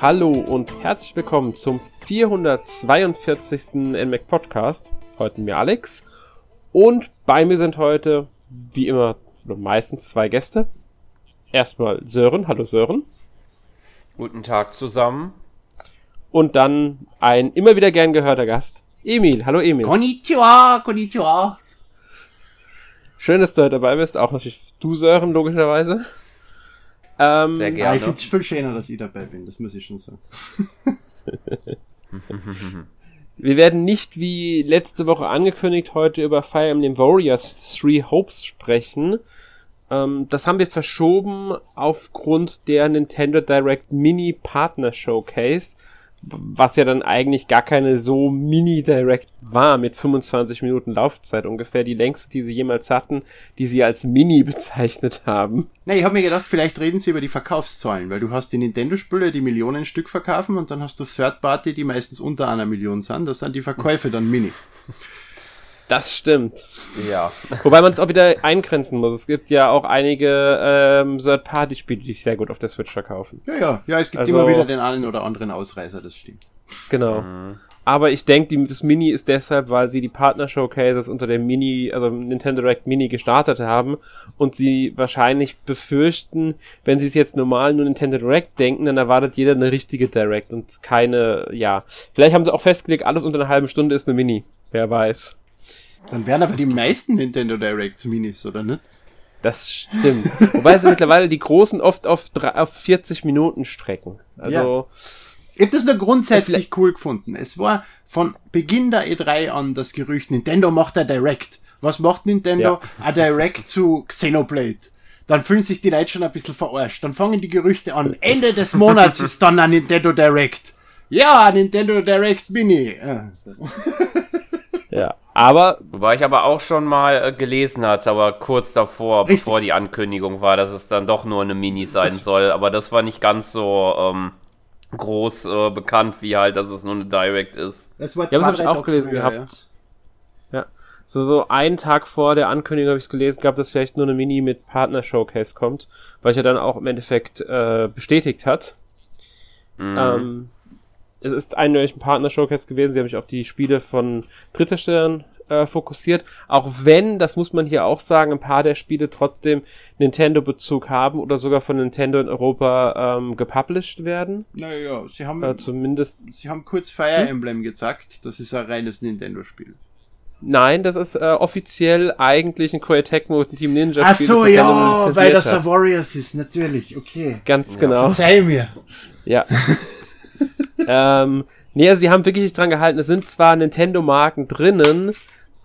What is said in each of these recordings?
Hallo und herzlich willkommen zum 442. NMAC Podcast. Heute mir Alex. Und bei mir sind heute, wie immer, meistens zwei Gäste. Erstmal Sören. Hallo Sören. Guten Tag zusammen. Und dann ein immer wieder gern gehörter Gast, Emil. Hallo Emil. Konnichiwa, konnichiwa. Schön, dass du heute dabei bist. Auch natürlich du, Sören, logischerweise. Ähm, Sehr gerne. Ah, ich finde es viel schöner, dass ich dabei bin, das muss ich schon sagen. Wir werden nicht wie letzte Woche angekündigt heute über Fire Emblem Warriors Three Hopes sprechen. Ähm, das haben wir verschoben aufgrund der Nintendo Direct Mini Partner Showcase was ja dann eigentlich gar keine so Mini-Direct war, mit 25 Minuten Laufzeit ungefähr, die längste, die sie jemals hatten, die sie als Mini bezeichnet haben. Na, ich habe mir gedacht, vielleicht reden sie über die Verkaufszahlen, weil du hast die Nintendo-Spiele, die Millionen Stück verkaufen und dann hast du Third-Party, die meistens unter einer Million sind, das sind die Verkäufe dann Mini. Das stimmt. Ja. Wobei man es auch wieder eingrenzen muss. Es gibt ja auch einige ähm, Third-Party-Spiele, die sich sehr gut auf der Switch verkaufen. Ja, ja, ja, es gibt also, immer wieder den einen oder anderen Ausreißer, das stimmt. Genau. Mhm. Aber ich denke, das Mini ist deshalb, weil sie die Partner-Showcases unter dem Mini, also Nintendo Direct Mini gestartet haben und sie wahrscheinlich befürchten, wenn sie es jetzt normal nur Nintendo Direct denken, dann erwartet jeder eine richtige Direct und keine, ja. Vielleicht haben sie auch festgelegt, alles unter einer halben Stunde ist eine Mini. Wer weiß. Dann wären aber die meisten Nintendo Directs Minis, oder nicht? Das stimmt. Wobei sie mittlerweile die großen oft auf, auf 40 Minuten strecken. Also. Ja. Ich habe das nur grundsätzlich cool gefunden. Es war von Beginn der E3 an das Gerücht, Nintendo macht ein Direct. Was macht Nintendo? Ja. Ein Direct zu Xenoblade. Dann fühlen sich die Leute schon ein bisschen verarscht. Dann fangen die Gerüchte an. Ende des Monats ist dann ein Nintendo Direct. Ja, Nintendo Direct Mini. Ja. Aber. Wobei ich aber auch schon mal äh, gelesen hatte, aber kurz davor, Richtig. bevor die Ankündigung war, dass es dann doch nur eine Mini sein das soll. Aber das war nicht ganz so ähm, groß äh, bekannt, wie halt, dass es nur eine Direct ist. Das war zwei, ja, das habe ich auch gelesen früher, gehabt. Ja. ja. So, so einen Tag vor der Ankündigung habe ich es gelesen gehabt, dass vielleicht nur eine Mini mit Partner Showcase kommt, weil ich ja dann auch im Endeffekt äh, bestätigt hat. Mhm. Ähm, es ist eindeutig ein Partner-Showcase gewesen. Sie haben sich auf die Spiele von Drittherstellern äh, fokussiert. Auch wenn, das muss man hier auch sagen, ein paar der Spiele trotzdem Nintendo-Bezug haben oder sogar von Nintendo in Europa ähm, gepublished werden. Naja, sie haben äh, zumindest. Sie haben kurz Fire hm? Emblem gezeigt. Das ist ein reines Nintendo-Spiel. Nein, das ist äh, offiziell eigentlich ein Koei Tecmo Team Ninja Spiel. Ach so, ja, weil das ein Warriors ist, natürlich, okay. Ganz genau. Verzeih mir. Ja. ähm, nee, also sie haben wirklich nicht dran gehalten. Es sind zwar Nintendo-Marken drinnen,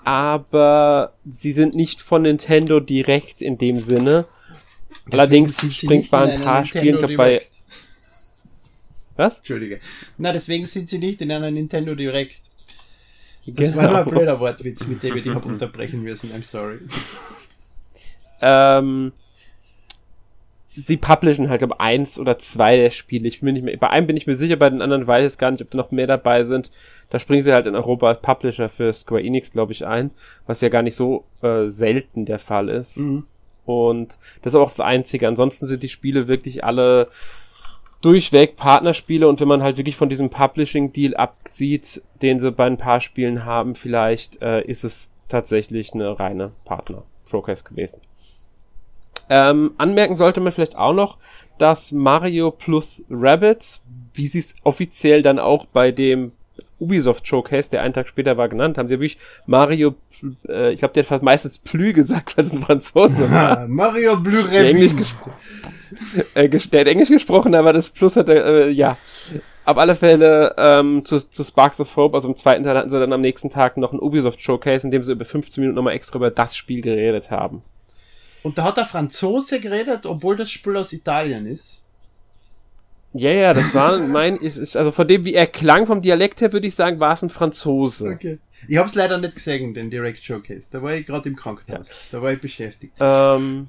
aber sie sind nicht von Nintendo direkt in dem Sinne. Deswegen Allerdings springt bei ein paar Spielen, ich bei. Was? Entschuldige. Na, deswegen sind sie nicht in einer Nintendo Direct. Das genau. war nur ein blöder Wortwitz, mit dem wir die haben unterbrechen müssen. I'm sorry. Ähm, sie publishen halt um eins oder zwei der Spiele. Ich bin nicht mehr, bei einem bin ich mir sicher, bei den anderen weiß ich gar nicht, ob da noch mehr dabei sind. Da springen sie halt in Europa als Publisher für Square Enix, glaube ich, ein, was ja gar nicht so äh, selten der Fall ist. Mhm. Und das ist auch das Einzige. Ansonsten sind die Spiele wirklich alle durchweg Partnerspiele und wenn man halt wirklich von diesem Publishing-Deal absieht, den sie bei ein paar Spielen haben, vielleicht äh, ist es tatsächlich eine reine Partner-Showcase gewesen. Ähm, anmerken sollte man vielleicht auch noch, dass Mario plus Rabbits, wie sie es offiziell dann auch bei dem Ubisoft Showcase, der einen Tag später war, genannt haben. Sie haben wirklich Mario, äh, ich glaube, der hat meistens Plü gesagt, weil es ein Franzose war. Mario der Englisch, äh, der hat Englisch gesprochen, aber das Plus hat er, äh, ja. Auf alle Fälle ähm, zu, zu Sparks of Hope, also im zweiten Teil hatten sie dann am nächsten Tag noch ein Ubisoft Showcase, in dem sie über 15 Minuten nochmal extra über das Spiel geredet haben. Und da hat der Franzose geredet, obwohl das Spiel aus Italien ist. Ja, ja, das war mein, ist, also von dem, wie er klang vom Dialekt her, würde ich sagen, war es ein Franzose. Okay. Ich habe es leider nicht gesehen, den Direct Showcase. Da war ich gerade im Krankenhaus. Ja. Da war ich beschäftigt. Ähm,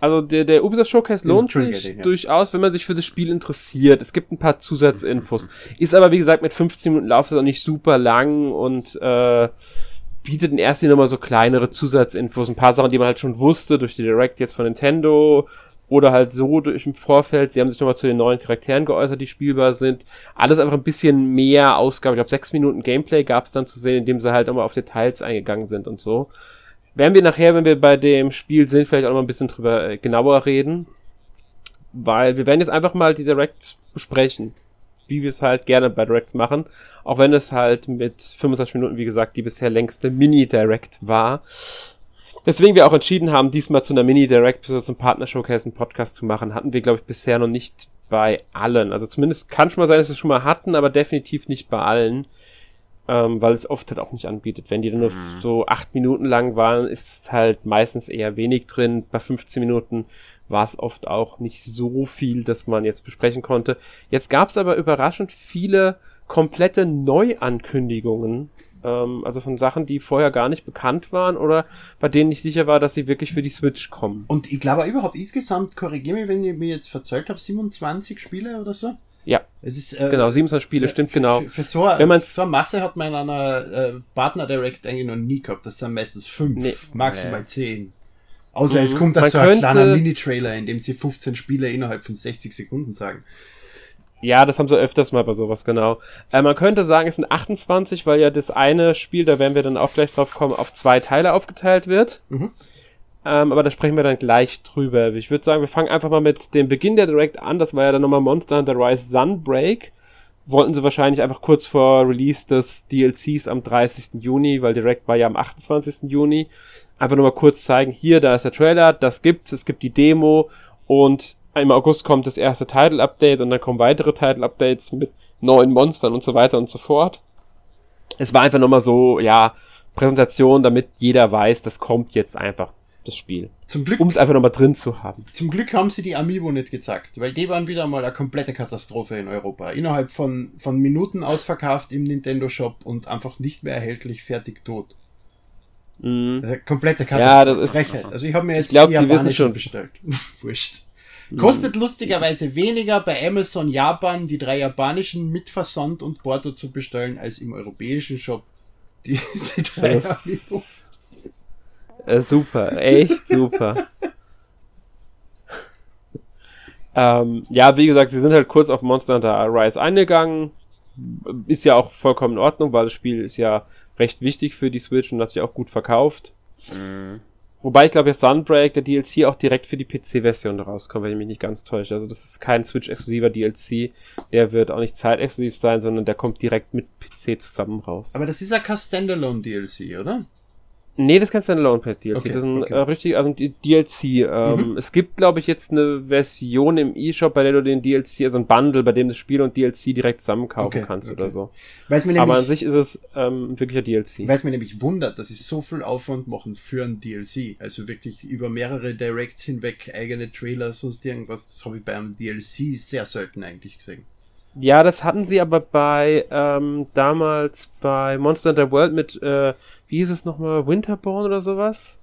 also der, der Ubisoft Showcase lohnt sich ja. durchaus, wenn man sich für das Spiel interessiert. Es gibt ein paar Zusatzinfos. Ist aber, wie gesagt, mit 15 Minuten Laufzeit auch nicht super lang und äh, bietet in erster Linie nochmal so kleinere Zusatzinfos, ein paar Sachen, die man halt schon wusste durch die Direct jetzt von Nintendo oder halt so durch im Vorfeld, sie haben sich nochmal zu den neuen Charakteren geäußert, die spielbar sind. Alles einfach ein bisschen mehr Ausgabe. Ich glaube, sechs Minuten Gameplay gab es dann zu sehen, indem sie halt nochmal auf Details eingegangen sind und so. Werden wir nachher, wenn wir bei dem Spiel sind, vielleicht auch nochmal ein bisschen drüber äh, genauer reden. Weil wir werden jetzt einfach mal die Direct besprechen. Wie wir es halt gerne bei Directs machen. Auch wenn es halt mit 25 Minuten, wie gesagt, die bisher längste Mini-Direct war. Deswegen wir auch entschieden haben, diesmal zu einer Mini-Direct, so zum Partner-Showcase einen Podcast zu machen, hatten wir, glaube ich, bisher noch nicht bei allen. Also zumindest kann schon mal sein, dass wir es schon mal hatten, aber definitiv nicht bei allen. Ähm, weil es oft halt auch nicht anbietet. Wenn die dann nur mhm. so acht Minuten lang waren, ist halt meistens eher wenig drin. Bei 15 Minuten war es oft auch nicht so viel, dass man jetzt besprechen konnte. Jetzt gab es aber überraschend viele komplette Neuankündigungen ähm, also von Sachen, die vorher gar nicht bekannt waren oder bei denen ich sicher war, dass sie wirklich für die Switch kommen. Und ich glaube überhaupt insgesamt, korrigiere mich, wenn ich mir jetzt verzählt habe, 27 Spiele oder so? Ja. Es ist, äh, genau, 27 Spiele, stimmt für, genau. Für, für so, wenn so eine Masse hat man in einer äh, Partner Direct eigentlich noch nie gehabt. Das sind meistens fünf, nee. maximal nee. zehn. Außer mhm. es kommt da so ein kleiner Mini-Trailer, in dem sie 15 Spiele innerhalb von 60 Sekunden sagen. Ja, das haben sie öfters mal bei sowas, genau. Äh, man könnte sagen, es sind 28, weil ja das eine Spiel, da werden wir dann auch gleich drauf kommen, auf zwei Teile aufgeteilt wird. Mhm. Ähm, aber da sprechen wir dann gleich drüber. Ich würde sagen, wir fangen einfach mal mit dem Beginn der Direct an. Das war ja dann nochmal Monster Hunter Rise Sunbreak. Wollten sie wahrscheinlich einfach kurz vor Release des DLCs am 30. Juni, weil Direct war ja am 28. Juni. Einfach nur mal kurz zeigen, hier, da ist der Trailer, das gibt's, es gibt die Demo und im August kommt das erste Title-Update und dann kommen weitere Title-Updates mit neuen Monstern und so weiter und so fort. Es war einfach nochmal so, ja, Präsentation, damit jeder weiß, das kommt jetzt einfach, das Spiel. Zum Glück. Um es einfach nochmal drin zu haben. Zum Glück haben sie die Amiibo nicht gezeigt, weil die waren wieder mal eine komplette Katastrophe in Europa. Innerhalb von, von Minuten ausverkauft im Nintendo Shop und einfach nicht mehr erhältlich, fertig, tot. Mhm. komplette Katastrophe. Ja, das ist, Frechheit. Also ich habe mir jetzt ich glaub, die Japanische schon bestellt. Wurscht. Kostet lustigerweise weniger bei Amazon Japan die drei japanischen mit Versand und Porto zu bestellen als im europäischen Shop die, die drei das, äh, Super, echt super. ähm, ja, wie gesagt, sie sind halt kurz auf Monster Hunter Rise eingegangen. Ist ja auch vollkommen in Ordnung, weil das Spiel ist ja recht wichtig für die Switch und hat sich auch gut verkauft. Mhm. Wobei ich glaube, der Sunbreak, der DLC, auch direkt für die PC-Version rauskommt, wenn ich mich nicht ganz täusche. Also das ist kein Switch-exklusiver DLC. Der wird auch nicht zeitexklusiv sein, sondern der kommt direkt mit PC zusammen raus. Aber das ist ja kein Standalone-DLC, oder? Nee, das ist kein Standalone-DLC. Okay, das ist ein okay. äh, richtig, also ein DLC. Ähm, mhm. Es gibt, glaube ich, jetzt eine Version im E-Shop, bei der du den DLC, also ein Bundle, bei dem das Spiel und DLC direkt zusammen kaufen okay, kannst oder so. Nämlich, Aber an sich ist es ähm, wirklich ein DLC. Weil es mir nämlich wundert, dass sie so viel Aufwand machen für ein DLC. Also wirklich über mehrere Directs hinweg eigene Trailer, sonst irgendwas. Das habe ich bei einem DLC sehr selten eigentlich gesehen. Ja, das hatten sie aber bei ähm, damals bei Monster Hunter World mit, äh, wie hieß es nochmal, Winterborn oder sowas?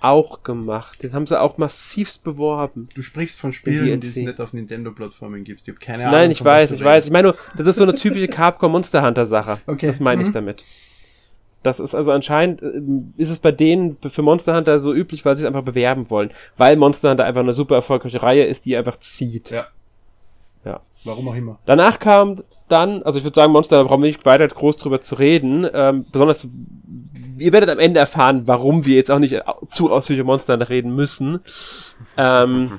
Auch gemacht. Den haben sie auch massivst beworben. Du sprichst von Spielen, die es nicht auf Nintendo-Plattformen gibt. Ich habe keine Ahnung. Nein, ich weiß, ich weiß. Ich meine nur, das ist so eine typische Capcom Monster Hunter Sache. Okay. Das meine ich mhm. damit. Das ist also anscheinend, äh, ist es bei denen für Monster Hunter so üblich, weil sie es einfach bewerben wollen. Weil Monster Hunter einfach eine super erfolgreiche Reihe ist, die einfach zieht. Ja. Warum auch immer. Danach kam dann, also ich würde sagen, Monster, da brauchen wir nicht weiter groß drüber zu reden. Ähm, besonders, ihr werdet am Ende erfahren, warum wir jetzt auch nicht zu ausführlich über Monster reden müssen. Ähm,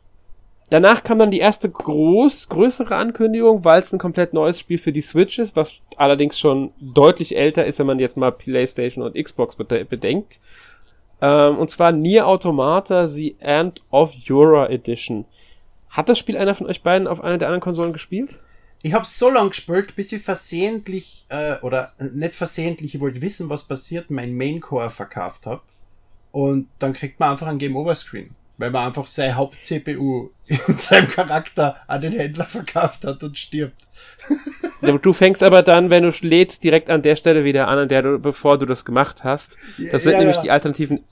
danach kam dann die erste groß, größere Ankündigung, weil es ein komplett neues Spiel für die Switch ist, was allerdings schon deutlich älter ist, wenn man jetzt mal PlayStation und Xbox bedenkt. Ähm, und zwar Nier Automata, The End of Jura Edition. Hat das Spiel einer von euch beiden auf einer der anderen Konsolen gespielt? Ich habe so lange gespielt, bis ich versehentlich, äh, oder äh, nicht versehentlich, ich wollte wissen, was passiert, mein Main Core verkauft habe. Und dann kriegt man einfach ein Game Over Screen, weil man einfach sein Haupt-CPU in seinem Charakter an den Händler verkauft hat und stirbt. Du fängst aber dann, wenn du lädst, direkt an der Stelle wieder an, an der du, bevor du das gemacht hast. Das sind ja, nämlich ja. die alternativen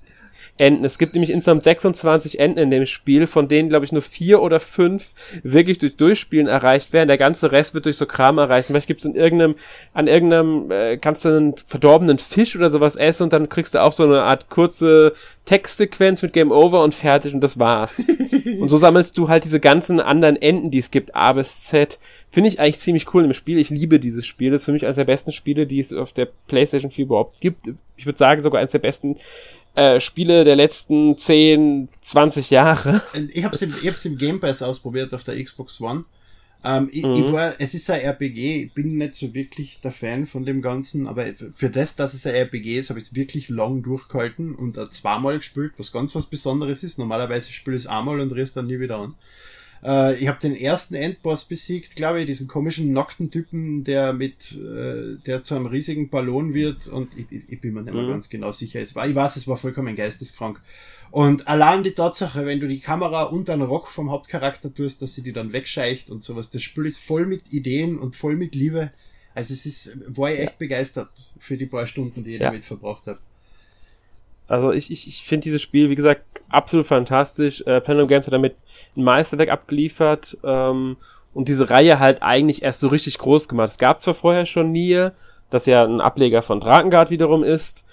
Enden. Es gibt nämlich insgesamt 26 Enden in dem Spiel, von denen, glaube ich, nur vier oder fünf wirklich durch Durchspielen erreicht werden. Der ganze Rest wird durch so Kram erreicht. Vielleicht gibt es in irgendeinem, an irgendeinem, äh, kannst du einen verdorbenen Fisch oder sowas essen und dann kriegst du auch so eine Art kurze Textsequenz mit Game Over und fertig und das war's. und so sammelst du halt diese ganzen anderen Enden, die es gibt, A bis Z. Finde ich eigentlich ziemlich cool im Spiel. Ich liebe dieses Spiel. Das ist für mich eines der besten Spiele, die es auf der PlayStation 4 überhaupt gibt. Ich würde sagen, sogar eines der besten äh, Spiele der letzten 10, 20 Jahre. Ich habe es im, ich hab's im Game Pass ausprobiert auf der Xbox One. Ähm, ich, mhm. ich war, es ist ein RPG, ich bin nicht so wirklich der Fan von dem Ganzen, aber für das, dass es ein RPG ist, habe ich es wirklich lang durchgehalten und zweimal gespielt, was ganz was Besonderes ist. Normalerweise spiele ich es einmal und riss dann nie wieder an. Äh, ich habe den ersten Endboss besiegt, glaube ich, diesen komischen nackten Typen, der mit, äh, der zu einem riesigen Ballon wird und ich, ich bin mir nicht mehr mhm. ganz genau sicher. Es war, ich weiß, es war vollkommen geisteskrank. Und allein die Tatsache, wenn du die Kamera unter den Rock vom Hauptcharakter tust, dass sie die dann wegscheicht und sowas, das Spiel ist voll mit Ideen und voll mit Liebe. Also es ist, war ich echt begeistert für die paar Stunden, die ich ja. damit verbracht habe. Also ich, ich, ich finde dieses Spiel, wie gesagt, absolut fantastisch. Äh, Platinum Games hat damit ein Meisterwerk abgeliefert ähm, und diese Reihe halt eigentlich erst so richtig groß gemacht. Es gab zwar vorher schon Nier, das ja ein Ableger von Drakengard wiederum ist,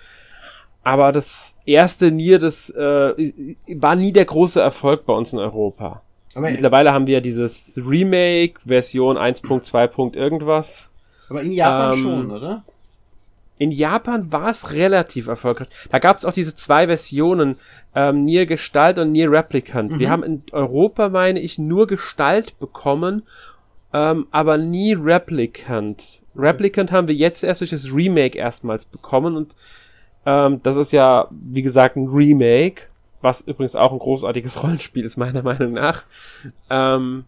aber das erste Nier, das äh, war nie der große Erfolg bei uns in Europa. Aber Mittlerweile haben wir dieses Remake, Version 1.2. irgendwas. Aber in Japan ähm, schon, oder? In Japan war es relativ erfolgreich. Da gab es auch diese zwei Versionen, ähm, Nier Gestalt und Nier Replicant. Mhm. Wir haben in Europa, meine ich, nur Gestalt bekommen, ähm, aber nie Replicant. Replicant haben wir jetzt erst durch das Remake erstmals bekommen und ähm, das ist ja, wie gesagt, ein Remake, was übrigens auch ein großartiges Rollenspiel ist, meiner Meinung nach. Ähm,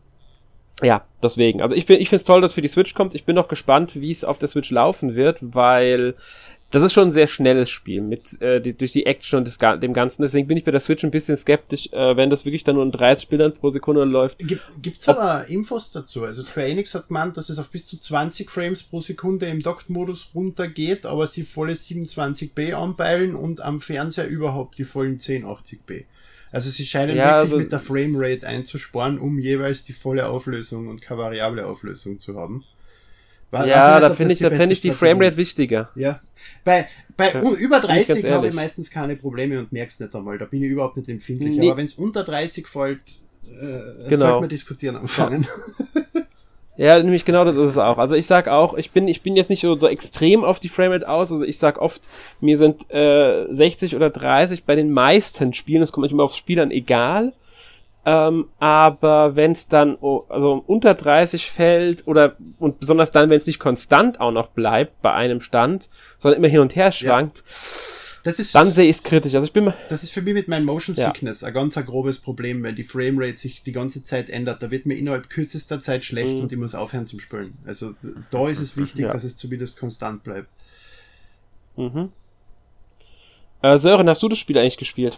ja, deswegen. Also ich, find, ich finde es toll, dass für die Switch kommt. Ich bin noch gespannt, wie es auf der Switch laufen wird, weil das ist schon ein sehr schnelles Spiel mit äh, die, durch die Action und des, dem Ganzen. Deswegen bin ich bei der Switch ein bisschen skeptisch, äh, wenn das wirklich dann nur in 30 Bildern pro Sekunde läuft. Gibt es aber Infos dazu? Also Square Enix hat gemeint, dass es auf bis zu 20 Frames pro Sekunde im Docked-Modus runtergeht, aber sie volle 27b anpeilen und am Fernseher überhaupt die vollen 1080p. Also sie scheinen ja, wirklich also mit der Framerate einzusparen, um jeweils die volle Auflösung und keine variable Auflösung zu haben. War, ja, nicht, da finde ich, da finde ich die Framerate wichtiger. Ja. Bei, bei ja, über 30 habe ich meistens keine Probleme und merk's nicht einmal. Da bin ich überhaupt nicht empfindlich. Nee. Aber wenn es unter 30 fällt, äh, genau. sollte man diskutieren anfangen. Ja. Nämlich genau das ist es auch. Also ich sag auch, ich bin, ich bin jetzt nicht so, so extrem auf die Framerate aus. Also ich sag oft, mir sind äh, 60 oder 30 bei den meisten Spielen, das kommt manchmal aufs Spiel an, egal. Ähm, aber wenn es dann oh, also unter 30 fällt oder und besonders dann, wenn es nicht konstant auch noch bleibt bei einem Stand, sondern immer hin und her schwankt, ja das ist, dann sehe ich es kritisch. Also ich bin das ist für mich mit meinem Motion Sickness ja. ein ganz ein grobes Problem, wenn die Framerate sich die ganze Zeit ändert. Da wird mir innerhalb kürzester Zeit schlecht mhm. und ich muss aufhören zum Spielen. Also da ist es wichtig, ja. dass es zumindest konstant bleibt. Mhm. Äh, Sören, hast du das Spiel eigentlich gespielt?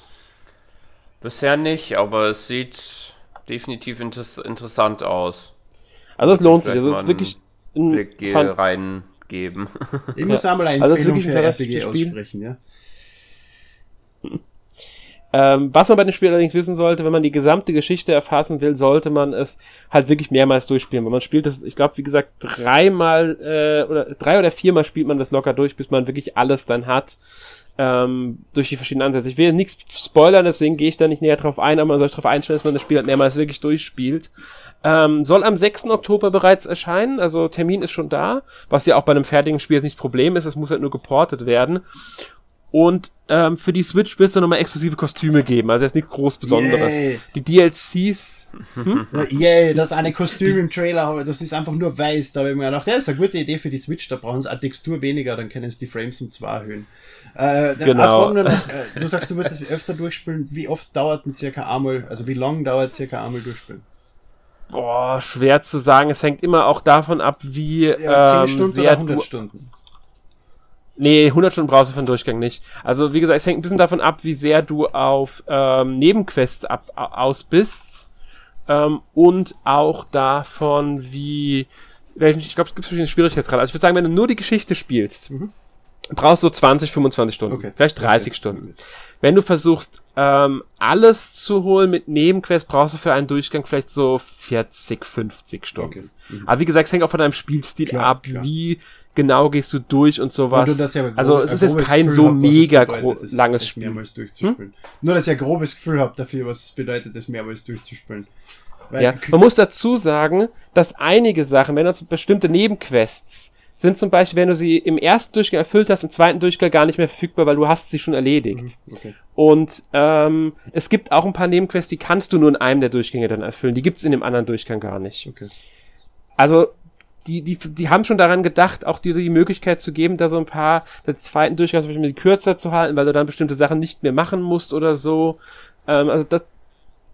Bisher nicht, aber es sieht definitiv inter interessant aus. Also es lohnt sich. Das ist wirklich ein Blick reingeben. Ich muss ja. einmal eine also Empfehlung für RPG aussprechen, ja. Ähm, was man bei dem Spiel allerdings wissen sollte, wenn man die gesamte Geschichte erfassen will, sollte man es halt wirklich mehrmals durchspielen. Weil man spielt das, ich glaube, wie gesagt, dreimal äh, oder drei oder viermal spielt man das locker durch, bis man wirklich alles dann hat. Ähm, durch die verschiedenen Ansätze. Ich will nichts spoilern, deswegen gehe ich da nicht näher drauf ein, aber man soll sich darauf einstellen, dass man das Spiel halt mehrmals wirklich durchspielt. Ähm, soll am 6. Oktober bereits erscheinen, also Termin ist schon da, was ja auch bei einem fertigen Spiel jetzt nicht das Problem ist, es muss halt nur geportet werden. Und ähm, für die Switch wird es dann nochmal exklusive Kostüme geben. Also jetzt nichts groß Besonderes. Yay. Die DLCs. Hm? Yay, das eine Kostüm im Trailer, das ist einfach nur weiß. Da habe ich mir gedacht, ja, das ist eine gute Idee für die Switch. Da brauchen sie eine Textur weniger, dann können sie die Frames um zwei erhöhen. Äh, genau. Noch, äh, du sagst, du musst das öfter durchspielen. Wie oft dauert ein circa einmal, also wie lang dauert circa einmal durchspielen? Boah, schwer zu sagen. Es hängt immer auch davon ab, wie ja, 10 ähm, Stunden oder 100 Stunden. Nee, 100 Stunden brauchst du für den Durchgang nicht. Also wie gesagt, es hängt ein bisschen davon ab, wie sehr du auf ähm, Nebenquests ab, aus bist ähm, und auch davon, wie ich glaube, es gibt verschiedene Schwierigkeitsgrade. Also ich würde sagen, wenn du nur die Geschichte spielst, mhm. brauchst du 20, 25 Stunden. Okay. Vielleicht 30 Okay. Stunden. Wenn du versuchst, ähm, alles zu holen mit Nebenquests, brauchst du für einen Durchgang vielleicht so 40, 50 Stunden. Okay. Mhm. Aber wie gesagt, es hängt auch von deinem Spielstil Klar, ab, klar. wie genau gehst du durch und sowas. Ich aber also es ist jetzt kein Gefühl so hab, es mega bedeutet, langes Spiel. Hm? mehrmals durchzuspielen. Nur, dass ich ein grobes Gefühl habe dafür, was es bedeutet, das mehrmals durchzuspielen. Weil Ja, man muss dazu sagen, dass einige Sachen, wenn du bestimmte Nebenquests sind zum Beispiel, wenn du sie im ersten Durchgang erfüllt hast, im zweiten Durchgang gar nicht mehr verfügbar, weil du hast sie schon erledigt. okay. Und ähm, es gibt auch ein paar Nebenquests, die kannst du nur in einem der Durchgänge dann erfüllen. Die gibt's in dem anderen Durchgang gar nicht. Okay. Also die, die, die haben schon daran gedacht, auch dir die Möglichkeit zu geben, da so ein paar, der zweiten Durchgang zum Beispiel kürzer zu halten, weil du dann bestimmte Sachen nicht mehr machen musst oder so. Ähm, also das,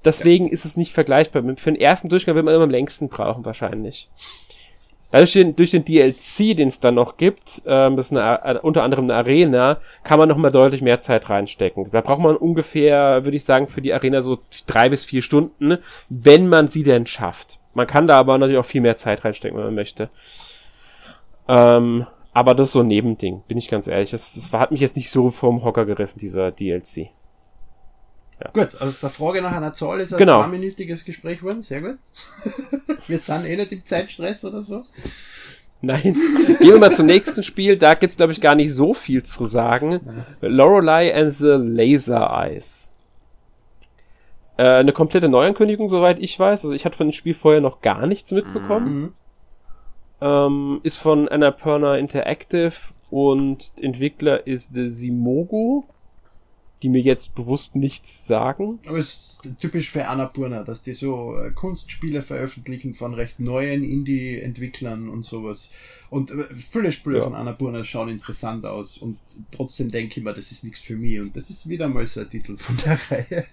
deswegen ist es nicht vergleichbar. Für den ersten Durchgang wird man immer am längsten brauchen, wahrscheinlich. Dadurch den, durch den DLC, den es dann noch gibt, ähm, das ist eine, äh, unter anderem eine Arena, kann man noch mal deutlich mehr Zeit reinstecken. Da braucht man ungefähr, würde ich sagen, für die Arena so drei bis vier Stunden, wenn man sie denn schafft. Man kann da aber natürlich auch viel mehr Zeit reinstecken, wenn man möchte. Ähm, aber das ist so ein Nebending, bin ich ganz ehrlich. Das, das hat mich jetzt nicht so vom Hocker gerissen, dieser DLC. Gut, also der Frage nach einer Zahl ist ein Genau. zweiminütiges Gespräch geworden. Sehr gut. Wir sind eh nicht im Zeitstress oder so. Nein. Gehen wir mal zum nächsten Spiel. Da gibt's glaube ich, gar nicht so viel zu sagen. Lorelei and the Laser Eyes. Äh, eine komplette Neuankündigung, soweit ich weiß. Also ich hatte von dem Spiel vorher noch gar nichts mitbekommen. Mhm. Ähm, ist von Annapurna Interactive und Entwickler ist The Simogo, die mir jetzt bewusst nichts sagen. Aber es ist typisch für Annapurna, dass die so äh, Kunstspiele veröffentlichen von recht neuen Indie-Entwicklern und sowas. Und äh, viele Spiele Ja. von Annapurna schauen interessant aus und trotzdem denke ich mir, das ist nichts für mich. Und das ist wieder mal so ein Titel von der Reihe.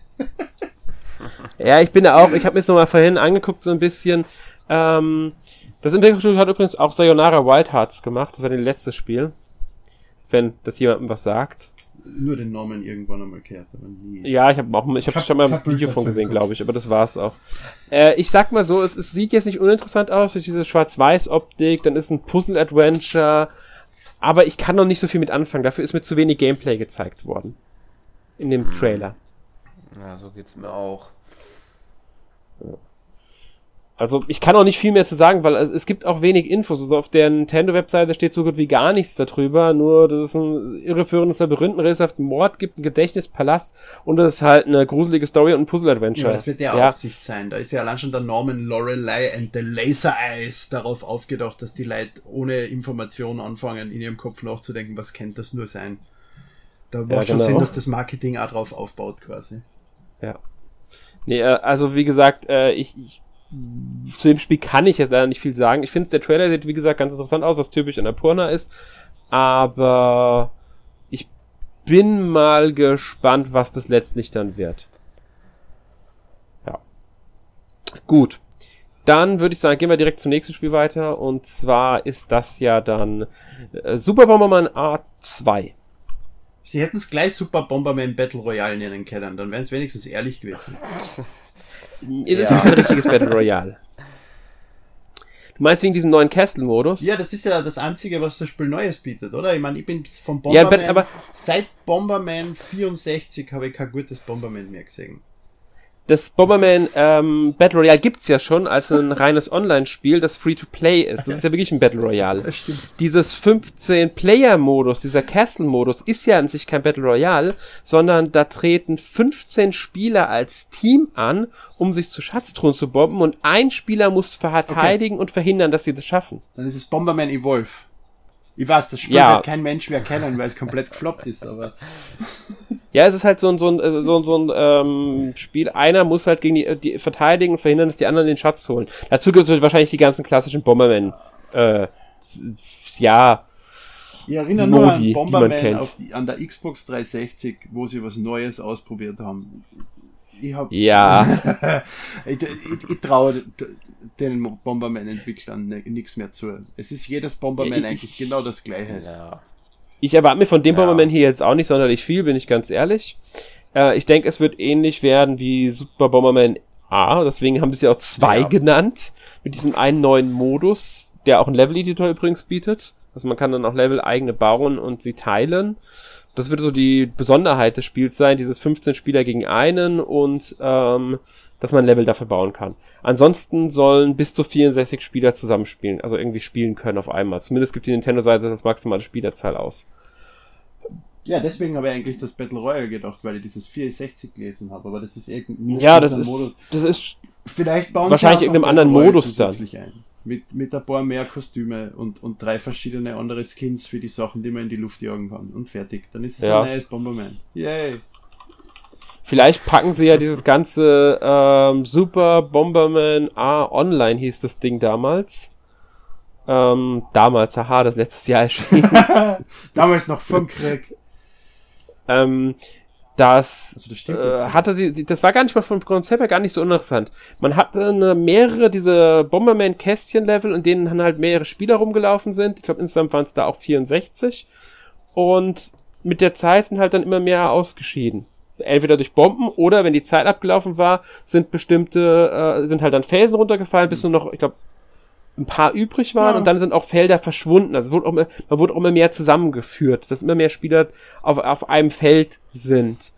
Ja, ich bin da auch, ich habe mir das nochmal vorhin angeguckt, so ein bisschen. Ähm, das Entwicklerstudio hat übrigens auch Sayonara Wild Hearts gemacht, das war das letzte Spiel. Wenn das jemandem was sagt. Nur den Namen irgendwann einmal gehört, aber nie. Ja, ich habe auch, ich habe schon mal ein Video von gesehen, glaube ich, aber das war's auch. Äh, ich sag mal so, es, es sieht jetzt nicht uninteressant aus durch diese Schwarz-Weiß-Optik, dann ist ein Puzzle-Adventure, aber ich kann noch nicht so viel mit anfangen. Dafür ist mir zu wenig Gameplay gezeigt worden. In dem Trailer. Ja, so geht's mir auch. Also ich kann auch nicht viel mehr zu sagen, weil es, es gibt auch wenig Infos. Also auf der Nintendo-Webseite steht so gut wie gar nichts darüber. Nur, dass es ein irreführendes Labyrinth, einen rätselhaften Mord gibt, ein Gedächtnispalast und es ist halt eine gruselige Story und ein Ja, Puzzle-Adventure. das wird der ja. Aussicht sein. Da ist ja allein schon der Name Lorelei and the Laser Eyes darauf aufgedacht, dass die Leute ohne Information anfangen, in ihrem Kopf nachzudenken, was könnte das nur sein. Da macht schon genau. Sinn, dass das Marketing auch drauf aufbaut, quasi. Ja. Nee, äh, also wie gesagt, äh, ich, ich zu dem Spiel kann ich jetzt leider nicht viel sagen. Ich finde, der Trailer sieht, wie gesagt, ganz interessant aus, was typisch in Annapurna ist. Aber ich bin mal gespannt, was das letztlich dann wird. Ja. Gut. Dann würde ich sagen, gehen wir direkt zum nächsten Spiel weiter. Und zwar ist das ja dann äh, Super Bomberman A2. Sie hätten es gleich Super Bomberman Battle Royale nennen können, dann wären es wenigstens ehrlich gewesen. Es ist Ja. ja kein richtiges Battle Royale. Du meinst wegen diesem neuen Castle-Modus? Ja, das ist ja das Einzige, was das Spiel Neues bietet, oder? Ich meine, ich bin vom Ja, Bomberman, aber- seit Bomberman 64 habe ich kein gutes Bomberman mehr gesehen. Das Bomberman ähm, Battle Royale gibt's ja schon als ein reines Online-Spiel, das Free-to-Play ist. Das ist ja wirklich ein Battle Royale. Das stimmt. Dieses 15-Player-Modus, dieser Castle-Modus, ist ja an sich kein Battle Royale, sondern da treten 15 Spieler als Team an, um sich zu Schatztruhen zu bomben und ein Spieler muss verteidigen und verhindern, dass sie das schaffen. Dann ist es Bomberman Evolve. Ich weiß, das Spiel Ja. wird kein Mensch mehr kennen, weil es komplett gefloppt ist, aber Ja, es ist halt so ein, so ein, äh, so ein, so ein ähm, Spiel. Einer muss halt gegen die, die verteidigen und verhindern, dass die anderen den Schatz holen. Dazu gibt es wahrscheinlich die ganzen klassischen Bomberman. Äh, ja, ich erinnere nur Modi, an die man Bomberman auf die, an der Xbox 360, wo sie was Neues ausprobiert haben. Ich hab, ja. ich, ich, ich traue den Bomberman-Entwicklern nichts mehr zu. Es ist jedes Bomberman Ich- eigentlich genau das gleiche. Ja. Ich erwarte mir von dem Ja. Bomberman hier jetzt auch nicht sonderlich viel, bin ich ganz ehrlich. Äh, ich denke, es wird ähnlich werden wie Super Bomberman A. Deswegen haben sie auch zwei Ja. genannt. Mit diesem einen neuen Modus, der auch einen Level-Editor übrigens bietet. Also man kann dann auch Level eigene bauen und sie teilen. Das wird so die Besonderheit des Spiels sein, dieses 15 Spieler gegen einen und ähm, dass man Level dafür bauen kann. Ansonsten sollen bis zu 64 Spieler zusammenspielen, also irgendwie spielen können auf einmal. Zumindest gibt die Nintendo-Seite das maximale Spielerzahl aus. Ja, deswegen habe ich eigentlich das Battle Royale gedacht, weil ich dieses 64 gelesen habe, aber das ist irgendwie Ja, das ist, Modus. das ist vielleicht bauen wahrscheinlich irgendeinem anderen Modus dann. Ein. Mit, mit ein paar mehr Kostüme und, und drei verschiedene andere Skins für die Sachen, die man in die Luft jagen kann. Und fertig. Dann ist es ja. ein neues Bomberman. Yay! Vielleicht packen sie ja dieses ganze ähm, Super Bomberman A Online hieß das Ding damals. Ähm, damals, haha, das letztes Jahr erschien. damals noch vom Krieg. Ähm, das, also das äh, hatte die, das war gar nicht mal vom Konzept her gar nicht so interessant. Man hatte eine, mehrere diese Bomberman Kästchen Level, in denen dann halt mehrere Spieler rumgelaufen sind. Ich glaube insgesamt waren es da auch 64 und mit der Zeit sind halt dann immer mehr ausgeschieden. Entweder durch Bomben oder wenn die Zeit abgelaufen war, sind bestimmte äh, sind halt dann Felsen runtergefallen, bis nur noch ich glaube ein paar übrig waren ja. und dann sind auch Felder verschwunden. Also es wurde auch immer, man wurde auch immer mehr zusammengeführt, dass immer mehr Spieler auf, auf einem Feld sind.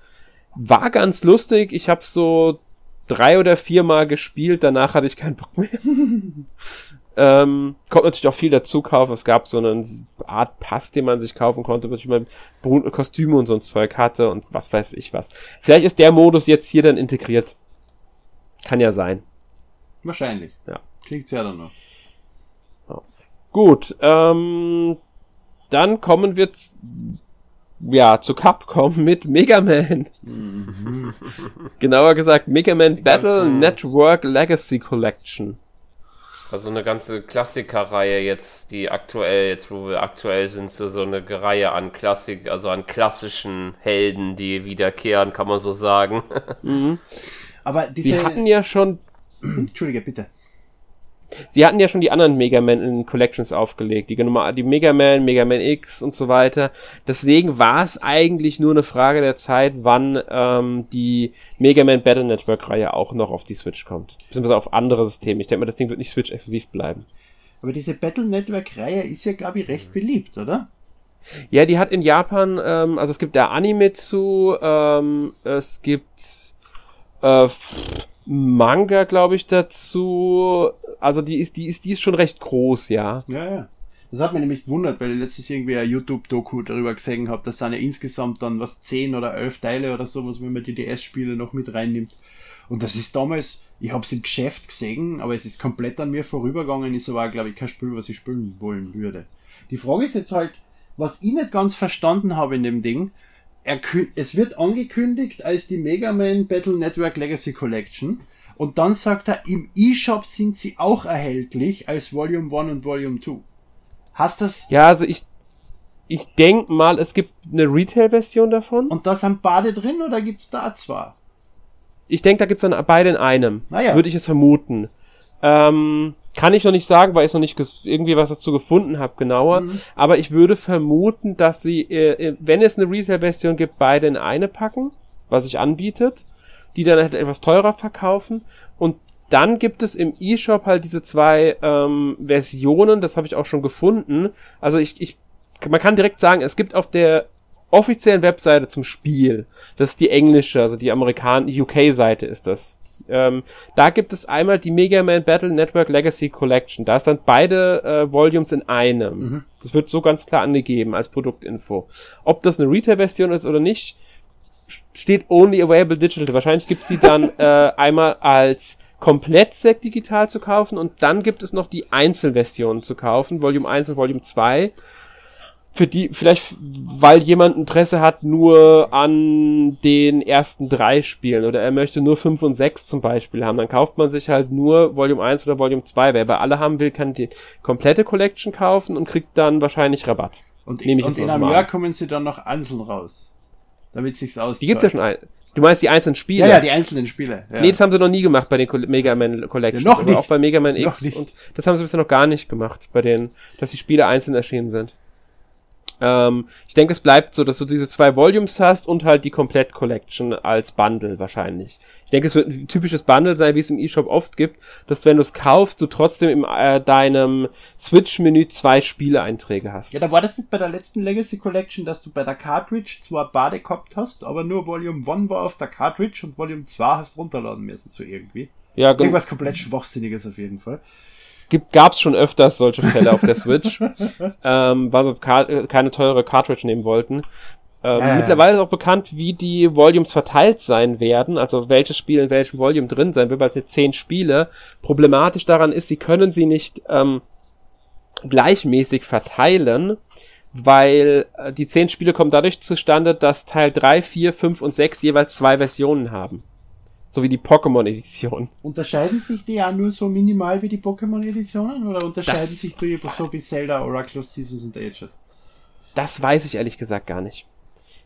War ganz lustig. Ich habe so drei oder vier Mal gespielt, danach hatte ich keinen Bock mehr. ähm, konnte natürlich auch viel dazu kaufen. Es gab so eine Art Pass, den man sich kaufen konnte, wo ich mal Kostüme und so ein Zeug hatte und was weiß ich was. Vielleicht ist der Modus jetzt hier dann integriert. Kann ja sein. Wahrscheinlich. Ja. Klingt ja dann noch. Gut, ähm, dann kommen wir ja zu Capcom mit Mega Man. Mhm. Genauer gesagt Mega Man Battle Network Legacy Collection. Also eine ganze Klassikerreihe jetzt, die aktuell, jetzt wo wir aktuell sind, so, so eine Reihe an Klassik, also an klassischen Helden, die wiederkehren, kann man so sagen. Mhm. Aber diese... Sie hatten ja schon. Entschuldige, bitte. Sie hatten ja schon die anderen Mega Man in Collections aufgelegt, die, die Mega Man, Mega Man X und so weiter. Deswegen war es eigentlich nur eine Frage der Zeit, wann ähm, die Mega Man Battle Network Reihe auch noch auf die Switch kommt. Beziehungsweise auf andere Systeme. Ich denke mal, das Ding wird nicht Switch exklusiv bleiben. Aber diese Battle Network Reihe ist ja, glaube ich, recht beliebt, oder? Ja, die hat in Japan, ähm, also es gibt da Anime zu, ähm, es gibt äh, Manga, glaube ich, dazu. Also die ist, die ist, die ist schon recht groß, ja. Ja, ja. Das hat mich nämlich gewundert, weil ich letztes irgendwie ein YouTube-Doku darüber gesehen habe, dass sind ja insgesamt dann was zehn oder elf Teile oder sowas, wenn man die DS-Spiele noch mit reinnimmt. Und das ist damals, ich habe es im Geschäft gesehen, aber es ist komplett an mir vorübergegangen, ist aber, glaube ich, kein Spiel, was ich spielen wollen würde. Die Frage ist jetzt halt, was ich nicht ganz verstanden habe in dem Ding, es wird angekündigt als die Mega Man Battle Network Legacy Collection. Und dann sagt er, im eShop sind sie auch erhältlich als Volume 1 und Volume 2. Hast das? Ja, also ich, ich denk mal, es gibt eine Retail-Version davon. Und da sind beide drin oder gibt's da zwar? Ich denke, da gibt's dann beide in einem. Naja. Würde ich es vermuten. Ähm, kann ich noch nicht sagen, weil ich noch nicht irgendwie was dazu gefunden habe, genauer. Mhm. Aber ich würde vermuten, dass sie, äh, äh, wenn es eine Retail-Version gibt, beide in eine packen, was sich anbietet, die dann halt etwas teurer verkaufen. Und dann gibt es im E-Shop halt diese zwei ähm, Versionen, das habe ich auch schon gefunden. Also ich, ich, man kann direkt sagen, es gibt auf der offiziellen Webseite zum Spiel, das ist die englische, also die Amerikan UK-Seite ist das, ähm, da gibt es einmal die Mega Man Battle Network Legacy Collection. Da ist dann beide äh, Volumes in einem. Mhm. Das wird so ganz klar angegeben als Produktinfo. Ob das eine Retail-Version ist oder nicht, steht only available digital. Wahrscheinlich gibt es sie dann äh, einmal als Komplettset digital zu kaufen und dann gibt es noch die Einzelversionen zu kaufen, Volume 1 und Volume 2 für die, vielleicht, weil jemand Interesse hat nur an den ersten drei Spielen oder er möchte nur fünf und sechs zum Beispiel haben, dann kauft man sich halt nur Volume 1 oder Volume 2. Wer aber alle haben will, kann die komplette Collection kaufen und kriegt dann wahrscheinlich Rabatt. Und, ich und in einem Jahr kommen sie dann noch einzeln raus. Damit sich's auszahlt. Die gibt's ja schon ein. Du meinst die einzelnen Spiele? Ja, ja, die einzelnen Spiele. Ja. Nee, das haben sie noch nie gemacht bei den Mega Man Collections. Ja, noch nicht. auch bei Mega Man X. Und das haben sie bisher noch gar nicht gemacht, bei denen, dass die Spiele einzeln erschienen sind. Ähm, ich denke, es bleibt so, dass du diese zwei Volumes hast und halt die Komplett Collection als Bundle wahrscheinlich. Ich denke, es wird ein typisches Bundle sein, wie es im eShop oft gibt, dass wenn du es kaufst, du trotzdem in äh, deinem Switch-Menü zwei Spieleeinträge hast. Ja, da war das nicht bei der letzten Legacy Collection, dass du bei der Cartridge zwar Bade gehabt hast, aber nur Volume 1 war auf der Cartridge und Volume 2 hast runterladen müssen, so irgendwie. Ja, Irgendwas komplett Schwachsinniges auf jeden Fall gibt, gab's schon öfters solche Fälle auf der Switch, ähm, weil sie keine teure Cartridge nehmen wollten. Ähm, ja, mittlerweile ist auch bekannt, wie die Volumes verteilt sein werden, also welches Spiel in welchem Volume drin sein wird, weil es jetzt zehn Spiele. Problematisch daran ist, sie können sie nicht ähm, gleichmäßig verteilen, weil äh, die zehn Spiele kommen dadurch zustande, dass Teil 3, 4, 5 und 6 jeweils zwei Versionen haben. So wie die Pokémon-Edition. Unterscheiden sich die ja nur so minimal wie die Pokémon-Editionen? Oder unterscheiden das sich die so wie Zelda, Oracle Seasons and Ages? Das weiß ich ehrlich gesagt gar nicht.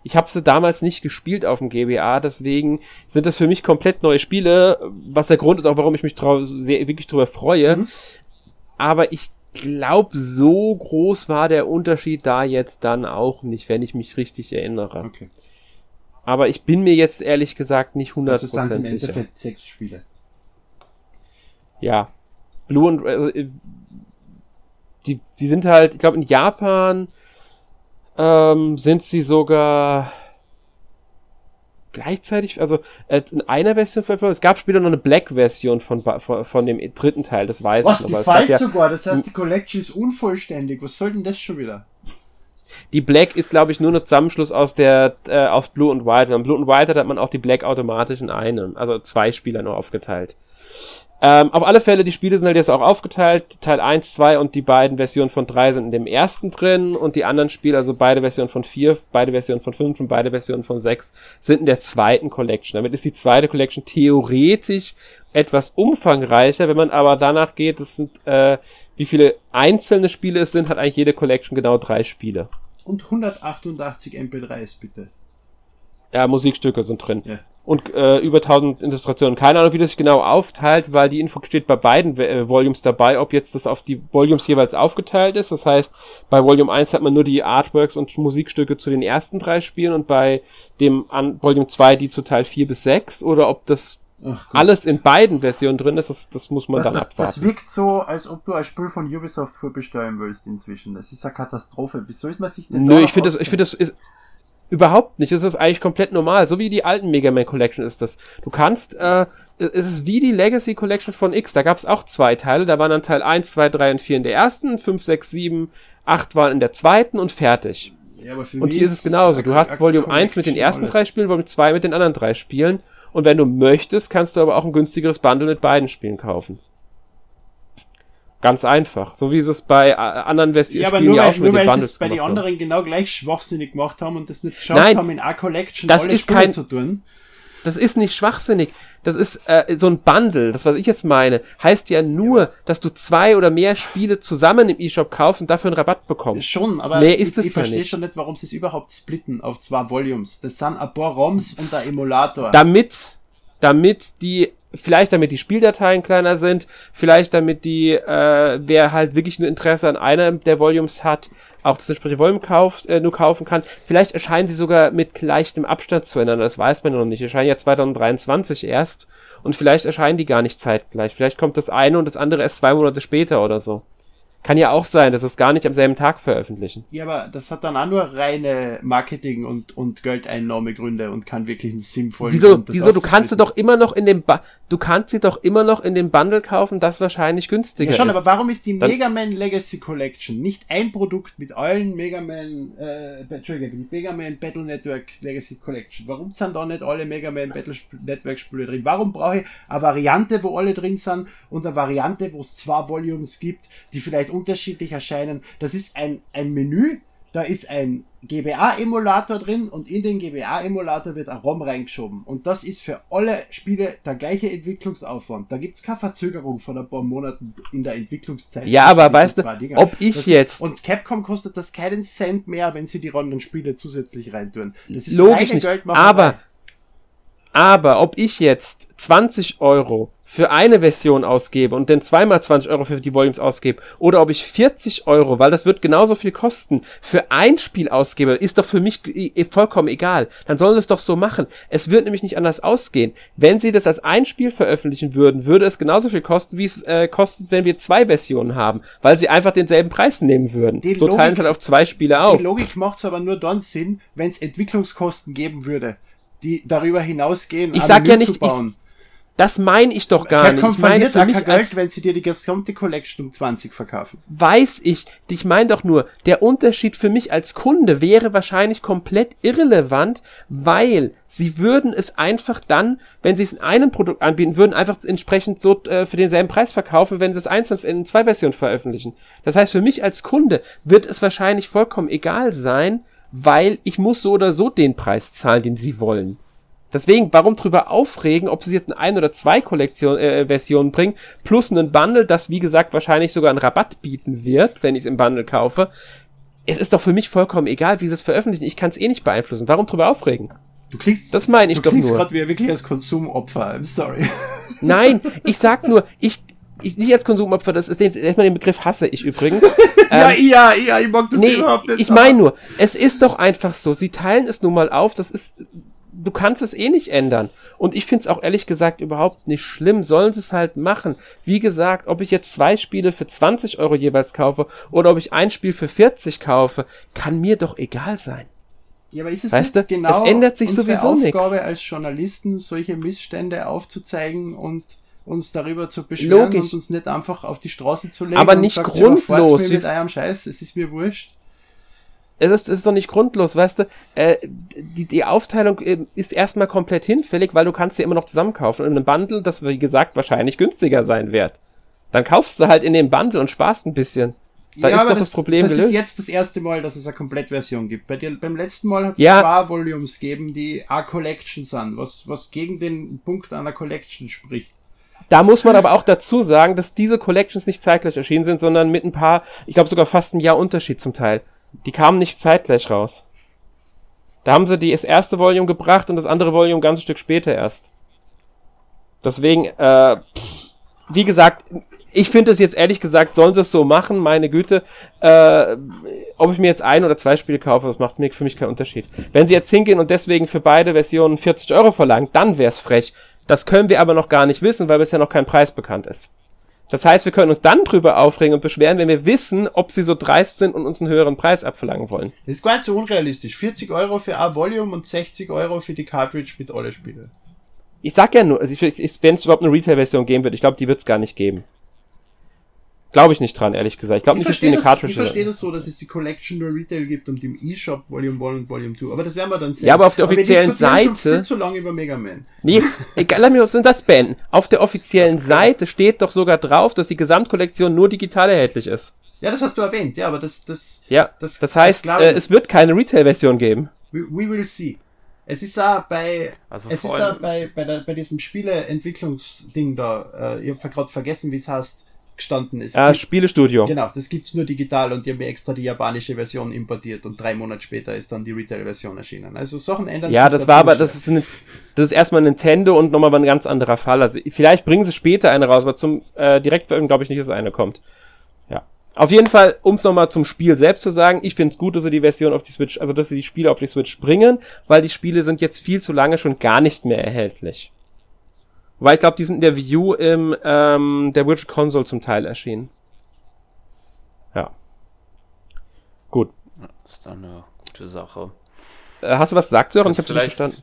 Ich habe sie damals nicht gespielt auf dem GBA, deswegen sind das für mich komplett neue Spiele, was der Grund ist auch, warum ich mich sehr, wirklich drüber freue. Mhm. Aber ich glaube, so groß war der Unterschied da jetzt dann auch nicht, wenn ich mich richtig erinnere. Okay. Aber ich bin mir jetzt ehrlich gesagt nicht 100% also sicher. im Endeffekt sechs Spiele. Ja. Blue und also, die, die sind halt, ich glaube in Japan ähm, sind sie sogar gleichzeitig, also äh, in einer Version verfügbar. Es gab später noch eine Black-Version von, von, von dem dritten Teil, das weiß Was, ich noch. Die ja, sogar, das heißt, die Collection ist unvollständig. Was soll denn das schon wieder? Die Black ist, glaube ich, nur ein Zusammenschluss aus der äh, aus Blue und White. Und Blue und White hat man auch die Black automatisch in einem, also zwei Spieler nur aufgeteilt. Ähm, auf alle Fälle, die Spiele sind halt jetzt auch aufgeteilt. Teil 1, 2 und die beiden Versionen von 3 sind in dem ersten drin und die anderen Spiele, also beide Versionen von 4, beide Versionen von 5 und beide Versionen von 6 sind in der zweiten Collection. Damit ist die zweite Collection theoretisch etwas umfangreicher. Wenn man aber danach geht, das sind, äh, wie viele einzelne Spiele es sind, hat eigentlich jede Collection genau drei Spiele. Und 188 MP3s bitte. Ja, Musikstücke sind drin. Ja. Und äh, über 1000 Illustrationen. Keine Ahnung, wie das sich genau aufteilt, weil die Info steht bei beiden äh, Volumes dabei, ob jetzt das auf die Volumes jeweils aufgeteilt ist. Das heißt, bei Volume 1 hat man nur die Artworks und Musikstücke zu den ersten drei Spielen und bei dem an Volume 2 die zu Teil 4 bis 6 oder ob das alles in beiden Versionen drin ist, das, das muss man das, dann abwarten. Das wirkt so, als ob du ein Spiel von Ubisoft vorbestellen willst inzwischen. Das ist eine Katastrophe. Wieso ist man sich denn Nö, ich finde das, ich finde das ist überhaupt nicht. Das ist eigentlich komplett normal. So wie die alten Mega Man Collection ist das. Du kannst, äh, es ist wie die Legacy Collection von X. Da gab es auch zwei Teile. Da waren dann Teil 1, 2, 3 und 4 in der ersten, 5, 6, 7, 8 waren in der zweiten und fertig. Ja, und hier ist es genauso. Du hast Volume 1 mit den ersten drei Spielen, Volume 2 mit den anderen drei Spielen. Und wenn du möchtest, kannst du aber auch ein günstigeres Bundle mit beiden Spielen kaufen. Ganz einfach. So wie sie es bei äh, anderen Versionen ja, aber nur, weil, nur weil sie es bei den anderen genau gleich schwachsinnig gemacht haben und das nicht geschafft Nein, haben, in A-Collection alle ist Spiele kein, zu tun. Das ist nicht schwachsinnig. Das ist äh, so ein Bundle. Das, was ich jetzt meine, heißt ja nur, ja. dass du zwei oder mehr Spiele zusammen im eShop kaufst und dafür einen Rabatt bekommst. Schon, aber mehr ist ich, das ich verstehe schon nicht, warum sie es überhaupt splitten auf zwei Volumes. Das sind ein paar ROMs und ein Emulator. Damit, damit die vielleicht damit die Spieldateien kleiner sind, vielleicht damit die, äh, wer halt wirklich nur Interesse an einer der Volumes hat, auch das entsprechende Volume kauft, äh, nur kaufen kann. Vielleicht erscheinen sie sogar mit leichtem Abstand zueinander, das weiß man noch nicht. Erscheinen ja 2023 erst und vielleicht erscheinen die gar nicht zeitgleich. Vielleicht kommt das eine und das andere erst zwei Monate später oder so. Kann ja auch sein, dass es gar nicht am selben Tag veröffentlichen. Ja, aber das hat dann auch nur reine Marketing- und, und Geldeinnahmegründe und kann wirklich einen sinnvollen Wieso, wieso, du kannst sie doch immer noch in dem, ba du kannst sie doch immer noch in dem Bundle kaufen, das wahrscheinlich günstiger ist. Ja schon, ist. aber warum ist die Mega Man Legacy Collection nicht ein Produkt mit allen Mega Man, äh, Entschuldigung, die Mega Man Battle Network Legacy Collection? Warum sind da nicht alle Mega Man Battle Network Spiele drin? Warum brauche ich eine Variante, wo alle drin sind und eine Variante, wo es zwei Volumes gibt, die vielleicht unterschiedlich erscheinen. Das ist ein, ein Menü, da ist ein GBA-Emulator drin und in den GBA-Emulator wird ein ROM reingeschoben. Und das ist für alle Spiele der gleiche Entwicklungsaufwand. Da gibt es keine Verzögerung von ein paar Monaten in der Entwicklungszeit. Ja, aber weißt du, ob ich das jetzt... Ist, und Capcom kostet das keinen Cent mehr, wenn sie die anderen Spiele zusätzlich reintun. Das ist Logisch nicht, aber... Aber ob ich jetzt 20 Euro für eine Version ausgebe und dann zweimal 20 Euro für die Volumes ausgebe oder ob ich 40 Euro, weil das wird genauso viel kosten, für ein Spiel ausgebe, ist doch für mich vollkommen egal. Dann sollen sie es doch so machen. Es wird nämlich nicht anders ausgehen. Wenn sie das als ein Spiel veröffentlichen würden, würde es genauso viel kosten, wie es äh, kostet, wenn wir zwei Versionen haben, weil sie einfach denselben Preis nehmen würden. Die so Logik, teilen sie halt auf zwei Spiele auf. Die Logik macht es aber nur dann Sinn, wenn es Entwicklungskosten geben würde, die darüber hinausgehen, ich sag ja nicht, ich, das meine ich doch gar nicht. Ich meine für mich als, wenn sie dir die gesamte Collection um 20 verkaufen. Weiß ich. Ich meine doch nur, der Unterschied für mich als Kunde wäre wahrscheinlich komplett irrelevant, weil sie würden es einfach dann, wenn sie es in einem Produkt anbieten, würden einfach entsprechend so äh, für denselben Preis verkaufen, wenn sie es einzeln in zwei Versionen veröffentlichen. Das heißt, für mich als Kunde wird es wahrscheinlich vollkommen egal sein, weil ich muss so oder so den Preis zahlen, den sie wollen. Deswegen, warum drüber aufregen, ob sie jetzt eine ein oder zwei Kollektion, äh, Versionen bringen, plus einen Bundle, das wie gesagt wahrscheinlich sogar einen Rabatt bieten wird, wenn ich es im Bundle kaufe. Es ist doch für mich vollkommen egal, wie sie es veröffentlichen. Ich kann es eh nicht beeinflussen. Warum drüber aufregen? Du klingst, das meine ich du doch klingst gerade wie wirklich als Konsumopfer. I'm sorry. Nein, ich sag nur, ich, ich nicht als Konsumopfer, das ist den, erstmal den Begriff hasse ich übrigens. ja, ähm, ja, ja, ich mag das nee, überhaupt nicht. Ich meine nur, es ist doch einfach so, sie teilen es nun mal auf, das ist du kannst es eh nicht ändern. Und ich finde es auch ehrlich gesagt überhaupt nicht schlimm. Sollen sie es halt machen. Wie gesagt, ob ich jetzt zwei Spiele für 20 Euro jeweils kaufe oder ob ich ein Spiel für 40 kaufe, kann mir doch egal sein. Ja, aber ist es weißt nicht du, genau es ändert sich sowieso nichts. Aufgabe nix. als Journalisten, solche Missstände aufzuzeigen und uns darüber zu beschweren Logisch. und uns nicht einfach auf die Straße zu legen. Aber nicht grundlos. Ja, mit eurem Scheiß, es ist mir wurscht es ist, es ist doch nicht grundlos, weißt du? Äh, die, die Aufteilung äh, ist erstmal komplett hinfällig, weil du kannst sie immer noch zusammenkaufen. Und in einem Bundle, das wie gesagt wahrscheinlich günstiger sein wird. Dann kaufst du halt in dem Bundle und sparst ein bisschen. Da ja, ist doch das, das Problem das gelöst. Das ist jetzt das erste Mal, dass es eine Komplettversion gibt. Bei dir, beim letzten Mal hat es ja. zwei Volumes gegeben, die a Collection sind, was, was gegen den Punkt einer Collection spricht. Da muss man aber auch dazu sagen, dass diese Collections nicht zeitgleich erschienen sind, sondern mit ein paar, ich glaube sogar fast ein Jahr Unterschied zum Teil. Die kamen nicht zeitgleich raus. Da haben sie das erste Volume gebracht und das andere Volume ein ganzes Stück später erst. Deswegen, äh, wie gesagt, ich finde es jetzt ehrlich gesagt, sollen sie es so machen, meine Güte. Äh, ob ich mir jetzt ein oder zwei Spiele kaufe, das macht für mich keinen Unterschied. Wenn sie jetzt hingehen und deswegen für beide Versionen 40 Euro verlangen, dann wär's frech. Das können wir aber noch gar nicht wissen, weil bisher noch kein Preis bekannt ist. Das heißt, wir können uns dann drüber aufregen und beschweren, wenn wir wissen, ob sie so dreist sind und uns einen höheren Preis abverlangen wollen. Das ist gar nicht so unrealistisch. 40 Euro für ein Volume und 60 Euro für die Cartridge mit alle Spiele. Ich sag ja nur, also wenn es überhaupt eine Retail-Version geben wird, ich glaube, die wird es gar nicht geben. Glaube ich nicht dran, ehrlich gesagt. Ich glaube nicht, dass die eine Cartridge Ich verstehe das so, dass es die Collection nur Retail gibt und im eShop Volume 1 und Volume 2. Aber das werden wir dann sehen. Ja, aber auf der offiziellen Seite. Schon viel zu lange über Mega Man. Nee, egal, lass mich das beenden. Auf der offiziellen Seite steht doch sogar drauf, dass die Gesamtkollektion nur digital erhältlich ist. Ja, das hast du erwähnt, ja, aber das, das, ja, das, das heißt, das äh, es wird keine Retail-Version geben. We, we will see. Es ist auch bei, also es ist auch bei, bei, der, bei diesem Spieleentwicklungsding da, äh, ich habe gerade vergessen, wie es heißt, gestanden ist. Ah, Spielestudio. Genau, das gibt's nur digital und die haben extra die japanische Version importiert und drei Monate später ist dann die Retail-Version erschienen. Also Sachen ändern ja, sich. Ja, das war aber, das ist, ein, das ist erstmal Nintendo und nochmal ein ganz anderer Fall. Also vielleicht bringen sie später eine raus, aber zum äh, Direktveröffentlichen glaube ich nicht, dass eine kommt. Ja. Auf jeden Fall, um es nochmal zum Spiel selbst zu sagen, ich finde es gut, dass sie die Version auf die Switch, also dass sie die Spiele auf die Switch bringen, weil die Spiele sind jetzt viel zu lange schon gar nicht mehr erhältlich. Weil ich glaube, die sind in der View im ähm, der Virtual Console zum Teil erschienen. Ja. Gut. Das ist dann eine gute Sache. Äh, hast du was gesagt, Sören? Ich hab's nicht verstanden.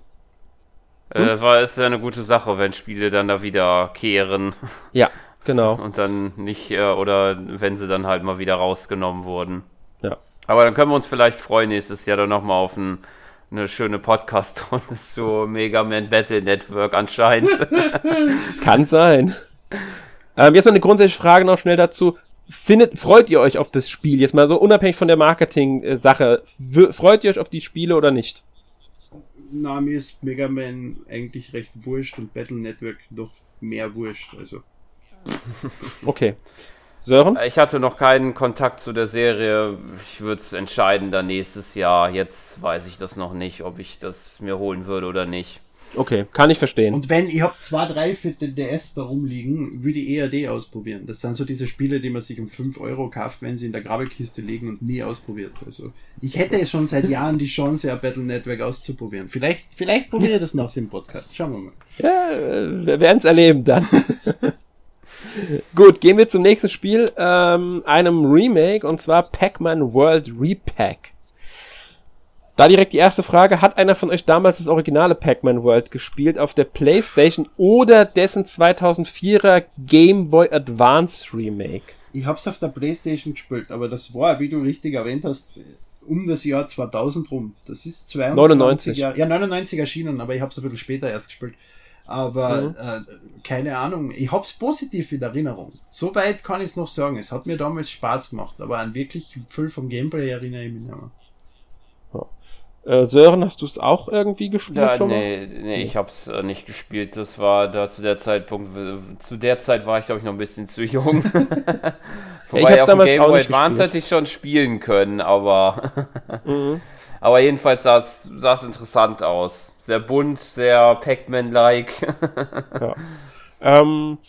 Hm? Äh, war es ja eine gute Sache, wenn Spiele dann da wieder kehren. Ja, genau. Und dann nicht, äh, oder wenn sie dann halt mal wieder rausgenommen wurden. Ja. Aber dann können wir uns vielleicht freuen, nächstes Jahr dann nochmal auf ein eine schöne Podcast-Runde zu Mega Man Battle Network anscheinend. Kann sein. Ähm, jetzt mal eine grundsätzliche Frage noch schnell dazu. Findet, freut ihr euch auf das Spiel? Jetzt mal so unabhängig von der Marketing-Sache. Freut ihr euch auf die Spiele oder nicht? Na, mir ist Mega Man eigentlich recht wurscht und Battle Network noch mehr wurscht. Also. Okay. Sören? Ich hatte noch keinen Kontakt zu der Serie. Ich würde es entscheiden dann nächstes Jahr. Jetzt weiß ich das noch nicht, ob ich das mir holen würde oder nicht. Okay, kann ich verstehen. Und wenn ich hab zwei, drei für den DS da rumliegen, würde ich EAD ausprobieren. Das sind so diese Spiele, die man sich um 5 Euro kauft, wenn sie in der Grabbelkiste liegen und nie ausprobiert. Also ich hätte schon seit Jahren die Chance, ein Battle Network auszuprobieren. Vielleicht, vielleicht probiere ich das nach dem Podcast. Schauen wir mal. Ja, äh, wir werden es erleben dann. Gut, gehen wir zum nächsten Spiel, ähm, einem Remake, und zwar Pac-Man World Repack. Da direkt die erste Frage, hat einer von euch damals das originale Pac-Man World gespielt auf der Playstation oder dessen 2004er Game Boy Advance Remake? Ich hab's auf der Playstation gespielt, aber das war, wie du richtig erwähnt hast, um das Jahr 2000 rum. Das ist 22 99. Jahre, ja 99 erschienen, aber ich hab's ein bisschen später erst gespielt. Aber Mhm. äh, keine Ahnung, ich hab's positiv in Erinnerung. Soweit kann ich's noch sagen. Es hat mir damals Spaß gemacht, aber an wirklich viel vom Gameplay erinnere ich mich nicht mehr. Äh, Sören, hast du es auch irgendwie gespielt Ja, schon mal? nee, nee, ich hab's äh, nicht gespielt. Das war da zu der Zeitpunkt, zu der Zeit war ich glaube ich noch ein bisschen zu jung. Wobei ich hab's auf damals Game auch Boy nicht Advance gespielt. hätte ich schon spielen können, aber Mhm. Aber jedenfalls sah es interessant aus. Sehr bunt, sehr Pac-Man-like. Ähm,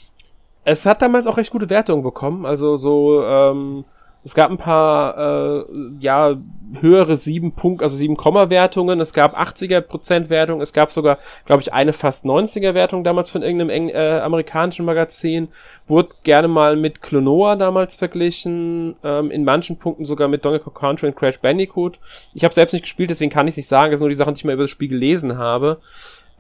es hat damals auch recht gute Wertungen bekommen. Also so, ähm, es gab ein paar, äh, ja, höhere 7 Punkt, also 7 Komma Wertungen. Es gab 80er Prozent Wertung. Es gab sogar, glaube ich, eine fast 90er Wertung damals von irgendeinem Eng äh, amerikanischen Magazin. Wurde gerne mal mit Klonoa damals verglichen. Ähm, in manchen Punkten sogar mit Donkey Kong Country und Crash Bandicoot. Ich habe selbst nicht gespielt, deswegen kann ich nicht sagen. Das sind nur die Sachen, die ich mal über das Spiel gelesen habe.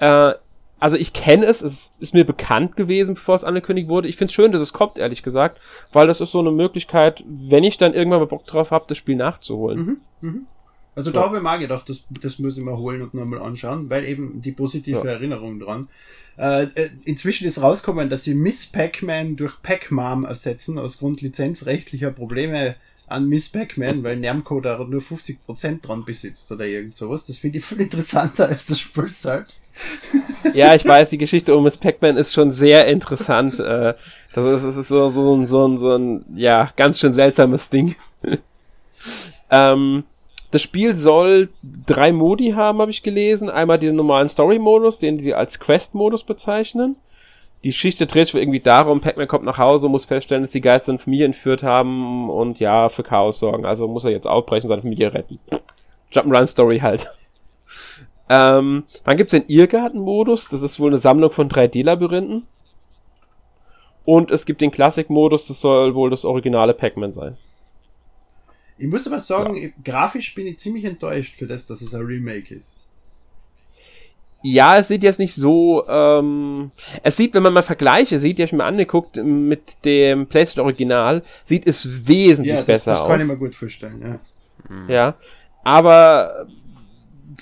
Äh, also ich kenne es, es ist mir bekannt gewesen, bevor es angekündigt wurde. Ich finde es schön, dass es kommt, ehrlich gesagt, weil das ist so eine Möglichkeit, wenn ich dann irgendwann mal Bock drauf habe, das Spiel nachzuholen. Also da habe ich mal gedacht, das, das muss ich mal holen und nochmal anschauen, weil eben die positive Ja. Erinnerung dran. Äh, äh, inzwischen ist rausgekommen, dass sie Miss Pac-Man durch Pac-Mom ersetzen, aus Grund lizenzrechtlicher Probleme an Miss Pac-Man, weil Namco da nur 50% dran besitzt oder irgend sowas. Das finde ich viel interessanter als das Spiel selbst. Ja, ich weiß, die Geschichte um Miss Pac-Man ist schon sehr interessant. Äh, das ist, das ist so, so, ein, so, ein, so ein, ja, ganz schön seltsames Ding. ähm, das Spiel soll drei Modi haben, habe ich gelesen. Einmal den normalen Story-Modus, den sie als Quest-Modus bezeichnen. Die Geschichte dreht sich irgendwie darum, Pac-Man kommt nach Hause, muss feststellen, dass die Geister eine Familie entführt haben und ja, für Chaos sorgen. Also muss er jetzt aufbrechen, seine Familie retten. Jump'n'Run-Story halt. Ähm, dann gibt's den Irrgarten-Modus, das ist wohl eine Sammlung von 3D-Labyrinthen. Und es gibt den Classic-Modus, das soll wohl das originale Pac-Man sein. Ich muss aber sagen, ich- grafisch bin ich ziemlich enttäuscht für das, dass es ein Remake ist. Ja, es sieht jetzt nicht so, ähm, es sieht, wenn man mal Vergleiche sieht, die hab ich mir angeguckt mit dem PlayStation Original, sieht es wesentlich Ja, das, besser das aus. kann ich mir gut vorstellen, ja. Ja, aber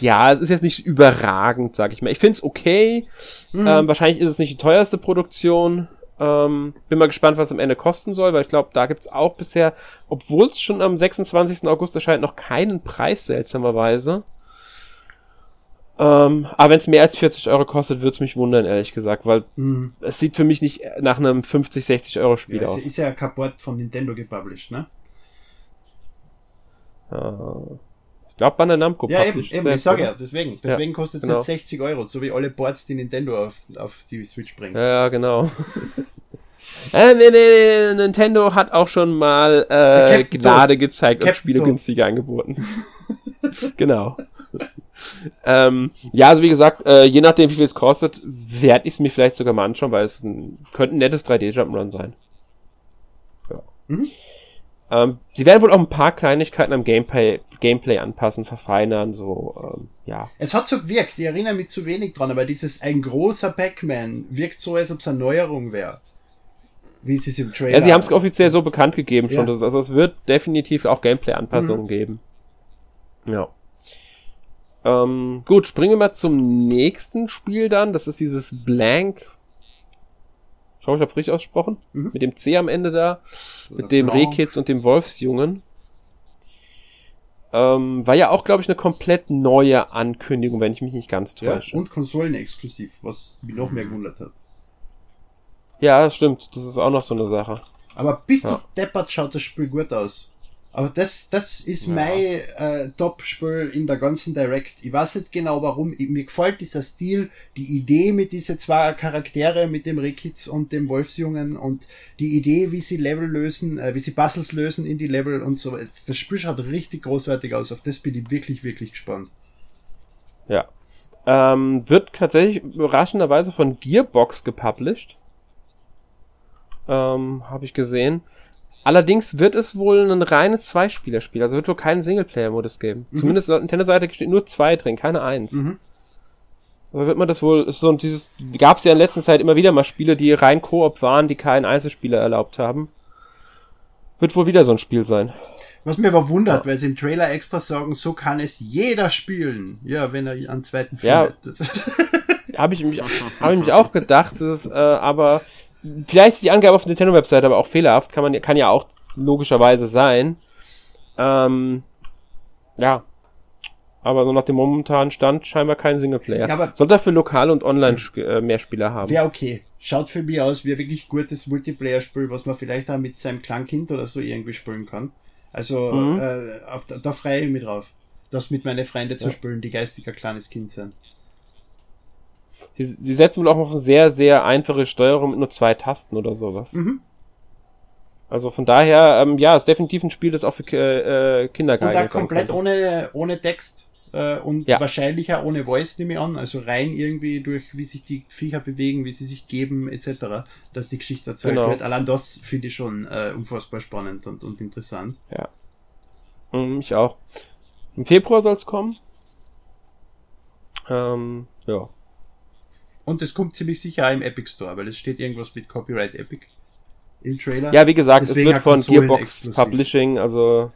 ja, es ist jetzt nicht überragend, sag ich mal. Ich find's okay. Mhm. Ähm, wahrscheinlich ist es nicht die teuerste Produktion. Ähm, bin mal gespannt, was es am Ende kosten soll, weil ich glaube, da gibt's auch bisher, obwohl es schon am 26. August erscheint, noch keinen Preis, seltsamerweise. Ähm, aber wenn es mehr als 40 Euro kostet, wird's mich wundern, ehrlich gesagt, weil Mhm. es sieht für mich nicht nach einem 50, 60 Euro Spiel Ja, es aus. ist ja kaputt von Nintendo gepublished, ne? Äh, ich glaube, Bandai Namco Ja, eben, eben ich sage ja, deswegen. Deswegen kostet es genau. jetzt 60 Euro, so wie alle Boards, die Nintendo auf, auf die Switch bringt. Ja, ja, genau. äh, nee, nee, nee, Nintendo hat auch schon mal äh, Gnade gezeigt und Captain Spiele günstiger angeboten. genau. Ähm, ja, also wie gesagt, äh, je nachdem, wie viel es kostet, werde ich es mir vielleicht sogar mal anschauen, weil es ein, könnte ein nettes 3D-Jump'n'Run sein. Ja. Mhm. Ähm, sie werden wohl auch ein paar Kleinigkeiten am Gameplay, Gameplay anpassen, verfeinern, so, ähm, ja. Es hat so gewirkt, ich erinnere mich zu wenig dran, aber dieses ein großer Pac-Man wirkt so, als ob es eine Neuerung wäre. Wie es ist im Trailer. Ja, sie haben es offiziell so bekannt gegeben schon. Ja. Dass, also es wird definitiv auch Gameplay-Anpassungen geben. Ja. Ähm, gut, springen wir mal zum nächsten Spiel dann. Das ist dieses Blank. Schau, ich hab's richtig ausgesprochen. Mhm. Mit dem C am Ende da. Mit dem. Rehkitz und dem Wolfsjungen. Ähm, war ja auch, glaube ich, eine komplett neue Ankündigung, wenn ich mich nicht ganz Ja, täusche. und Konsolen-exklusiv, was mich noch mehr gewundert hat. Ja, stimmt. Das ist auch noch so eine Sache. Aber bist Ja. du deppert, schaut das Spiel gut aus. Aber das, das ist ja. mein äh, Top-Spiel in der ganzen Direct. Ich weiß nicht genau warum. Ich, mir gefällt dieser Stil, die Idee mit diesen zwei Charaktere, mit dem Rickitz und dem Wolfsjungen und die Idee, wie sie Level lösen, äh, wie sie Puzzles lösen in die Level und so. Das Spiel schaut richtig großartig aus. Auf das bin ich wirklich, wirklich gespannt. Ja. Ähm, wird tatsächlich überraschenderweise von Gearbox gepublished. Ähm, Habe ich gesehen. Allerdings wird es wohl ein reines Zweispielerspiel, also wird wohl keinen Singleplayer-Modus geben. Mhm. Zumindest laut Nintendo-Seite steht nur zwei drin, keine eins. Mhm. Aber wird man das wohl, ist so dieses, gab es ja in letzter Zeit immer wieder mal Spiele, die rein Koop waren, die keinen Einzelspieler erlaubt haben. Wird wohl wieder so ein Spiel sein. Was mir aber wundert, ja. weil sie im Trailer extra sagen, so kann es jeder spielen. Ja, wenn er einen zweiten findet. Ja, habe ich, mich, hab ich mich auch gedacht, das, äh, aber Vielleicht ist die Angabe auf der Nintendo-Website aber auch fehlerhaft, kann man kann ja auch logischerweise sein. Ähm, ja. Aber so nach dem momentanen Stand scheinbar kein Singleplayer. Ja, Soll dafür lokal und online äh, mehr Spieler haben. Wäre okay. Schaut für mich aus wie ein wirklich gutes Multiplayer-Spiel, was man vielleicht auch mit seinem Kleinkind oder so irgendwie spielen kann. Also mhm. äh, auf, da freue ich mich drauf, das mit meinen Freunden ja. zu spielen, die geistiger kleines Kind sind. Sie, sie setzen wohl auch auf eine sehr, sehr einfache Steuerung mit nur zwei Tasten oder sowas. Mhm. Also von daher, ähm, ja, ist definitiv ein Spiel, das auch für äh, Kinder geeignet ist. Und da komplett ohne, ohne Text äh, und ja. wahrscheinlich auch ohne Voice, nehme ich an. Also rein irgendwie durch, wie sich die Viecher bewegen, wie sie sich geben, etc., dass die Geschichte erzählt genau. wird. Allein das finde ich schon äh, unfassbar spannend und, und interessant. Ja. Mhm, ich auch. Im Februar soll es kommen. Ähm, ja. Und es kommt ziemlich sicher im Epic Store, weil es steht irgendwas mit Copyright Epic im Trailer. Ja, wie gesagt, Deswegen es wird von Gearbox exklusiv. Publishing, also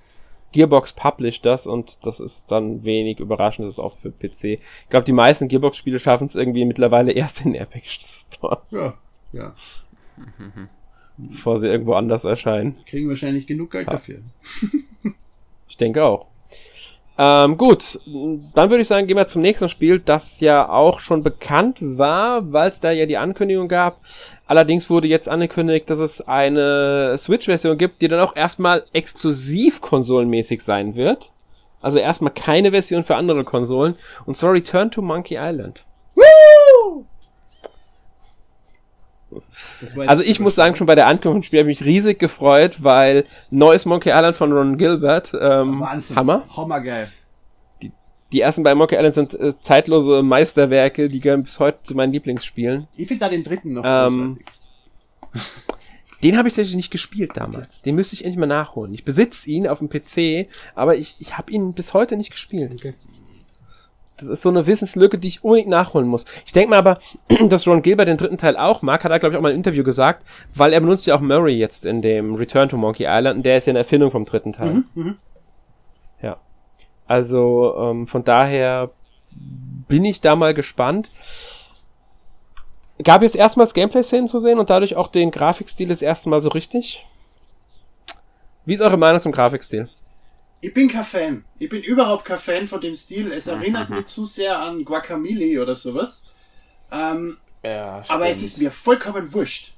Gearbox published das und das ist dann wenig überraschend, das ist auch für PC. Ich glaube, die meisten Gearbox-Spiele schaffen es irgendwie mittlerweile erst in Epic Store. Ja, ja. Bevor sie irgendwo anders erscheinen. Kriegen wahrscheinlich genug Geld ja. dafür. ich denke auch. Ähm, gut, dann würde ich sagen, gehen wir zum nächsten Spiel, das ja auch schon bekannt war, weil es da ja die Ankündigung gab. Allerdings wurde jetzt angekündigt, dass es eine Switch-Version gibt, die dann auch erstmal exklusiv konsolenmäßig sein wird. Also erstmal keine Version für andere Konsolen. Und zwar Return to Monkey Island. Woo! Also ich muss sagen, schon bei der Ankündigung Spiel habe ich mich riesig gefreut, weil neues Monkey Island von Ron Gilbert, ähm, Wahnsinn. Hammer. Hammergeil. Die, die ersten beiden Monkey Island sind äh, zeitlose Meisterwerke, die gehören bis heute zu meinen Lieblingsspielen. Ich finde da den dritten noch ähm, Den habe ich tatsächlich nicht gespielt damals. Den müsste ich endlich mal nachholen. Ich besitze ihn auf dem PC, aber ich, ich habe ihn bis heute nicht gespielt. Okay. Das ist so eine Wissenslücke, die ich unbedingt nachholen muss. Ich denke mal aber, dass Ron Gilbert den dritten Teil auch mag, hat er, glaube ich, auch mal im Interview gesagt, weil er benutzt ja auch Murray jetzt in dem Return to Monkey Island und der ist ja eine Erfindung vom dritten Teil. Mhm, mh. Ja. Also ähm, von daher bin ich da mal gespannt. Gab es erstmals Gameplay-Szenen zu sehen und dadurch auch den Grafikstil das erste Mal so richtig? Wie ist eure Meinung zum Grafikstil? Ich bin kein Fan. Ich bin überhaupt kein Fan von dem Stil. Es erinnert mich zu sehr an Guacamole oder sowas. Ähm, ja, aber es ist mir vollkommen wurscht.